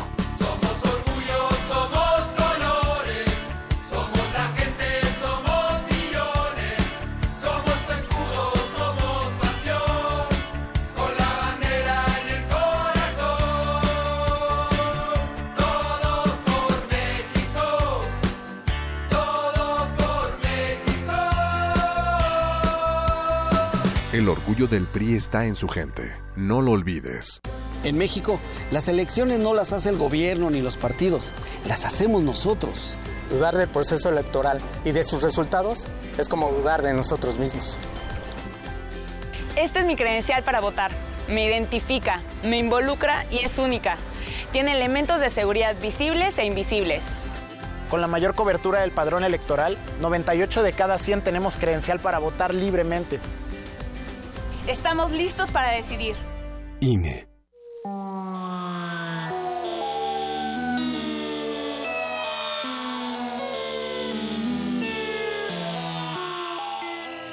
Speaker 54: El orgullo del PRI está en su gente. No lo olvides.
Speaker 55: En México, las elecciones no las hace el gobierno ni los partidos, las hacemos nosotros.
Speaker 56: Dudar del proceso electoral y de sus resultados es como dudar de nosotros mismos.
Speaker 57: Esta es mi credencial para votar. Me identifica, me involucra y es única. Tiene elementos de seguridad visibles e invisibles.
Speaker 56: Con la mayor cobertura del padrón electoral, 98 de cada 100 tenemos credencial para votar libremente.
Speaker 57: Estamos listos para decidir.
Speaker 54: INE.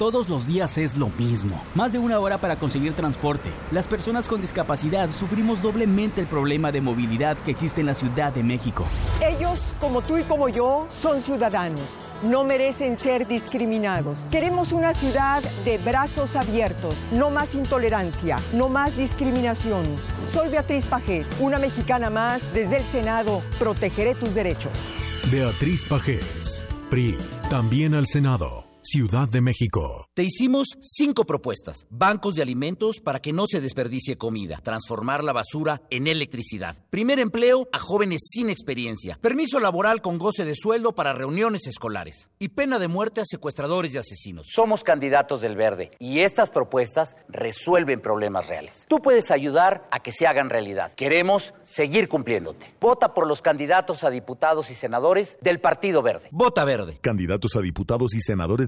Speaker 58: Todos los días es lo mismo. Más de una hora para conseguir transporte. Las personas con discapacidad sufrimos doblemente el problema de movilidad que existe en la Ciudad de México.
Speaker 59: Ellos, como tú y como yo, son ciudadanos. No merecen ser discriminados. Queremos una ciudad de brazos abiertos, no más intolerancia, no más discriminación. Soy Beatriz Pajés, una mexicana más desde el Senado. Protegeré tus derechos.
Speaker 60: Beatriz Pajés, PRI, también al Senado. Ciudad de México.
Speaker 61: Te hicimos cinco propuestas. Bancos de alimentos para que no se desperdicie comida. Transformar la basura en electricidad. Primer empleo a jóvenes sin experiencia. Permiso laboral con goce de sueldo para reuniones escolares. Y pena de muerte a secuestradores y asesinos.
Speaker 62: Somos candidatos del Verde y estas propuestas resuelven problemas reales. Tú puedes ayudar a que se hagan realidad. Queremos seguir cumpliéndote. Vota por los candidatos a diputados y senadores del Partido Verde.
Speaker 61: Vota Verde.
Speaker 60: Candidatos a diputados y senadores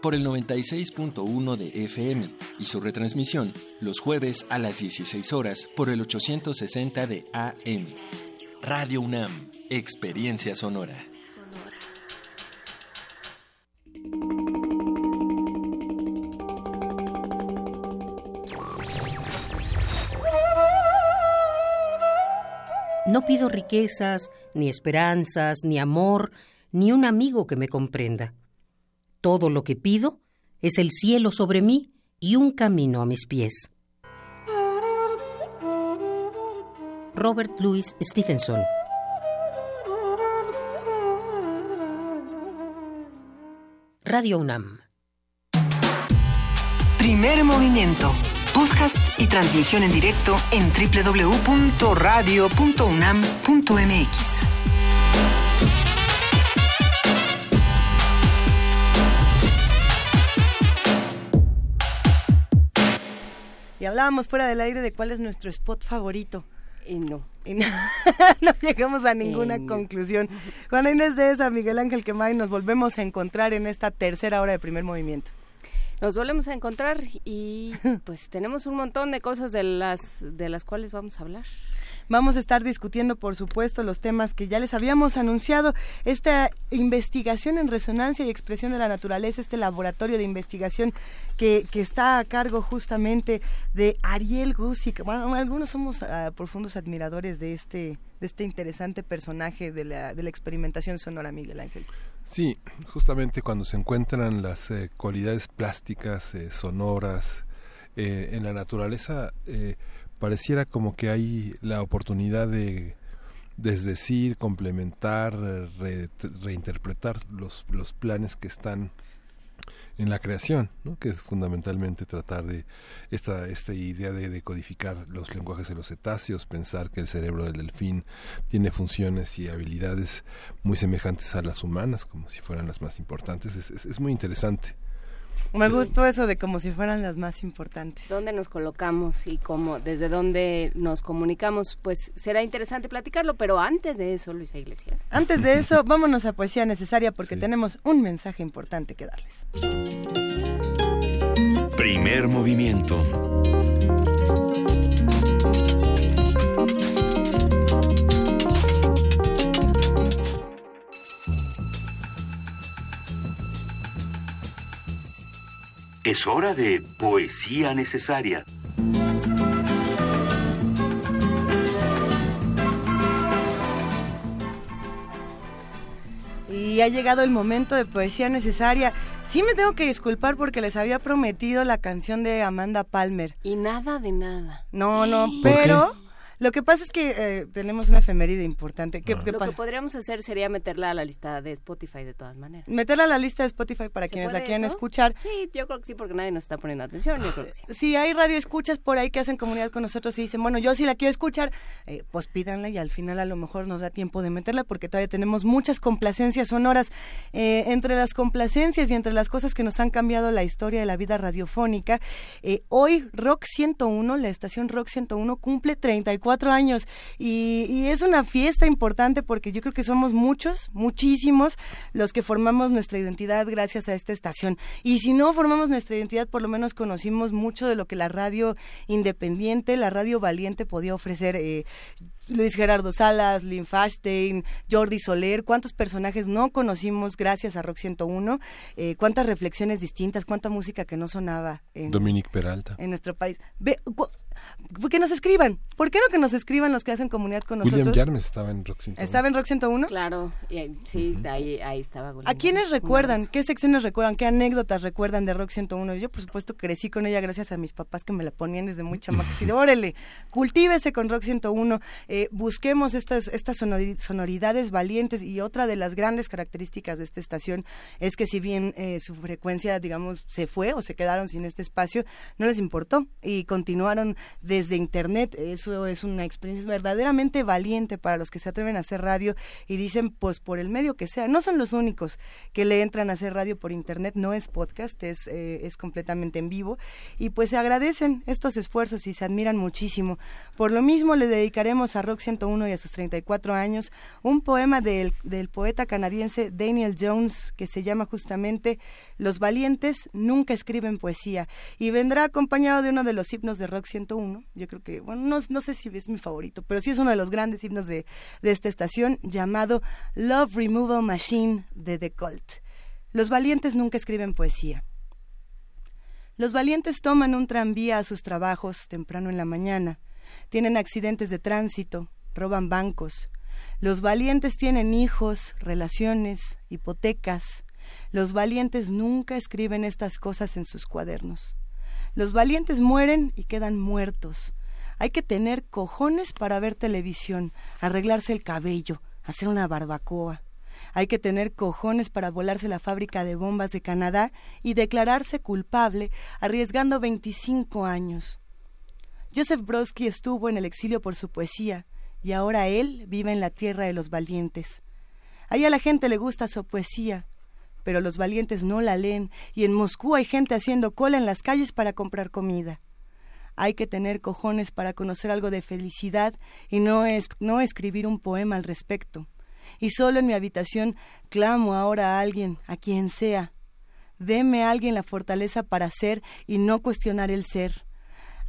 Speaker 63: por el 96.1 de FM y su retransmisión los jueves a las 16 horas por el 860 de AM. Radio UNAM, Experiencia Sonora.
Speaker 46: No pido riquezas, ni esperanzas, ni amor, ni un amigo que me comprenda. Todo lo que pido es el cielo sobre mí y un camino a mis pies. Robert Louis Stevenson Radio UNAM
Speaker 54: Primer movimiento. Podcast y transmisión en directo en www.radio.unam.mx.
Speaker 2: Y hablábamos fuera del aire de cuál es nuestro spot favorito.
Speaker 3: Y no.
Speaker 2: Y no, no llegamos a ninguna conclusión. Juan Inés de esa, Miguel Ángel Quemay, nos volvemos a encontrar en esta tercera hora de primer movimiento.
Speaker 3: Nos volvemos a encontrar y pues tenemos un montón de cosas de las de las cuales vamos a hablar.
Speaker 2: Vamos a estar discutiendo, por supuesto, los temas que ya les habíamos anunciado. Esta investigación en resonancia y expresión de la naturaleza, este laboratorio de investigación que, que está a cargo justamente de Ariel Gusick. Bueno, algunos somos uh, profundos admiradores de este, de este interesante personaje de la, de la experimentación sonora, Miguel Ángel.
Speaker 1: Sí, justamente cuando se encuentran las eh, cualidades plásticas, eh, sonoras, eh, en la naturaleza, eh, pareciera como que hay la oportunidad de desdecir, complementar, re, reinterpretar los, los planes que están en la creación, ¿no? que es fundamentalmente tratar de esta, esta idea de decodificar los lenguajes de los cetáceos, pensar que el cerebro del delfín tiene funciones y habilidades muy semejantes a las humanas, como si fueran las más importantes, es, es, es muy interesante.
Speaker 2: Me gustó eso de como si fueran las más importantes.
Speaker 3: ¿Dónde nos colocamos y cómo, desde dónde nos comunicamos? Pues será interesante platicarlo, pero antes de eso, Luisa Iglesias.
Speaker 2: Antes de eso, vámonos a Poesía Necesaria porque sí. tenemos un mensaje importante que darles.
Speaker 6: Primer movimiento. Es hora de poesía necesaria.
Speaker 2: Y ha llegado el momento de poesía necesaria. Sí me tengo que disculpar porque les había prometido la canción de Amanda Palmer.
Speaker 3: Y nada de nada.
Speaker 2: No, no, pero... Lo que pasa es que eh, tenemos una efeméride importante. ¿Qué, qué
Speaker 3: Lo que podríamos hacer sería meterla a la lista de Spotify de todas maneras.
Speaker 2: Meterla a la lista de Spotify para quienes la quieran eso? escuchar.
Speaker 3: Sí, yo creo que sí, porque nadie nos está poniendo atención. Yo creo que sí.
Speaker 2: Si hay radio escuchas por ahí que hacen comunidad con nosotros y dicen, bueno, yo sí la quiero escuchar, eh, pues pídanla y al final a lo mejor nos da tiempo de meterla porque todavía tenemos muchas complacencias sonoras. Eh, entre las complacencias y entre las cosas que nos han cambiado la historia de la vida radiofónica, eh, hoy Rock 101, la estación Rock 101, cumple 34 años. Y, y, es una fiesta importante porque yo creo que somos muchos, muchísimos, los que formamos nuestra identidad gracias a esta estación. Y si no formamos nuestra identidad, por lo menos conocimos mucho de lo que la radio independiente, la radio valiente podía ofrecer. Eh, Luis Gerardo Salas, Lynn Fashstein, Jordi Soler, cuántos personajes no conocimos gracias a Rock 101, eh, cuántas reflexiones distintas, cuánta música que no sonaba en,
Speaker 1: Dominic Peralta.
Speaker 2: en nuestro país. Ve, que nos escriban. ¿Por qué no que nos escriban los que hacen comunidad con nosotros?
Speaker 1: William Yarmes estaba en Rock 101.
Speaker 2: ¿Estaba en Rock 101?
Speaker 3: Claro, y, sí, uh -huh. ahí, ahí estaba.
Speaker 2: William ¿A quiénes recuerdan? ¿Qué secciones recuerdan? ¿Qué anécdotas recuerdan de Rock 101? Yo, por supuesto, crecí con ella gracias a mis papás que me la ponían desde muy chamaca. Así de, órale, cultívese con Rock 101, eh, busquemos estas, estas sonoridades valientes y otra de las grandes características de esta estación es que si bien eh, su frecuencia, digamos, se fue o se quedaron sin este espacio, no les importó y continuaron desde internet. Eso es una experiencia verdaderamente valiente para los que se atreven a hacer radio y dicen, pues por el medio que sea. No son los únicos que le entran a hacer radio por internet, no es podcast, es, eh, es completamente en vivo. Y pues se agradecen estos esfuerzos y se admiran muchísimo. Por lo mismo le dedicaremos a Rock 101 y a sus 34 años un poema del, del poeta canadiense Daniel Jones que se llama justamente Los valientes nunca escriben poesía y vendrá acompañado de uno de los himnos de Rock 101. Yo creo que, bueno, no, sé si es mi favorito, pero sí es uno de los grandes himnos de, de esta estación llamado Love Removal Machine de The Cult. Los valientes nunca escriben poesía. Los valientes toman un tranvía a sus trabajos temprano en la mañana, tienen accidentes de tránsito, roban bancos. Los valientes tienen hijos, relaciones, hipotecas. Los valientes nunca escriben estas cosas en sus cuadernos. Los valientes mueren y quedan muertos. Hay que tener cojones para ver televisión, arreglarse el cabello, hacer una barbacoa. Hay que tener cojones para volarse la fábrica de bombas de Canadá y declararse culpable arriesgando 25 años. Joseph Brodsky estuvo en el exilio por su poesía y ahora él vive en la tierra de los valientes. Ahí a la gente le gusta su poesía, pero los valientes no la leen y en Moscú hay gente haciendo cola en las calles para comprar comida. Hay que tener cojones para conocer algo de felicidad y no, es, no escribir un poema al respecto. Y solo en mi habitación clamo ahora a alguien, a quien sea. Deme a alguien la fortaleza para ser y no cuestionar el ser.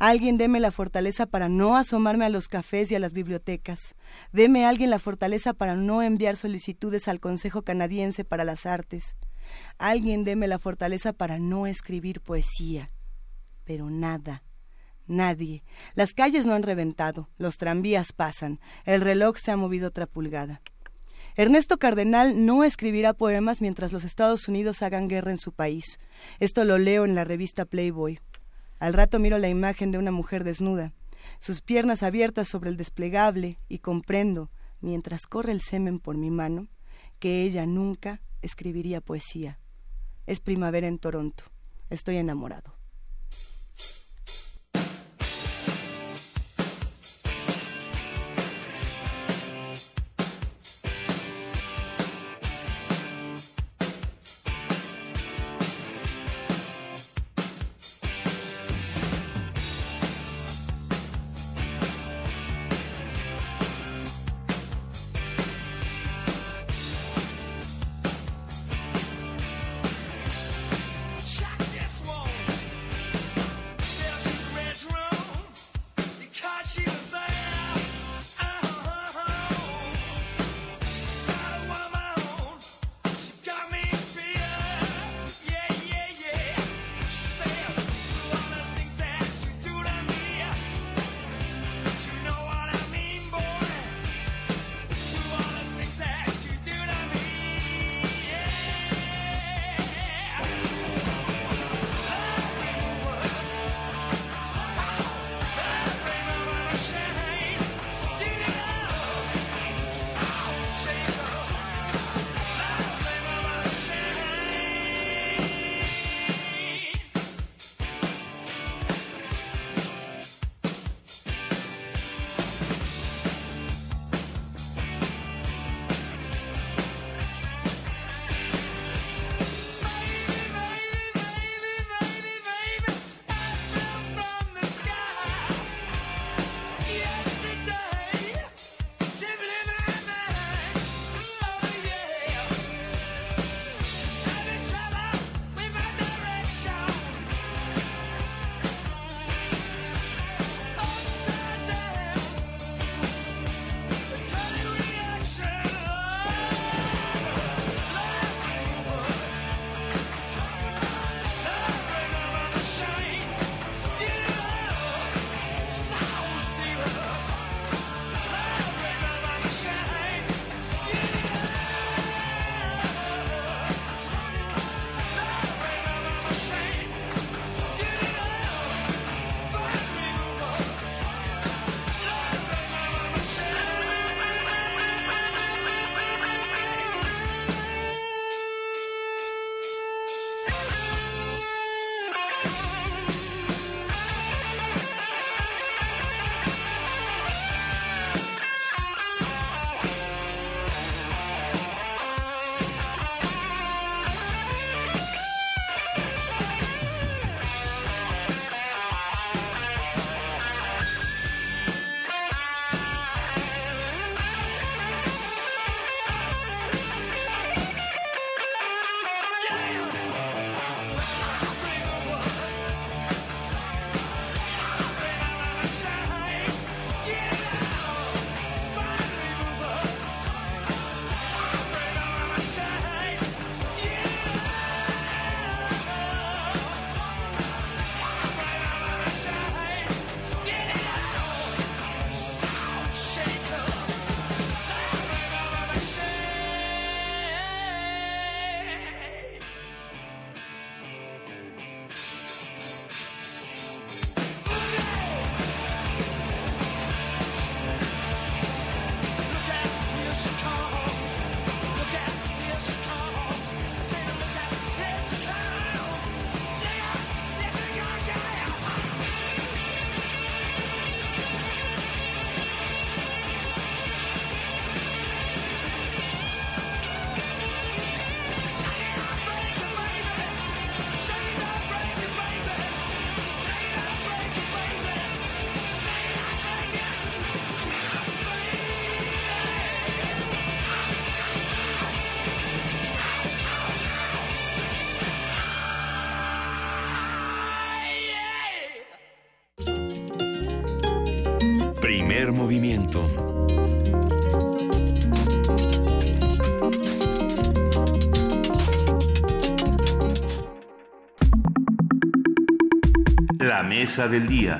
Speaker 2: Alguien deme la fortaleza para no asomarme a los cafés y a las bibliotecas. Deme alguien la fortaleza para no enviar solicitudes al Consejo Canadiense para las Artes. Alguien deme la fortaleza para no escribir poesía. Pero nada, nadie. Las calles no han reventado, los tranvías pasan, el reloj se ha movido otra pulgada. Ernesto Cardenal no escribirá poemas mientras los Estados Unidos hagan guerra en su país. Esto lo leo en la revista Playboy. Al rato miro la imagen de una mujer desnuda, sus piernas abiertas sobre el desplegable y comprendo, mientras corre el semen por mi mano, que ella nunca escribiría poesía. Es primavera en Toronto. Estoy enamorado.
Speaker 6: Mesa del día.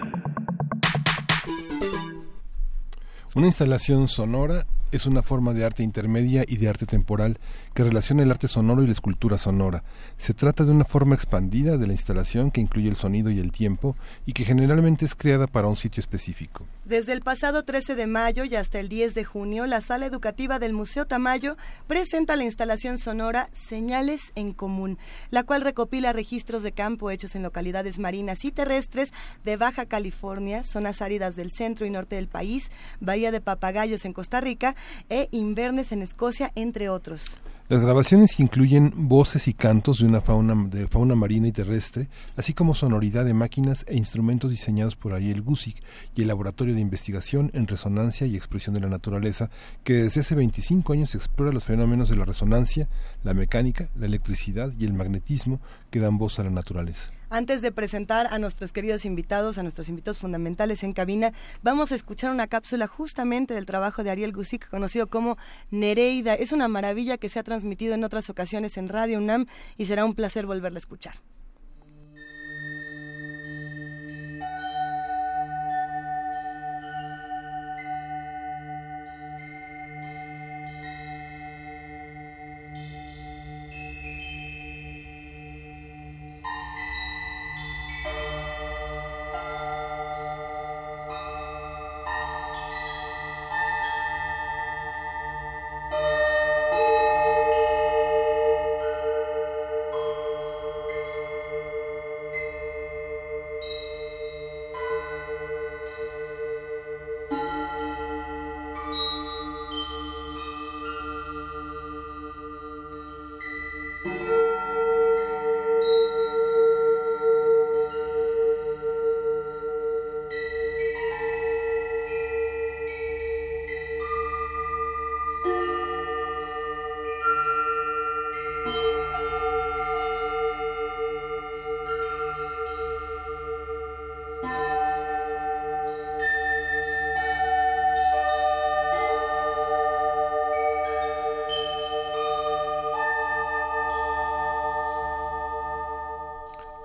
Speaker 1: Una instalación sonora es una forma de arte intermedia y de arte temporal que relaciona el arte sonoro y la escultura sonora. Se trata de una forma expandida de la instalación que incluye el sonido y el tiempo y que generalmente es creada para un sitio específico.
Speaker 2: Desde el pasado 13 de mayo y hasta el 10 de junio, la sala educativa del Museo Tamayo presenta la instalación sonora Señales en Común, la cual recopila registros de campo hechos en localidades marinas y terrestres de Baja California, zonas áridas del centro y norte del país, Bahía de Papagayos en Costa Rica e Invernes en Escocia, entre otros.
Speaker 1: Las grabaciones incluyen voces y cantos de una fauna, de fauna marina y terrestre, así como sonoridad de máquinas e instrumentos diseñados por Ariel Gusick y el Laboratorio de Investigación en Resonancia y Expresión de la Naturaleza, que desde hace 25 años explora los fenómenos de la resonancia, la mecánica, la electricidad y el magnetismo que dan voz a la naturaleza.
Speaker 2: Antes de presentar a nuestros queridos invitados, a nuestros invitados fundamentales en cabina, vamos a escuchar una cápsula justamente del trabajo de Ariel Gusick, conocido como Nereida. Es una maravilla que se ha transmitido en otras ocasiones en Radio UNAM y será un placer volverla a escuchar.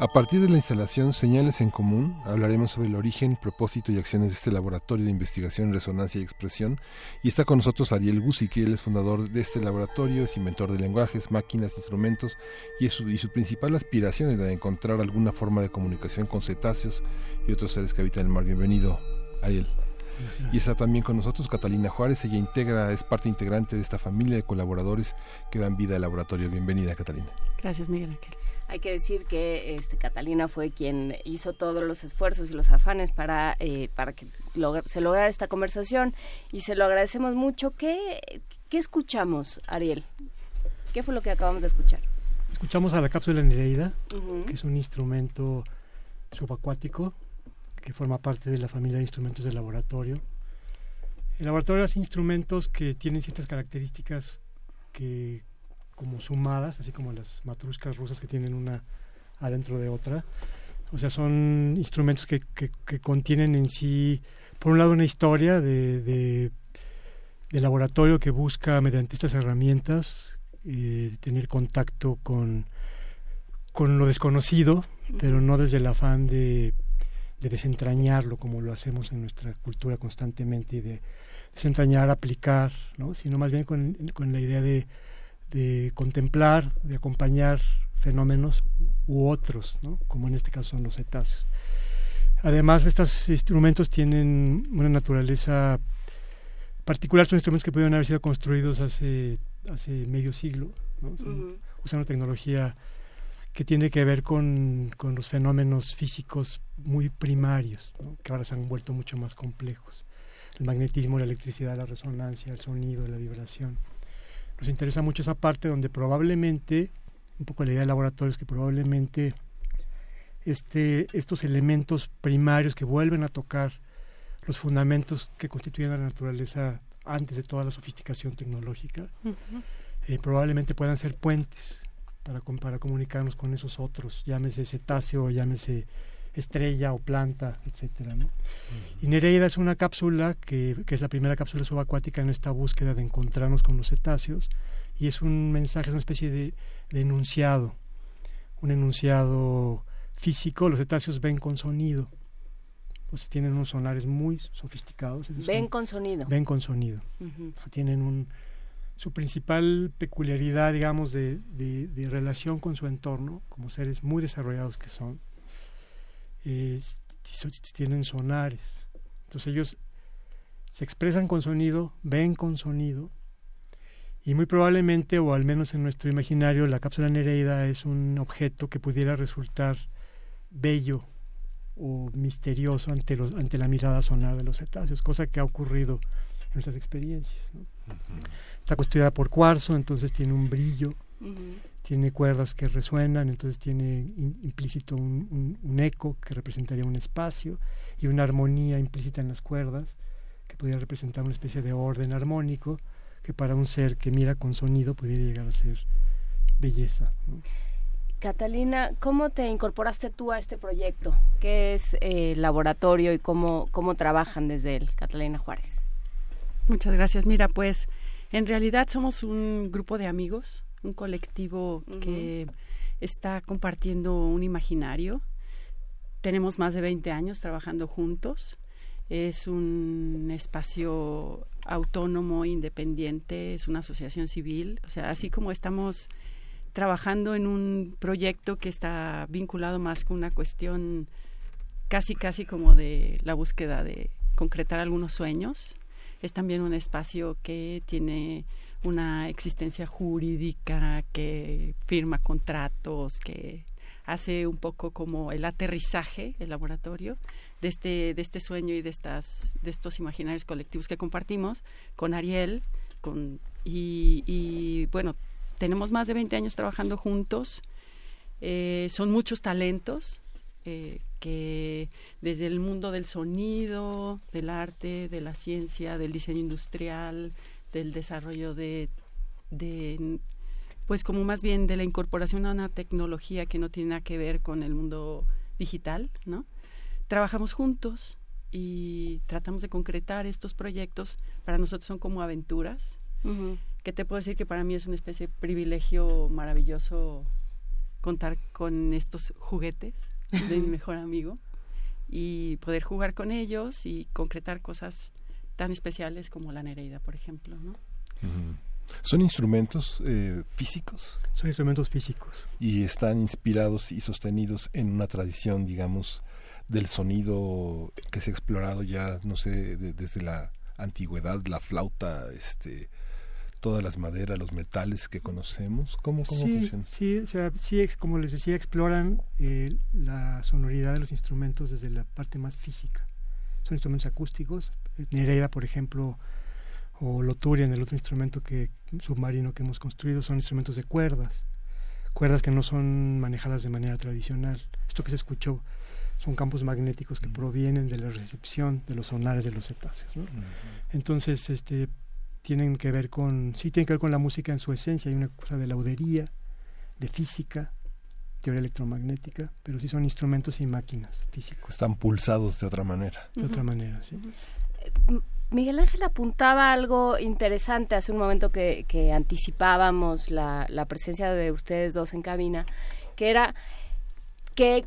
Speaker 1: A partir de la instalación Señales en Común, hablaremos sobre el origen, propósito y acciones de este laboratorio de investigación en resonancia y expresión. Y está con nosotros Ariel Guzzi, que él es fundador de este laboratorio, es inventor de lenguajes, máquinas, instrumentos, y, su, y su principal aspiración es la de encontrar alguna forma de comunicación con cetáceos y otros seres que habitan el mar. Bienvenido, Ariel. Y está también con nosotros Catalina Juárez, ella integra, es parte integrante de esta familia de colaboradores que dan vida al laboratorio. Bienvenida, Catalina.
Speaker 64: Gracias, Miguel Ángel.
Speaker 3: Hay que decir que este, Catalina fue quien hizo todos los esfuerzos y los afanes para, eh, para que se lograra esta conversación y se lo agradecemos mucho. ¿Qué, ¿Qué escuchamos, Ariel? ¿Qué fue lo que acabamos de escuchar?
Speaker 64: Escuchamos a la cápsula Nereida, que es un instrumento subacuático que forma parte de la familia de instrumentos de laboratorio. El laboratorio hace instrumentos que tienen ciertas características que como sumadas, así como las matruscas rusas que tienen una adentro de otra. O sea, son instrumentos que, que, contienen en sí, por un lado, una historia de, de, laboratorio que busca, mediante estas herramientas, eh, tener contacto con, con lo desconocido, pero no desde el afán de, de desentrañarlo como lo hacemos en nuestra cultura constantemente y de desentrañar, aplicar, ¿no? sino más bien con, con la idea de de contemplar, de acompañar fenómenos u otros, ¿no? como en este caso son los cetáceos. Además, estos instrumentos tienen una naturaleza particular, son instrumentos que pudieron haber sido construidos hace, hace medio siglo, ¿no? usan una tecnología que tiene que ver con, con los fenómenos físicos muy primarios, que ahora se han vuelto mucho más complejos. El magnetismo, la electricidad, la resonancia, el sonido, la vibración nos interesa mucho esa parte donde probablemente, un poco la idea del laboratorio es que probablemente este, estos elementos primarios que vuelven a tocar los fundamentos que constituyen la naturaleza antes de toda la sofisticación tecnológica, eh, probablemente puedan ser puentes para, para comunicarnos con esos otros, llámese cetáceo, llámese estrella o planta, etcétera. ¿no? Y Nereida es una cápsula que, que, es la primera cápsula subacuática en esta búsqueda de encontrarnos con los cetáceos y es un mensaje, es una especie de, de enunciado, un enunciado físico. Los cetáceos ven con sonido, o sea, tienen unos sonares muy sofisticados.
Speaker 3: Ven con sonido.
Speaker 64: Ven con sonido. o sea, tienen un su principal peculiaridad, digamos, de, de, de, relación con su entorno, como seres muy desarrollados que son, es, tienen sonares. Entonces ellos se expresan con sonido, ven con sonido, y muy probablemente, o al menos en nuestro imaginario, la cápsula Nereida es un objeto que pudiera resultar bello o misterioso ante, los, ante la mirada sonar de los cetáceos, cosa que ha ocurrido en nuestras experiencias. ¿no? Está construida por cuarzo, entonces tiene un brillo, uh -huh. Tiene cuerdas que resuenan, entonces tiene in, implícito un, un, un, eco que representaría un espacio y una armonía implícita en las cuerdas que podría representar una especie de orden armónico que para un ser que mira con sonido pudiera llegar a ser belleza. ¿no?
Speaker 3: Catalina, ¿cómo te incorporaste tú a este proyecto? ¿Qué es el eh, laboratorio y cómo, cómo trabajan desde él, Catalina Juárez?
Speaker 65: Muchas gracias. Mira, pues en realidad somos un grupo de amigos, un colectivo uh -huh. que está compartiendo un imaginario. Tenemos más de 20 años trabajando juntos. Es un espacio autónomo, independiente, es una asociación civil. O sea, así como estamos trabajando en un proyecto que está vinculado más con una cuestión casi, casi como de la búsqueda de concretar algunos sueños. Es también un espacio que tiene una existencia jurídica, que firma contratos, que hace un poco como el aterrizaje, el laboratorio, de este, de este sueño y de, estas, de estos imaginarios colectivos que compartimos con Ariel, con, y, bueno, tenemos más de 20 años trabajando juntos. Eh, son muchos talentos eh, que desde el mundo del sonido, del arte, de la ciencia, del diseño industrial, del desarrollo de, de pues como más bien de la incorporación a una tecnología que no tiene nada que ver con el mundo digital, ¿no? Trabajamos juntos y tratamos de concretar estos proyectos. Para nosotros son como aventuras. Uh -huh que te puedo decir que para mí es una especie de privilegio maravilloso contar con estos juguetes de mi mejor amigo y poder jugar con ellos y concretar cosas tan especiales como la Nereida, por ejemplo, ¿no?
Speaker 1: Uh -huh. ¿Son instrumentos eh, físicos?
Speaker 64: Son instrumentos físicos.
Speaker 1: Y están inspirados y sostenidos en una tradición, digamos, del sonido que se ha explorado ya, no sé, de, desde la antigüedad, la flauta, este, todas las maderas, los metales que conocemos? ¿Cómo, cómo
Speaker 64: sí,
Speaker 1: funciona?
Speaker 64: Sí, o sea, sí, como les decía, exploran eh, la sonoridad de los instrumentos desde la parte más física. Son instrumentos acústicos. Nereida, por ejemplo, o Loturian, el otro instrumento que submarino que hemos construido, son instrumentos de cuerdas. Cuerdas que no son manejadas de manera tradicional. Esto que se escuchó son campos magnéticos que provienen de la recepción de los sonares de los cetáceos. ¿no? Uh -huh. Entonces, este, tienen que ver con, sí tienen que ver con la música en su esencia, hay una cosa de laudería, de física, teoría electromagnética, pero sí son instrumentos y máquinas físicos.
Speaker 1: Están pulsados de otra manera.
Speaker 64: De uh -huh. otra manera, sí.
Speaker 3: Miguel Ángel apuntaba algo interesante hace un momento que, que anticipábamos la, la, presencia de ustedes dos en cabina, que era que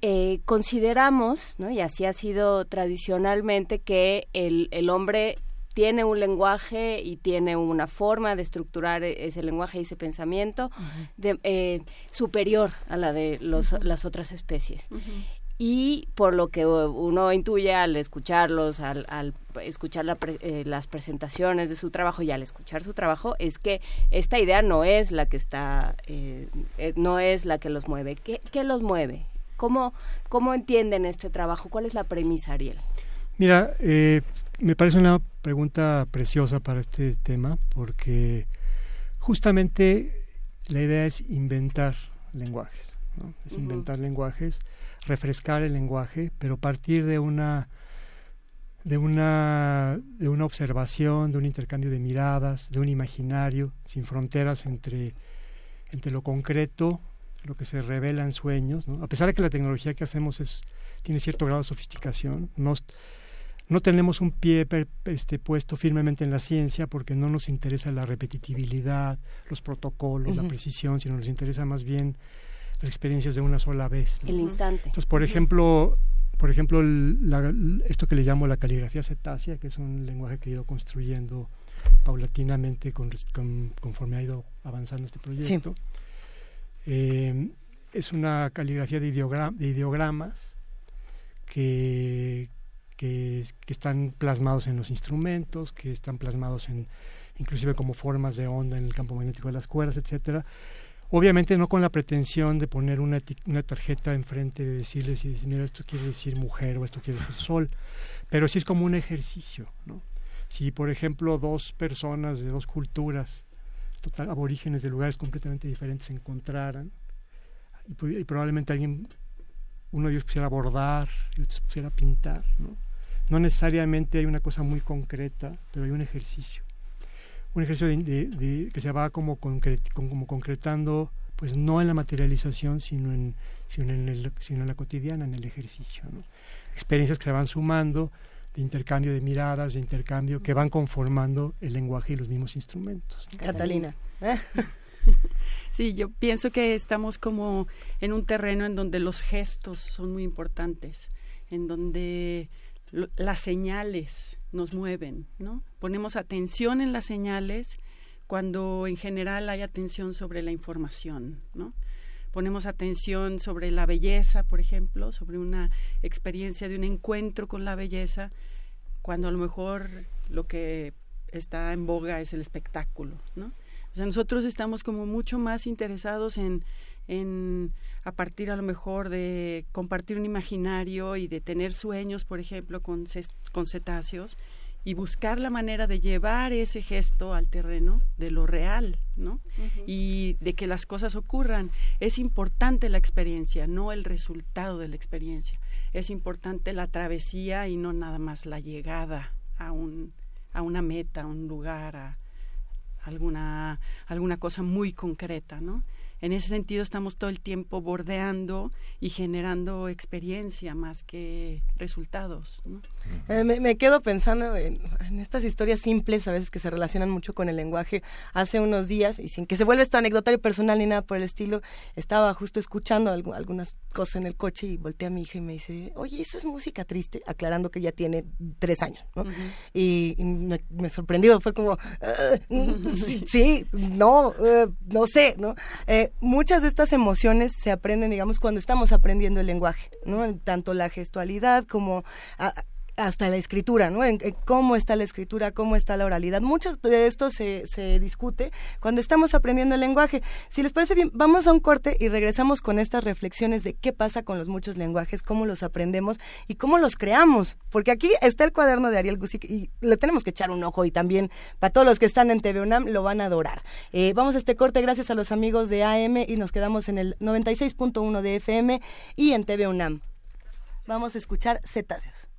Speaker 3: eh, consideramos, ¿no? y así ha sido tradicionalmente, que el, el hombre tiene un lenguaje y tiene una forma de estructurar ese lenguaje y ese pensamiento uh -huh. de, eh, superior a la de los, uh -huh. las otras especies. Uh -huh. Y por lo que uno intuye al escucharlos, al, al escuchar la pre, eh, las presentaciones de su trabajo y al escuchar su trabajo, es que esta idea no es la que está, eh, eh no es la que los mueve. ¿Qué, qué los mueve? ¿Cómo, ¿Cómo entienden este trabajo? ¿Cuál es la premisa, Ariel?
Speaker 64: Mira, eh, me parece una pregunta preciosa para este tema porque justamente la idea es inventar lenguajes, ¿no? es uh -huh. inventar lenguajes, refrescar el lenguaje, pero partir de una de una de una observación, de un intercambio de miradas, de un imaginario sin fronteras entre entre lo concreto, lo que se revela en sueños, ¿no? a pesar de que la tecnología que hacemos es, tiene cierto grado de sofisticación, no, no tenemos un pie este, puesto firmemente en la ciencia porque no nos interesa la repetitividad, los protocolos, la precisión, sino nos interesa más bien experiencias de una sola vez.
Speaker 66: El instante.
Speaker 64: Entonces, por ejemplo, por ejemplo esto que le llamo la caligrafía cetácea, que es un lenguaje que he ido construyendo paulatinamente con, conforme ha ido avanzando este proyecto. Eh, es una caligrafía de, de ideogramas que, que, están plasmados en los instrumentos, que están plasmados en inclusive como formas de onda en el campo magnético de las cuerdas, etcétera. Obviamente no con la pretensión de poner una, una tarjeta enfrente de decirles, y mira, esto quiere decir mujer o esto quiere decir sol, pero sí es como un ejercicio, ¿no? Si, por ejemplo, dos personas de dos culturas, total, aborígenes de lugares completamente diferentes, se encontraran, y, y probablemente alguien, uno de ellos pusiera a bordar y otro pusiera a pintar, ¿no? No necesariamente hay una cosa muy concreta, pero hay un ejercicio. Un ejercicio de, que se va como, como concretando, pues no en la materialización, sino en, sino en, el, sino en la cotidiana, en el ejercicio. Experiencias que se van sumando de intercambio de miradas, de intercambio, que van conformando el lenguaje y los mismos instrumentos.
Speaker 2: Catalina.
Speaker 65: Sí, yo pienso que estamos como en un terreno en donde los gestos son muy importantes, en donde las señales nos mueven, ¿no? Ponemos atención en las señales cuando en general hay atención sobre la información, ¿no? Ponemos atención sobre la belleza, por ejemplo, sobre una experiencia de un encuentro con la belleza, cuando a lo mejor lo que está en boga es el espectáculo, ¿no? O sea, nosotros estamos como mucho más interesados en en a partir a lo mejor de compartir un imaginario y de tener sueños, por ejemplo, con, con cetáceos y buscar la manera de llevar ese gesto al terreno de lo real, ¿no? Y de que las cosas ocurran. Es importante la experiencia, no el resultado de la experiencia. Es importante la travesía y no nada más la llegada a un a una meta, a un lugar, a alguna alguna cosa muy concreta, ¿no? En ese sentido estamos todo el tiempo bordeando y generando experiencia más que resultados.
Speaker 2: Eh, me, quedo pensando en, estas historias simples, a veces que se relacionan mucho con el lenguaje. Hace unos días, y sin que se vuelva esto anecdotario personal ni nada por el estilo, estaba justo escuchando algunas cosas en el coche y volteé a mi hija y me dice, oye, eso es música triste, aclarando que ya tiene tres años. Y, me, sorprendió, fue como, ah, sí, no, eh, no sé, ¿no? Eh, muchas de estas emociones se aprenden, digamos, cuando estamos aprendiendo el lenguaje, ¿no? Tanto la gestualidad como hasta la escritura, ¿no? En, cómo está la escritura, cómo está la oralidad. Mucho de esto se, se discute cuando estamos aprendiendo el lenguaje. Si les parece bien, vamos a un corte y regresamos con estas reflexiones de qué pasa con los muchos lenguajes, cómo los aprendemos y cómo los creamos. Porque aquí está el cuaderno de Ariel Gusic y le tenemos que echar un ojo y también para todos los que están en TV UNAM lo van a adorar. Eh, vamos a este corte gracias a los amigos de AM y nos quedamos en el 96.1 de FM y en TV UNAM. Vamos a escuchar cetáceos.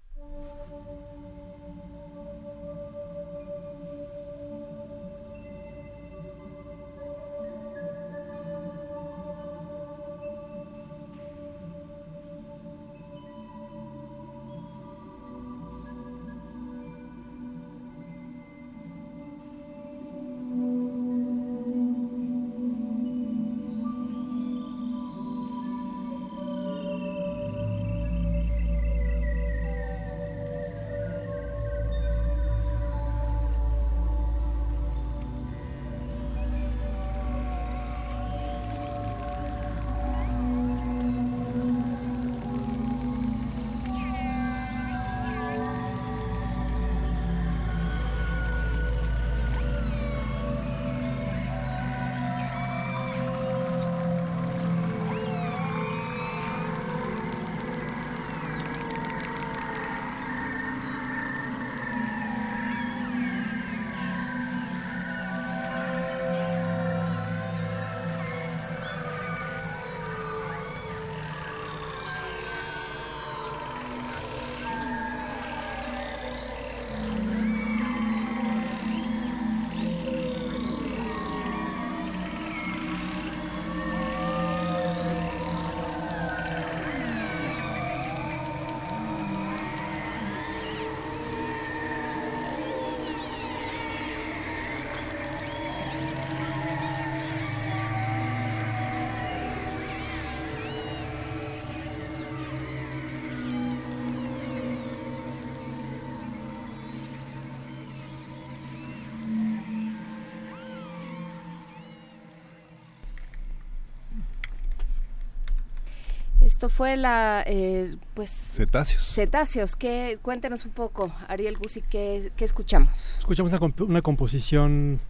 Speaker 3: Esto fue la, eh, pues...
Speaker 1: Cetáceos.
Speaker 3: Cetáceos, que cuéntenos un poco, Ariel Gusi, ¿qué, qué escuchamos?
Speaker 64: Escuchamos una, una, composición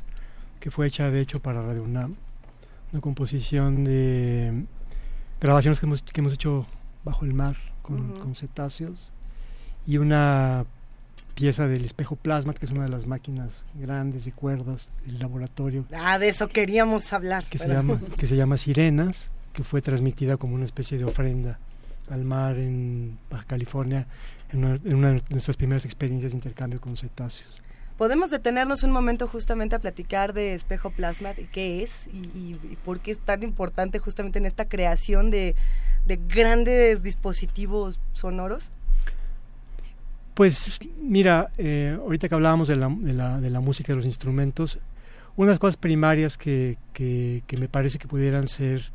Speaker 64: que fue hecha, de hecho, para Radio UNAM, una composición de grabaciones que hemos, que hemos hecho bajo el mar con, con cetáceos y una pieza del espejo plasma, que es una de las máquinas grandes de cuerdas del laboratorio.
Speaker 2: Ah, de eso queríamos hablar.
Speaker 64: Que, se, llama, que se llama Sirenas, que fue transmitida como una especie de ofrenda al mar en Baja California en una, de nuestras primeras experiencias de intercambio con cetáceos.
Speaker 2: Podemos detenernos un momento justamente a platicar de espejo plasma, y qué es y, por qué es tan importante justamente en esta creación de grandes dispositivos sonoros.
Speaker 64: Pues mira, eh, ahorita que hablábamos de la, de, la, de la, música, de los instrumentos, unas cosas primarias que, que, me parece que pudieran ser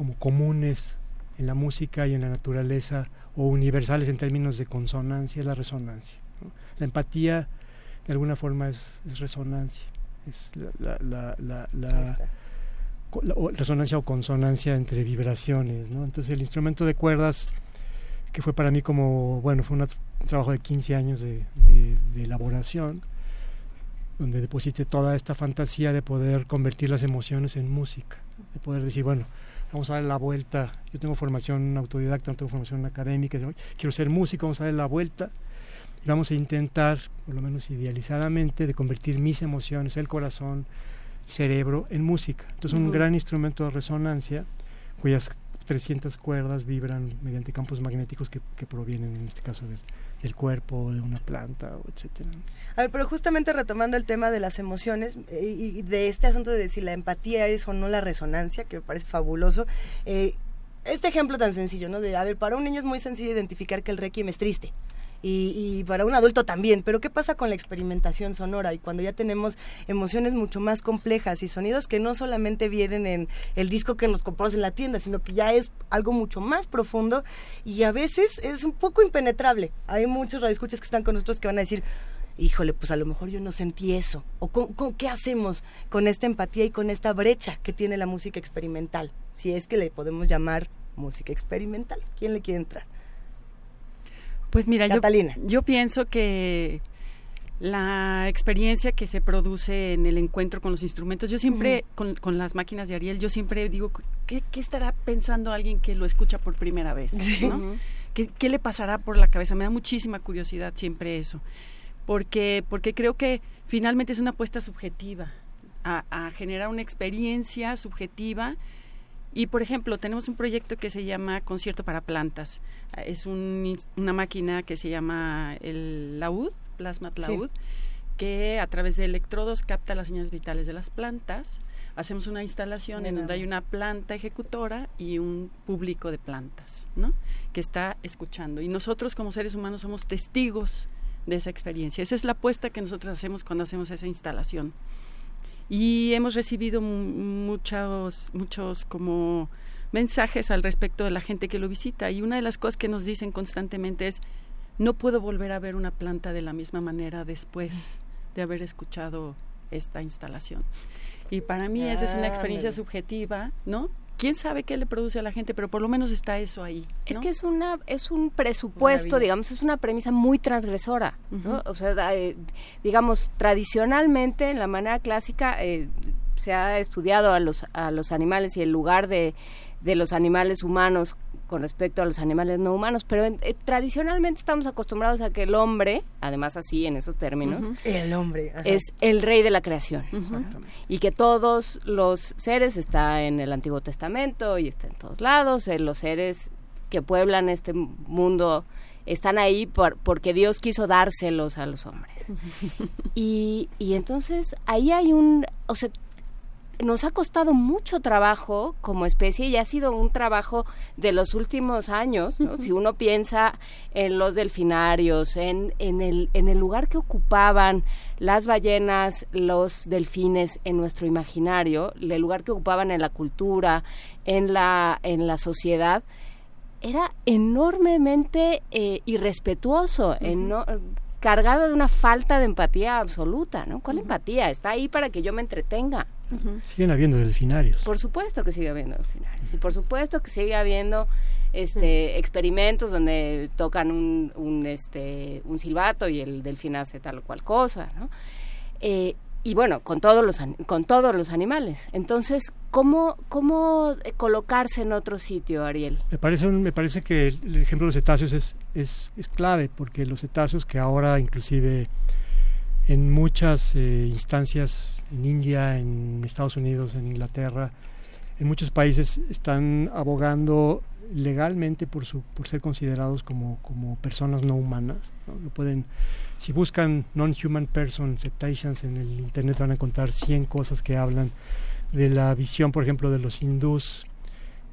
Speaker 64: como comunes en la música y en la naturaleza o universales en términos de consonancia es la resonancia. La empatía de alguna forma es, resonancia, es la, la, la, la resonancia o consonancia entre vibraciones. ¿no? Entonces el instrumento de cuerdas que fue para mí como, bueno, fue un trabajo de 15 años de, elaboración, donde deposité toda esta fantasía de poder convertir las emociones en música, de poder decir, bueno, vamos a dar la vuelta, yo tengo formación autodidacta, no tengo formación académica, quiero ser músico, vamos a dar la vuelta. Y vamos a intentar, por lo menos idealizadamente, de convertir mis emociones, el corazón, cerebro, en música. Entonces, un gran instrumento de resonancia cuyas 300 cuerdas vibran mediante campos magnéticos que, provienen, en este caso, del, cuerpo, de una planta, etcétera.
Speaker 2: A ver, pero justamente retomando el tema de las emociones eh, y de este asunto de si la empatía es o no la resonancia, que me parece fabuloso, eh, este ejemplo tan sencillo, ¿no? De, a ver, para un niño es muy sencillo identificar que el requiem es triste y, para un adulto también. Pero ¿qué pasa con la experimentación sonora y cuando ya tenemos emociones mucho más complejas y sonidos que no solamente vienen en el disco que nos compramos en la tienda, sino que ya es algo mucho más profundo y a veces es un poco impenetrable? Hay muchos radioescuchas que están con nosotros que van a decir, híjole, pues a lo mejor yo no sentí eso. ¿O con, qué hacemos con esta empatía y con esta brecha que tiene la música experimental? Si es que le podemos llamar música experimental. ¿Quién le quiere entrar?
Speaker 65: Pues mira, yo, yo pienso que la experiencia que se produce en el encuentro con los instrumentos, yo siempre, con, con, las máquinas de Ariel, yo siempre digo, ¿qué, estará pensando alguien que lo escucha por primera vez? ¿Qué, le pasará por la cabeza? Me da muchísima curiosidad siempre eso, porque, porque creo que finalmente es una apuesta subjetiva, a, a generar una experiencia subjetiva y por ejemplo, tenemos un proyecto que se llama Concierto para Plantas. Es una máquina que se llama el laúd, Plasma Laúd, que a través de electrodos capta las señales vitales de las plantas. Hacemos una instalación en donde hay una planta ejecutora y un público de plantas, ¿no? Que está escuchando. Y nosotros como seres humanos somos testigos de esa experiencia. Esa es la apuesta que nosotros hacemos cuando hacemos esa instalación y hemos recibido muchos muchos como mensajes al respecto de la gente que lo visita y una de las cosas que nos dicen constantemente es no puedo volver a ver una planta de la misma manera después de haber escuchado esta instalación. Y para mí esa es una experiencia subjetiva, ¿no? Quién sabe qué le produce a la gente, pero por lo menos está eso ahí.
Speaker 3: Es que es una es un presupuesto, digamos, es una premisa muy transgresora, ¿no? O sea, eh, digamos, tradicionalmente en la manera clásica eh, se ha estudiado a los a los animales y el lugar de de los animales humanos con respecto a los animales no humanos, pero eh, tradicionalmente estamos acostumbrados a que el hombre, además así en esos términos,
Speaker 2: el hombre
Speaker 3: es el rey de la creación y que todos los seres está en el Antiguo Testamento y está en todos lados, eh, los seres que pueblan este mundo están ahí por, porque Dios quiso dárselos a los hombres. y, y entonces ahí hay un, o sea, nos ha costado mucho trabajo como especie y ha sido un trabajo de los últimos años, Si uno piensa en los delfinarios, en, en, el, en el lugar que ocupaban las ballenas, los delfines en nuestro imaginario, el lugar que ocupaban en la cultura, en la, en la sociedad, era enormemente eh, irrespetuoso, cargada de una falta de empatía absoluta, ¿no? ¿Cuál empatía? Está ahí para que yo me entretenga.
Speaker 64: Siguen habiendo delfinarios.
Speaker 3: Por supuesto que sigue habiendo delfinarios y por supuesto que sigue habiendo este experimentos donde tocan un, un este un silbato y el delfín hace tal o cual cosa, ¿no? Eh, y bueno, con todos los con todos los animales. Entonces, ¿cómo cómo colocarse en otro sitio, Ariel?
Speaker 64: Me parece me parece que el, ejemplo de los cetáceos es, es, es clave porque los cetáceos que ahora inclusive en muchas eh, instancias en India, en Estados Unidos, en Inglaterra, en muchos países están abogando legalmente por su por ser considerados como como personas no humanas ¿no? pueden si buscan non-human person cetaceans en el internet van a encontrar 100 cosas que hablan de la visión por ejemplo de los hindús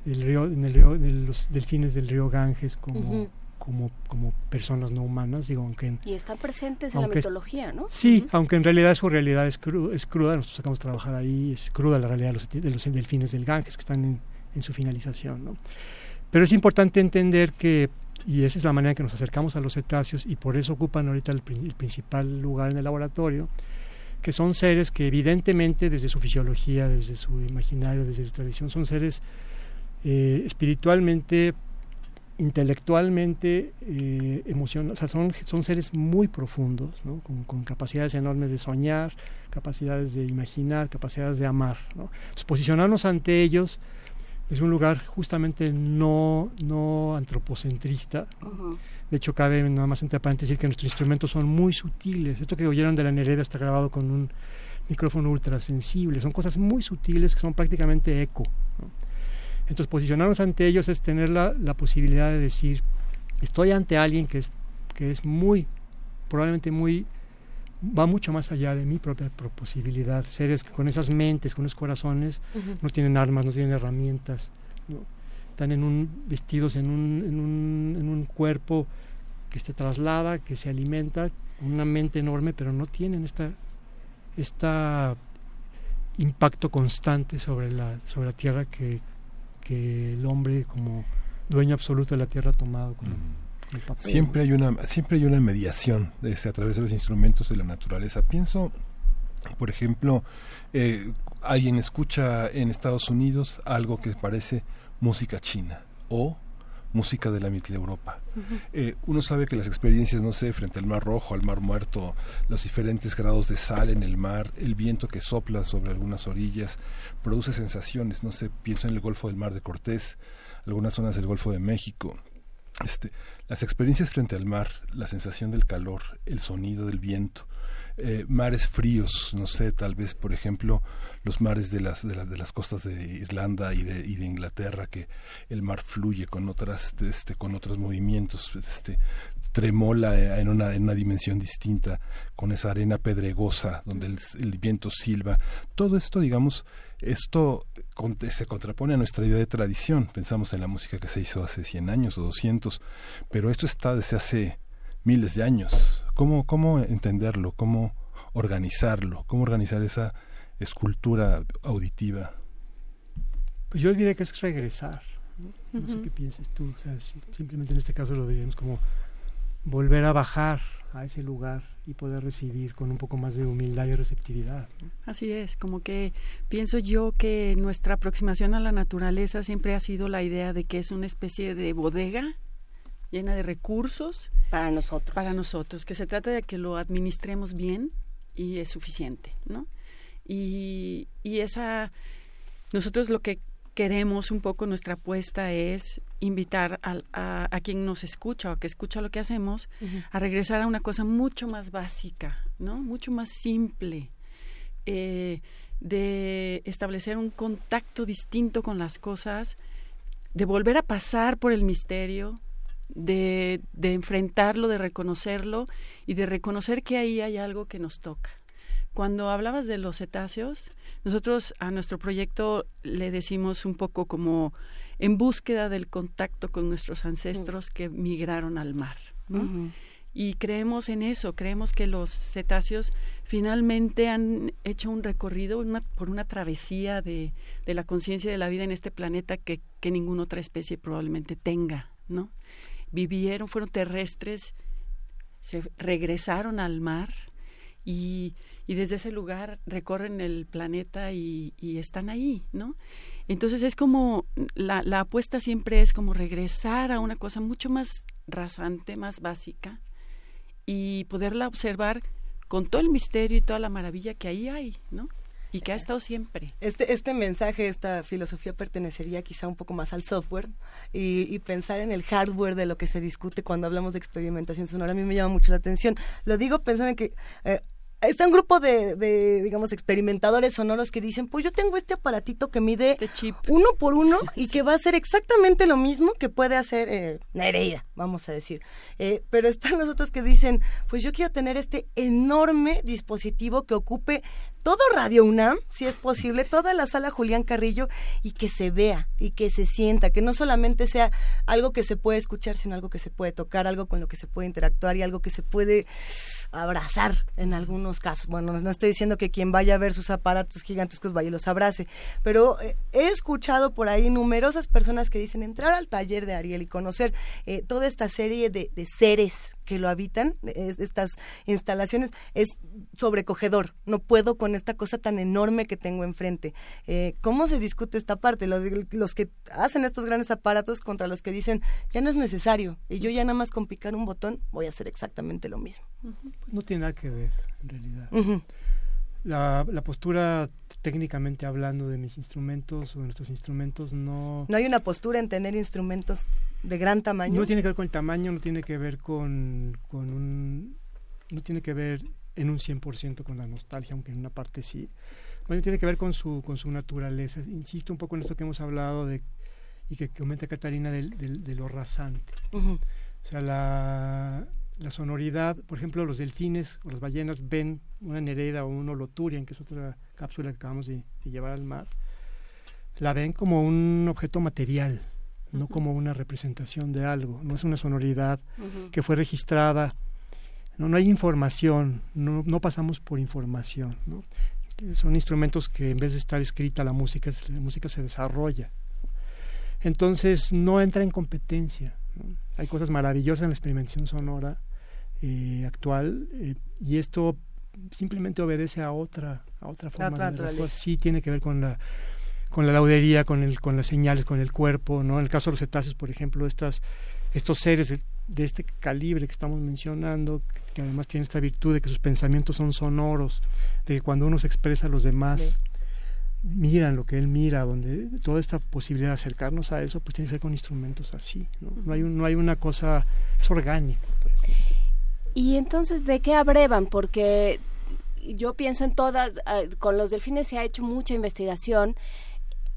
Speaker 64: del río, en río de los delfines del río Ganges como como, como personas no humanas, digo, aunque...
Speaker 3: y están presentes en la mitología, ¿no?
Speaker 64: Sí, aunque en realidad su realidad es, cruda, es cruda, nosotros sacamos a trabajar ahí, es cruda la realidad de los, de los delfines del Ganges que están en, en su finalización, ¿no? Pero es importante entender que, y esa es la manera en que nos acercamos a los cetáceos, y por eso ocupan ahorita el, el principal lugar en el laboratorio, que son seres que evidentemente desde su fisiología, desde su imaginario, desde su tradición, son seres eh, espiritualmente, intelectualmente, eh, emocionales, o sea, son, son seres muy profundos, ¿no? con, con, capacidades enormes de soñar, capacidades de imaginar, capacidades de amar. ¿no? Entonces, posicionarnos ante ellos es un lugar justamente no, no antropocentrista. Uh -huh. De hecho, cabe nada más entre paréntesis decir que nuestros instrumentos son muy sutiles. Esto que oyeron de la Nereda está grabado con un micrófono ultra sensible. Son cosas muy sutiles que son prácticamente eco. ¿no? Entonces, posicionarnos ante ellos es tener la, la, posibilidad de decir, estoy ante alguien que es, que es muy, probablemente muy, va mucho más allá de mi propia posibilidad. Seres con esas mentes, con esos corazones, uh -huh. no tienen armas, no tienen herramientas, ¿no? están en un, vestidos en un, en, un, en un cuerpo que se traslada, que se alimenta, una mente enorme, pero no tienen esta, esta impacto constante sobre la, sobre la tierra que, que el hombre como dueño absoluto de la tierra ha tomado con,
Speaker 1: mm. papel, siempre hay una siempre hay una mediación este, a través de los instrumentos de la naturaleza pienso por ejemplo eh, alguien escucha en Estados Unidos algo que parece música china o música de la Mitteleuropa. Uh -huh. eh, uno sabe que las experiencias, no sé, frente al Mar Rojo, al Mar Muerto, los diferentes grados de sal en el mar, el viento que sopla sobre algunas orillas, produce sensaciones, no sé, pienso en el Golfo del Mar de Cortés, algunas zonas del Golfo de México. Este, las experiencias frente al mar, la sensación del calor, el sonido del viento, eh, mares fríos, no sé, tal vez, por ejemplo, los mares de las, de, la, de las costas de Irlanda y de, y de, Inglaterra, que el mar fluye con otras, este, con otros movimientos, este, tremola en una, en una dimensión distinta, con esa arena pedregosa donde el, el viento silba. Todo esto, digamos, esto se contrapone a nuestra idea de tradición. Pensamos en la música que se hizo hace 100 años o 200, pero esto está desde hace miles de años. ¿Cómo, cómo entenderlo? ¿Cómo organizarlo? ¿Cómo organizar esa escultura auditiva?
Speaker 64: Pues yo diría que es regresar. No, uh -huh. sé qué piensas tú. O sea, simplemente en este caso lo diríamos como volver a bajar a ese lugar y poder recibir con un poco más de humildad y receptividad. ¿no?
Speaker 65: Así es, como que pienso yo que nuestra aproximación a la naturaleza siempre ha sido la idea de que es una especie de bodega llena de recursos
Speaker 3: para nosotros.
Speaker 65: Para nosotros, que se trata de que lo administremos bien y es suficiente, ¿no? Y, y esa, nosotros lo que queremos un poco, nuestra apuesta es invitar a, a, a quien nos escucha o que escucha lo que hacemos uh -huh. a regresar a una cosa mucho más básica, ¿no? Mucho más simple. Eh, de establecer un contacto distinto con las cosas, de volver a pasar por el misterio, de, de, enfrentarlo, de reconocerlo y de reconocer que ahí hay algo que nos toca. Cuando hablabas de los cetáceos, nosotros a nuestro proyecto le decimos un poco como en búsqueda del contacto con nuestros ancestros que migraron al mar. ¿no? Uh -huh. Y creemos en eso, creemos que los cetáceos finalmente han hecho un recorrido una, por una travesía de, de la conciencia de la vida en este planeta que, que ninguna otra especie probablemente tenga, ¿no? Vivieron, fueron terrestres se regresaron al mar y, y desde ese lugar recorren el planeta y, y están ahí, ¿no? Entonces es como, la, la apuesta siempre es como regresar a una cosa mucho más rasante, más básica y poderla observar con todo el misterio y toda la maravilla que ahí hay, ¿no? Y que ha estado siempre.
Speaker 2: Este, este mensaje, esta filosofía pertenecería quizá un poco más al software y, pensar en el hardware de lo que se discute cuando hablamos de experimentación sonora. A mí me llama mucho la atención. Lo digo pensando en que eh, está un grupo de, de, digamos, experimentadores sonoros que dicen, pues yo tengo este aparatito que mide
Speaker 65: este
Speaker 2: uno por uno y que va a hacer exactamente lo mismo que puede hacer eh, Nereida, vamos a decir. Eh, pero están los otros que dicen, pues yo quiero tener este enorme dispositivo que ocupe todo Radio UNAM, si es posible, toda la sala Julián Carrillo y que se vea y que se sienta, que no solamente sea algo que se puede escuchar, sino algo que se puede tocar, algo con lo que se puede interactuar y algo que se puede abrazar en algunos casos. Bueno, no estoy diciendo que quien vaya a ver sus aparatos gigantescos vaya y los abrace, pero eh, he escuchado por ahí numerosas personas que dicen entrar al taller de Ariel y conocer eh, toda esta serie de, seres que lo habitan, es, estas instalaciones, es sobrecogedor. No puedo con esta cosa tan enorme que tengo enfrente. Eh, ¿Cómo se discute esta parte? Los, los, que hacen estos grandes aparatos contra los que dicen, ya no es necesario, y yo ya nada más con picar un botón voy a hacer exactamente lo mismo.
Speaker 64: No tiene nada que ver, en realidad. Uh -huh. la, la postura técnicamente hablando de mis instrumentos o de nuestros instrumentos no...
Speaker 2: No hay una postura en tener instrumentos de gran tamaño.
Speaker 64: No tiene que ver con el tamaño, no tiene que ver con, con un... no tiene que ver en un 100% con la nostalgia, aunque en una parte sí. Bueno, tiene que ver con su, con su naturaleza. Insisto un poco en esto que hemos hablado de, y que comenta Catalina de, lo rasante. Uh -huh. O sea, la, la sonoridad, por ejemplo, los delfines o las ballenas ven una nereida o un holoturian, que es otra cápsula que acabamos de, de llevar al mar, la ven como un objeto material, no uh -huh. como una representación de algo, no es una sonoridad uh -huh. que fue registrada, no, no hay información, no, no pasamos por información, ¿no? son instrumentos que en vez de estar escrita la música, la música se desarrolla. Entonces no entra en competencia. ¿no? Hay cosas maravillosas en la experimentación sonora eh, actual eh, y esto simplemente obedece a otra a otra forma
Speaker 2: otra
Speaker 64: de las cosas. Sí tiene que ver con la con la laudería, con el con las señales, con el cuerpo, ¿no? En el caso de los cetáceos, por ejemplo, estas estos seres de, de este calibre que estamos mencionando, que, que, además tienen esta virtud de que sus pensamientos son sonoros, de que cuando uno se expresa a los demás sí. miran lo que él mira, donde toda esta posibilidad de acercarnos a eso, pues tiene que ser con instrumentos así, ¿no? No hay, un, no hay una cosa, es orgánico.
Speaker 66: Y entonces, ¿de qué abrevan? Porque yo pienso en todas, uh, con los delfines se ha hecho mucha investigación,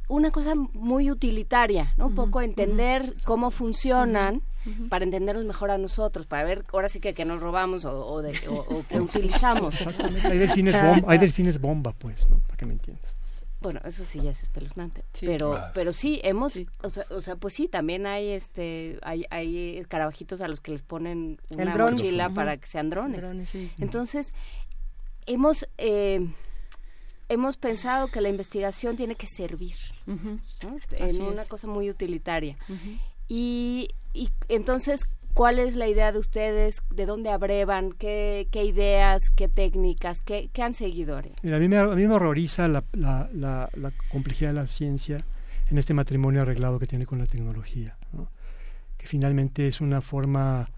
Speaker 66: una cosa muy utilitaria, ¿no? Un uh -huh, poco entender uh -huh. cómo funcionan uh -huh. para entendernos mejor a nosotros, para ver ahora sí que, que nos robamos o, o, de, o, o que utilizamos.
Speaker 64: hay, delfines bomba, hay delfines bomba, pues, ¿no? Para que me entiendas.
Speaker 66: Bueno, eso sí ya es espeluznante, sí. pero ah, pero sí hemos, sí. O, sea, o sea, pues sí, también hay este hay hay escarabajitos a los que les ponen una mochila uh -huh. para que sean drones. drones sí. Entonces hemos eh, hemos pensado que la investigación tiene que servir uh -huh. ¿no? en una es. cosa muy utilitaria. Uh -huh. y, y, entonces, ¿cuál es la idea de ustedes? ¿De dónde abrevan? ¿Qué, qué ideas? ¿Qué técnicas? ¿Qué, qué han seguido?
Speaker 64: Mira, a, mí me, a mí me horroriza la, la, la, la, complejidad de la ciencia en este matrimonio arreglado que tiene con la tecnología, ¿no? que finalmente es una forma,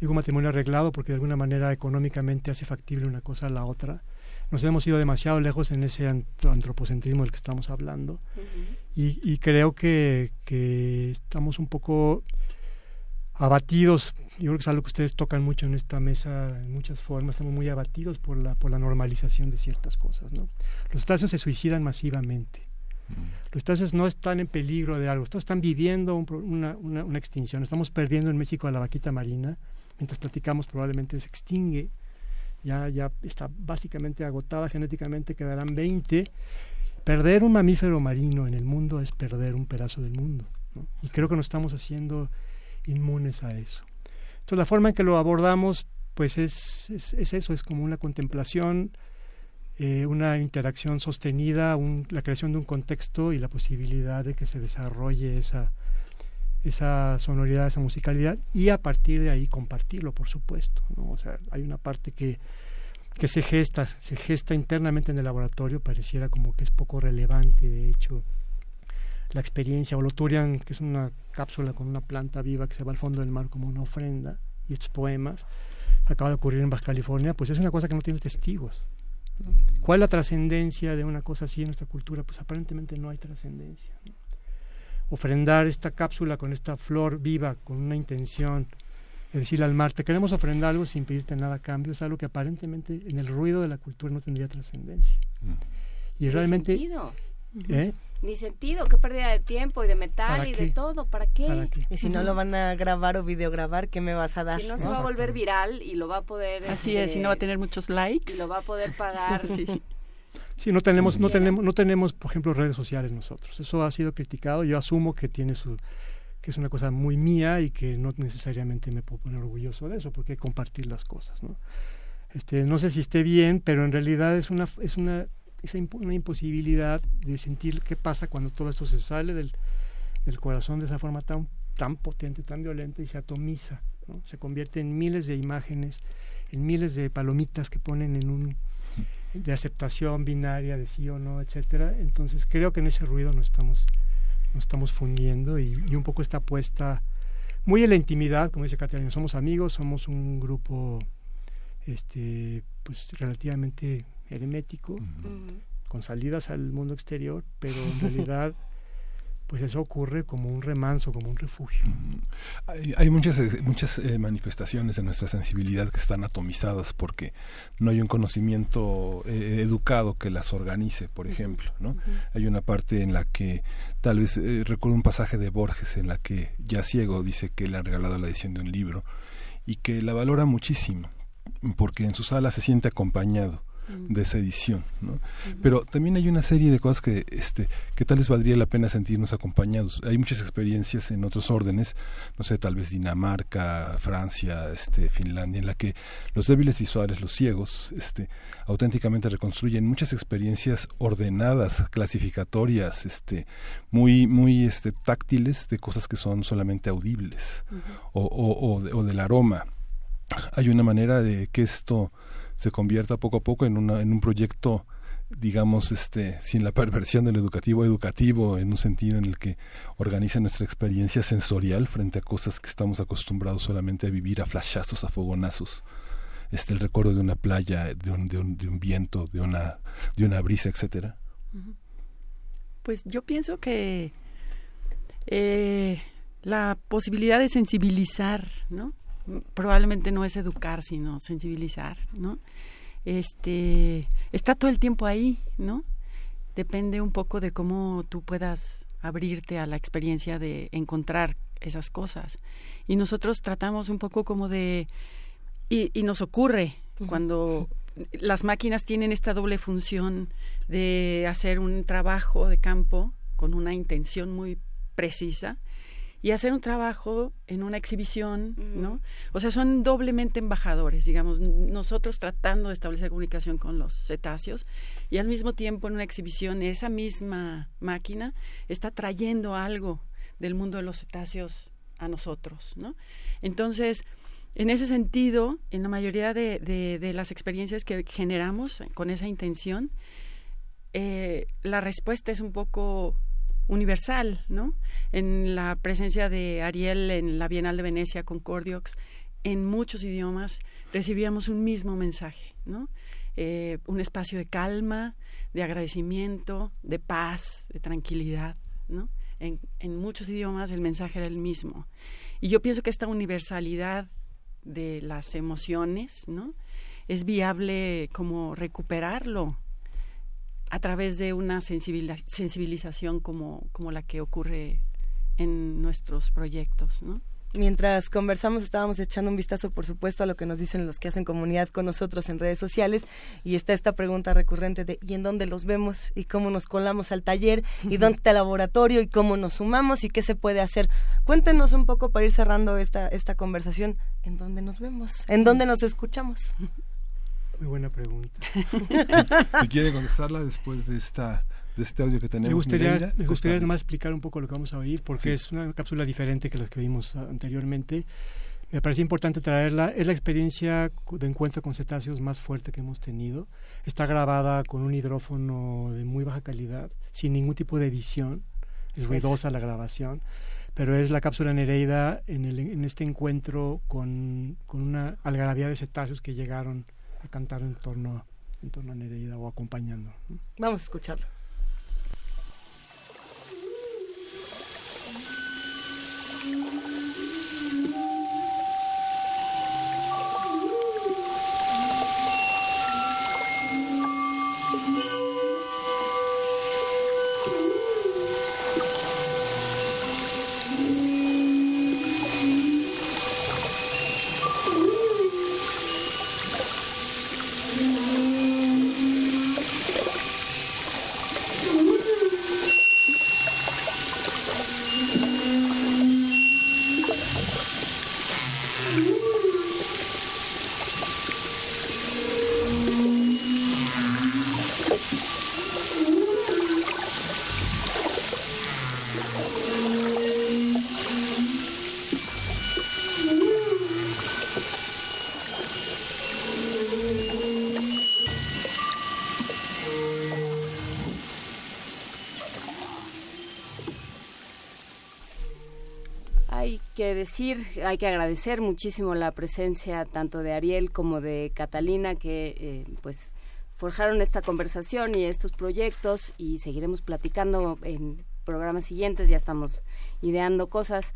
Speaker 64: digo matrimonio arreglado porque de alguna manera económicamente hace factible una cosa a la otra, nos hemos ido demasiado lejos en ese antropocentrismo del que estamos hablando uh -huh. y, y, creo que, que, estamos un poco abatidos yo creo que es algo que ustedes tocan mucho en esta mesa en muchas formas estamos muy abatidos por la por la normalización de ciertas cosas ¿no? los estados se suicidan masivamente -huh. los estados no están en peligro de algo estos están viviendo un, una, una, una extinción estamos perdiendo en México a la vaquita marina mientras platicamos probablemente se extingue ya, ya está básicamente agotada genéticamente, quedarán 20. Perder un mamífero marino en el mundo es perder un pedazo del mundo. ¿no? Y creo que nos estamos haciendo inmunes a eso. Entonces la forma en que lo abordamos pues es, es, es eso, es como una contemplación, eh, una interacción sostenida, la creación de un contexto y la posibilidad de que se desarrolle esa, esa sonoridad, esa musicalidad y a partir de ahí compartirlo, por supuesto. ¿no? O sea, hay una parte que, que se gesta, se gesta internamente en el laboratorio, pareciera como que es poco relevante, de hecho, la experiencia, o lo Turian, que es una cápsula con una planta viva que se va al fondo del mar como una ofrenda, y estos poemas, acaba de ocurrir en Baja California, pues es una cosa que no tiene testigos. ¿Cuál es la trascendencia de una cosa así en nuestra cultura? Pues aparentemente no hay trascendencia. Ofrendar esta cápsula con esta flor viva, con una intención de decirle al mar, te queremos ofrendar algo sin pedirte nada a cambio, es algo que aparentemente en el ruido de la cultura no tendría trascendencia. Y realmente...
Speaker 3: Sentido.
Speaker 64: ¿eh?
Speaker 3: Ni sentido, qué pérdida de tiempo y de metal y de todo, ¿para qué?
Speaker 2: Y si no lo van a grabar o videograbar, ¿qué me vas a dar?
Speaker 3: Si no, se va a volver viral y lo va a poder...
Speaker 65: Así es, y no va a
Speaker 3: este,
Speaker 65: tener muchos likes.
Speaker 3: Y lo va a poder pagar.
Speaker 65: sí.
Speaker 64: Sí, no tenemos, no tenemos, no tenemos, por ejemplo, redes sociales nosotros. Eso ha sido criticado. Yo asumo que tiene su, que es una cosa muy mía y que no necesariamente me puedo poner orgulloso de eso, porque hay que compartir las cosas, ¿no? Este, no sé si esté bien, pero en realidad es una, es una, es una imposibilidad de sentir qué pasa cuando todo esto se sale del, corazón de esa forma tan, tan potente, tan violenta y se atomiza. Se convierte en miles de imágenes, en miles de palomitas que ponen en un de aceptación binaria de sí o no, etcétera. Entonces creo que en ese ruido nos estamos, estamos fundiendo y, y un poco esta apuesta muy en la intimidad, como dice Catalina, somos amigos, somos un grupo este pues relativamente hermético, con salidas al mundo exterior, pero en realidad pues eso ocurre como un remanso, como un refugio.
Speaker 1: Hay, hay muchas eh, muchas eh, manifestaciones de nuestra sensibilidad que están atomizadas porque no hay un conocimiento eh, educado que las organice, por ejemplo, ¿no? Hay una parte en la que tal vez eh, recuerdo un pasaje de Borges en la que ya ciego dice que le han regalado la edición de un libro y que la valora muchísimo porque en su sala se siente acompañado de esa edición, ¿no? Pero también hay una serie de cosas que, este, que tal vez valdría la pena sentirnos acompañados. Hay muchas experiencias en otros órdenes, no sé, tal vez Dinamarca, Francia, este, Finlandia, en la que los débiles visuales, los ciegos, este, auténticamente reconstruyen muchas experiencias ordenadas, clasificatorias, este, muy, muy, este, táctiles de cosas que son solamente audibles o, o, o, de- o del aroma. Hay una manera de que esto se convierta poco a poco en, una, en un proyecto digamos este sin la perversión del educativo educativo en un sentido en el que organiza nuestra experiencia sensorial frente a cosas que estamos acostumbrados solamente a vivir a flashazos a fogonazos. Este el recuerdo de una playa de un, de un, de un viento de una de una brisa etcétera.
Speaker 65: Pues yo pienso que eh, la posibilidad de sensibilizar, ¿no? Probablemente no es educar, sino sensibilizar, ¿no? Este está todo el tiempo ahí, ¿no? Depende un poco de cómo tú puedas abrirte a la experiencia de encontrar esas cosas. Y nosotros tratamos un poco como de y, y nos ocurre cuando las máquinas tienen esta doble función de hacer un trabajo de campo con una intención muy precisa y hacer un trabajo en una exhibición, ¿no? O sea, son doblemente embajadores, digamos, nosotros tratando de establecer comunicación con los cetáceos y al mismo tiempo en una exhibición esa misma máquina está trayendo algo del mundo de los cetáceos a nosotros, ¿no? Entonces, en ese sentido, en la mayoría de, de- de las experiencias que generamos con esa intención, eh, la respuesta es un poco universal, ¿no? En la presencia de Ariel en la Bienal de Venecia con Cordiox, en muchos idiomas recibíamos un mismo mensaje, ¿no? Eh, un espacio de calma, de agradecimiento, de paz, de tranquilidad, ¿no? En, en muchos idiomas el mensaje era el mismo. Y yo pienso que esta universalidad de las emociones, ¿no? Es viable como recuperarlo a través de una sensibilización como, como la que ocurre en nuestros proyectos, ¿no?
Speaker 2: Mientras conversamos estábamos echando un vistazo, por supuesto, a lo que nos dicen los que hacen comunidad con nosotros en redes sociales y está esta pregunta recurrente de ¿y en dónde los vemos? ¿Y cómo nos colamos al taller? ¿Y dónde está el laboratorio? ¿Y cómo nos sumamos? ¿Y qué se puede hacer? Cuéntenos un poco para ir cerrando esta, esta conversación. ¿En dónde nos vemos? ¿En dónde nos escuchamos?
Speaker 64: Muy buena pregunta.
Speaker 1: si quiere contestarla después de esta
Speaker 67: de este audio que tenemos.
Speaker 64: Me gustaría, me gustaría nomás explicar un poco lo que vamos a oír, porque es una cápsula diferente que las que vimos anteriormente. Me parece importante traerla. Es la experiencia de encuentro con cetáceos más fuerte que hemos tenido. Está grabada con un hidrófono de muy baja calidad, sin ningún tipo de edición. Es ruidosa la grabación pero es la cápsula Nereida en, el, en este encuentro con, con, una algarabía de cetáceos que llegaron a cantar en torno, en torno a Nereida o acompañando.
Speaker 2: Vamos a escucharlo. Hay que agradecer muchísimo la presencia tanto de Ariel como de Catalina que eh, pues forjaron esta conversación y estos proyectos y seguiremos platicando en programas siguientes, ya estamos ideando cosas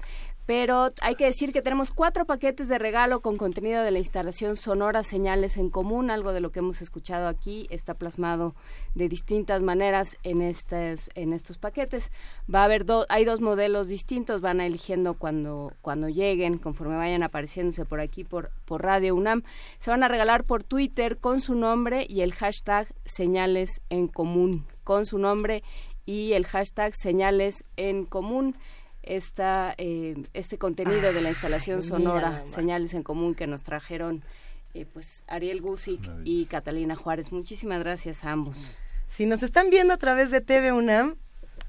Speaker 2: pero hay que decir que tenemos cuatro paquetes de regalo con contenido de la instalación sonora Señales en Común, algo de lo que hemos escuchado aquí está plasmado de distintas maneras en estos, en estos paquetes. Va a haber hay dos modelos distintos, van eligiendo cuando, cuando lleguen, conforme vayan apareciéndose por aquí por, por Radio UNAM. Se van a regalar por Twitter con su nombre y el hashtag Señales en Común, con su nombre y el hashtag Señales en Común esta, eh, este contenido de la instalación sonora, Señales en Común, que nos trajeron eh, pues Ariel Gusic y Catalina Juárez. Muchísimas gracias a ambos. Si nos están viendo a través de TV UNAM,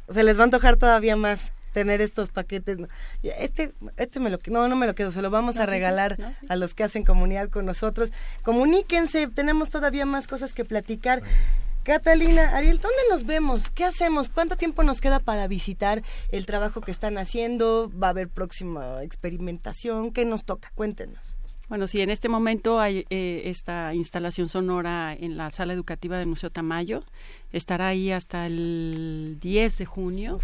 Speaker 2: se les va a antojar todavía más tener estos paquetes. Este, este me lo no, no me lo quedo, se lo vamos a regalar a los que hacen comunidad con nosotros. Comuníquense, tenemos todavía más cosas que platicar. Catalina, Ariel, ¿dónde nos vemos? ¿Qué hacemos? ¿Cuánto tiempo nos queda para visitar el trabajo que están haciendo? ¿Va a haber próxima experimentación? ¿Qué nos toca? Cuéntenos.
Speaker 65: Bueno, sí, en este momento hay eh, esta instalación sonora en la sala educativa del Museo Tamayo. Estará ahí hasta el 10 de junio.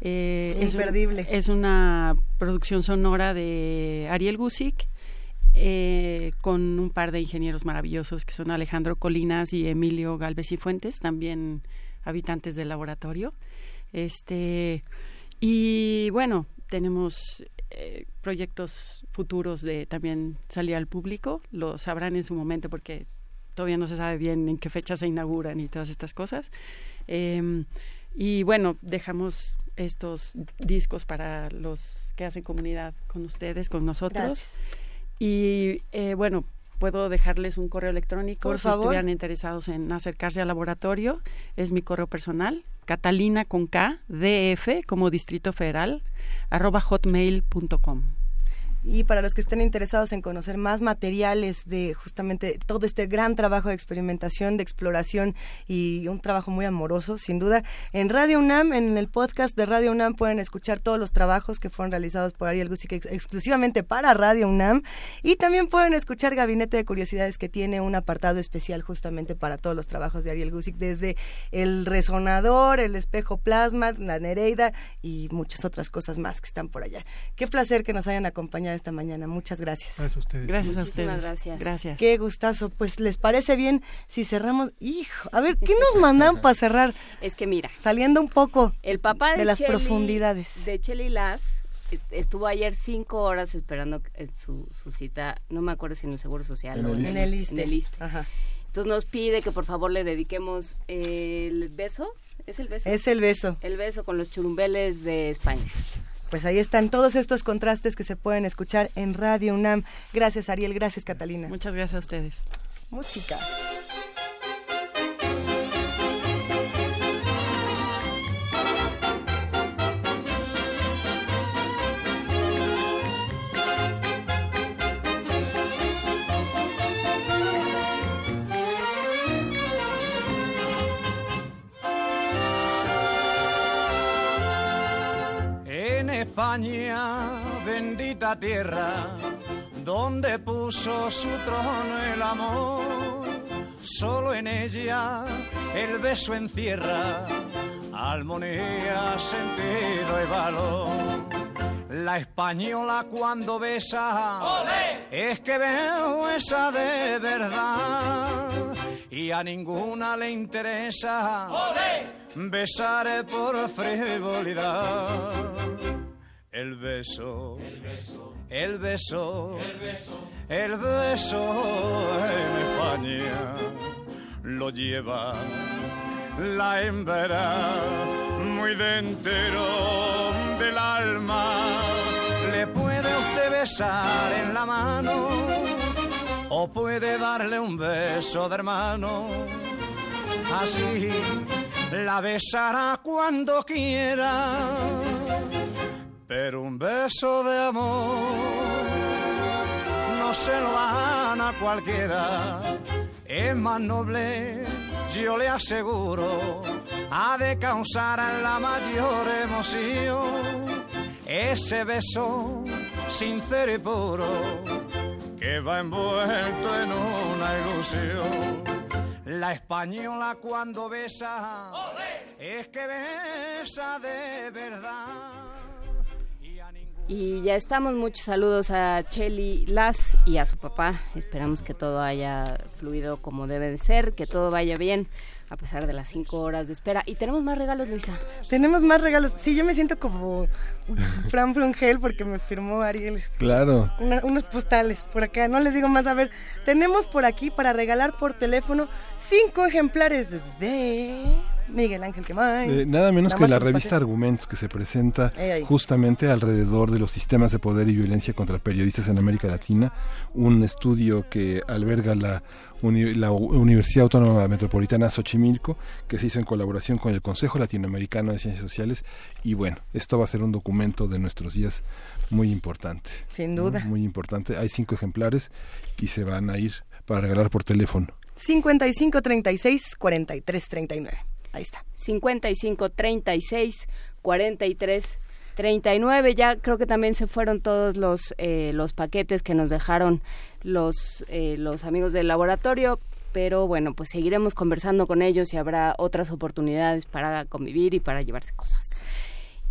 Speaker 2: Eh, Imperdible.
Speaker 65: Es, una producción sonora de Ariel Gusic eh, con un par de ingenieros maravillosos que son Alejandro Colinas y Emilio Galvez y Fuentes, también habitantes del laboratorio. Este, y bueno, tenemos eh, proyectos futuros de también salir al público, lo sabrán en su momento porque todavía no se sabe bien en qué fecha se inauguran y todas estas cosas. Em, y bueno, dejamos estos discos para los que hacen comunidad con ustedes, con nosotros. Y eh, bueno, puedo dejarles un correo electrónico
Speaker 2: Por
Speaker 65: si estuvieran interesados en acercarse al laboratorio. Es mi correo personal, catalina con K, DF, como Distrito Federal, arroba hotmail.com.
Speaker 2: Y para los que estén interesados en conocer más materiales de justamente todo este gran trabajo de experimentación, de exploración y un trabajo muy amoroso, sin duda, en Radio UNAM, en el podcast de Radio UNAM pueden escuchar todos los trabajos que fueron realizados por Ariel Gusic exclusivamente para Radio UNAM y también pueden escuchar Gabinete de Curiosidades que tiene un apartado especial justamente para todos los trabajos de Ariel Gusic, desde el resonador, el espejo plasma, la Nereida y muchas otras cosas más que están por allá. Qué placer que nos hayan acompañado esta mañana. Muchas gracias.
Speaker 64: Gracias a ustedes.
Speaker 65: Gracias a ustedes.
Speaker 66: Gracias.
Speaker 65: Gracias.
Speaker 2: Qué gustazo. Pues les parece bien si cerramos. Hijo, a ver, ¿qué nos mandan para cerrar?
Speaker 66: Es que mira,
Speaker 2: saliendo un poco
Speaker 66: el papá
Speaker 2: de, las profundidades.
Speaker 66: De Chelly Lass estuvo ayer cinco horas esperando su, su, cita, no me acuerdo si en el Seguro Social
Speaker 2: en
Speaker 66: o
Speaker 2: el en
Speaker 66: el Entonces nos pide que por favor le dediquemos el beso. ¿Es el beso?
Speaker 2: Es el beso.
Speaker 66: El beso con los churumbeles de España
Speaker 2: pues ahí están todos estos contrastes que se pueden escuchar en Radio UNAM. Gracias Ariel, gracias Catalina.
Speaker 65: Muchas gracias a ustedes.
Speaker 2: Música.
Speaker 5: España, bendita tierra, donde puso su trono el amor. Solo en ella el beso encierra armonía, sentido y valor. La española cuando besa es que veo esa de verdad y a ninguna le interesa besar por frivolidad. El beso, el beso, el beso, el beso, en España lo lleva la hembra muy dentro del alma. Le puede usted besar en la mano o puede darle un beso de hermano. Así la besará cuando quiera, pero un beso de amor no se lo dan a cualquiera. Es más noble, yo le aseguro, ha de causar la mayor emoción ese beso sincero y puro que va envuelto en una ilusión. La española cuando besa es que besa de verdad.
Speaker 3: Y ya estamos, muchos saludos a Chelly Las y a su papá. Esperamos que todo haya fluido como debe de ser, que todo vaya bien a pesar de las cinco horas de espera. Y tenemos más regalos, Luisa.
Speaker 2: Tenemos más regalos. Sí, yo me siento como Fran Frongel porque me firmó Ariel.
Speaker 1: Claro.
Speaker 2: unos postales por acá. No les digo más. A ver, tenemos por aquí para regalar por teléfono cinco ejemplares de... Miguel Ángel Quemay.
Speaker 1: Eh, nada menos que la revista Argumentos que se presenta justamente alrededor de los sistemas de poder y violencia contra periodistas en América Latina, un estudio que alberga la, la Universidad Autónoma Metropolitana Xochimilco, que se hizo en colaboración con el Consejo Latinoamericano de Ciencias Sociales y bueno, esto va a ser un documento de nuestros días muy importante.
Speaker 2: Sin duda.
Speaker 1: Muy importante. Hay cinco ejemplares y se van a ir para regalar por teléfono.
Speaker 2: 55 36 43 39. Ahí está.
Speaker 3: 55 36 43 39 ya creo que también se fueron todos los eh, los paquetes que nos dejaron los eh, los amigos del laboratorio. Pero bueno pues seguiremos conversando con ellos y habrá otras oportunidades para convivir y para llevarse cosas.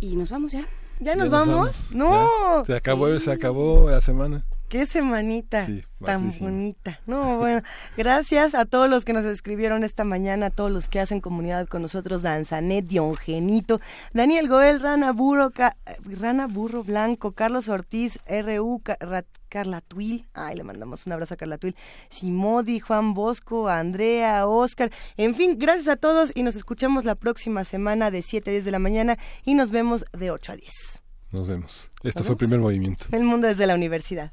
Speaker 3: Y nos vamos ya.
Speaker 2: Ya nos, vamos? no.
Speaker 1: Se acabó se acabó la semana
Speaker 2: Qué semanita tan bonita. No, bueno, gracias a todos los que nos escribieron esta mañana, a todos los que hacen comunidad con nosotros, Danzanet, Diongenito, Daniel Goel, Rana Burro, Rana Burro Blanco, Carlos Ortiz, RU, Carla Tuil, ay, le mandamos un abrazo a Carla Tuil, Simodi, Juan Bosco, Andrea, Oscar, en fin, gracias a todos y nos escuchamos la próxima semana de 7 a 10 de la mañana y nos vemos de 8 a 10.
Speaker 1: Nos vemos. Esto fue el primer movimiento.
Speaker 2: El mundo desde la universidad.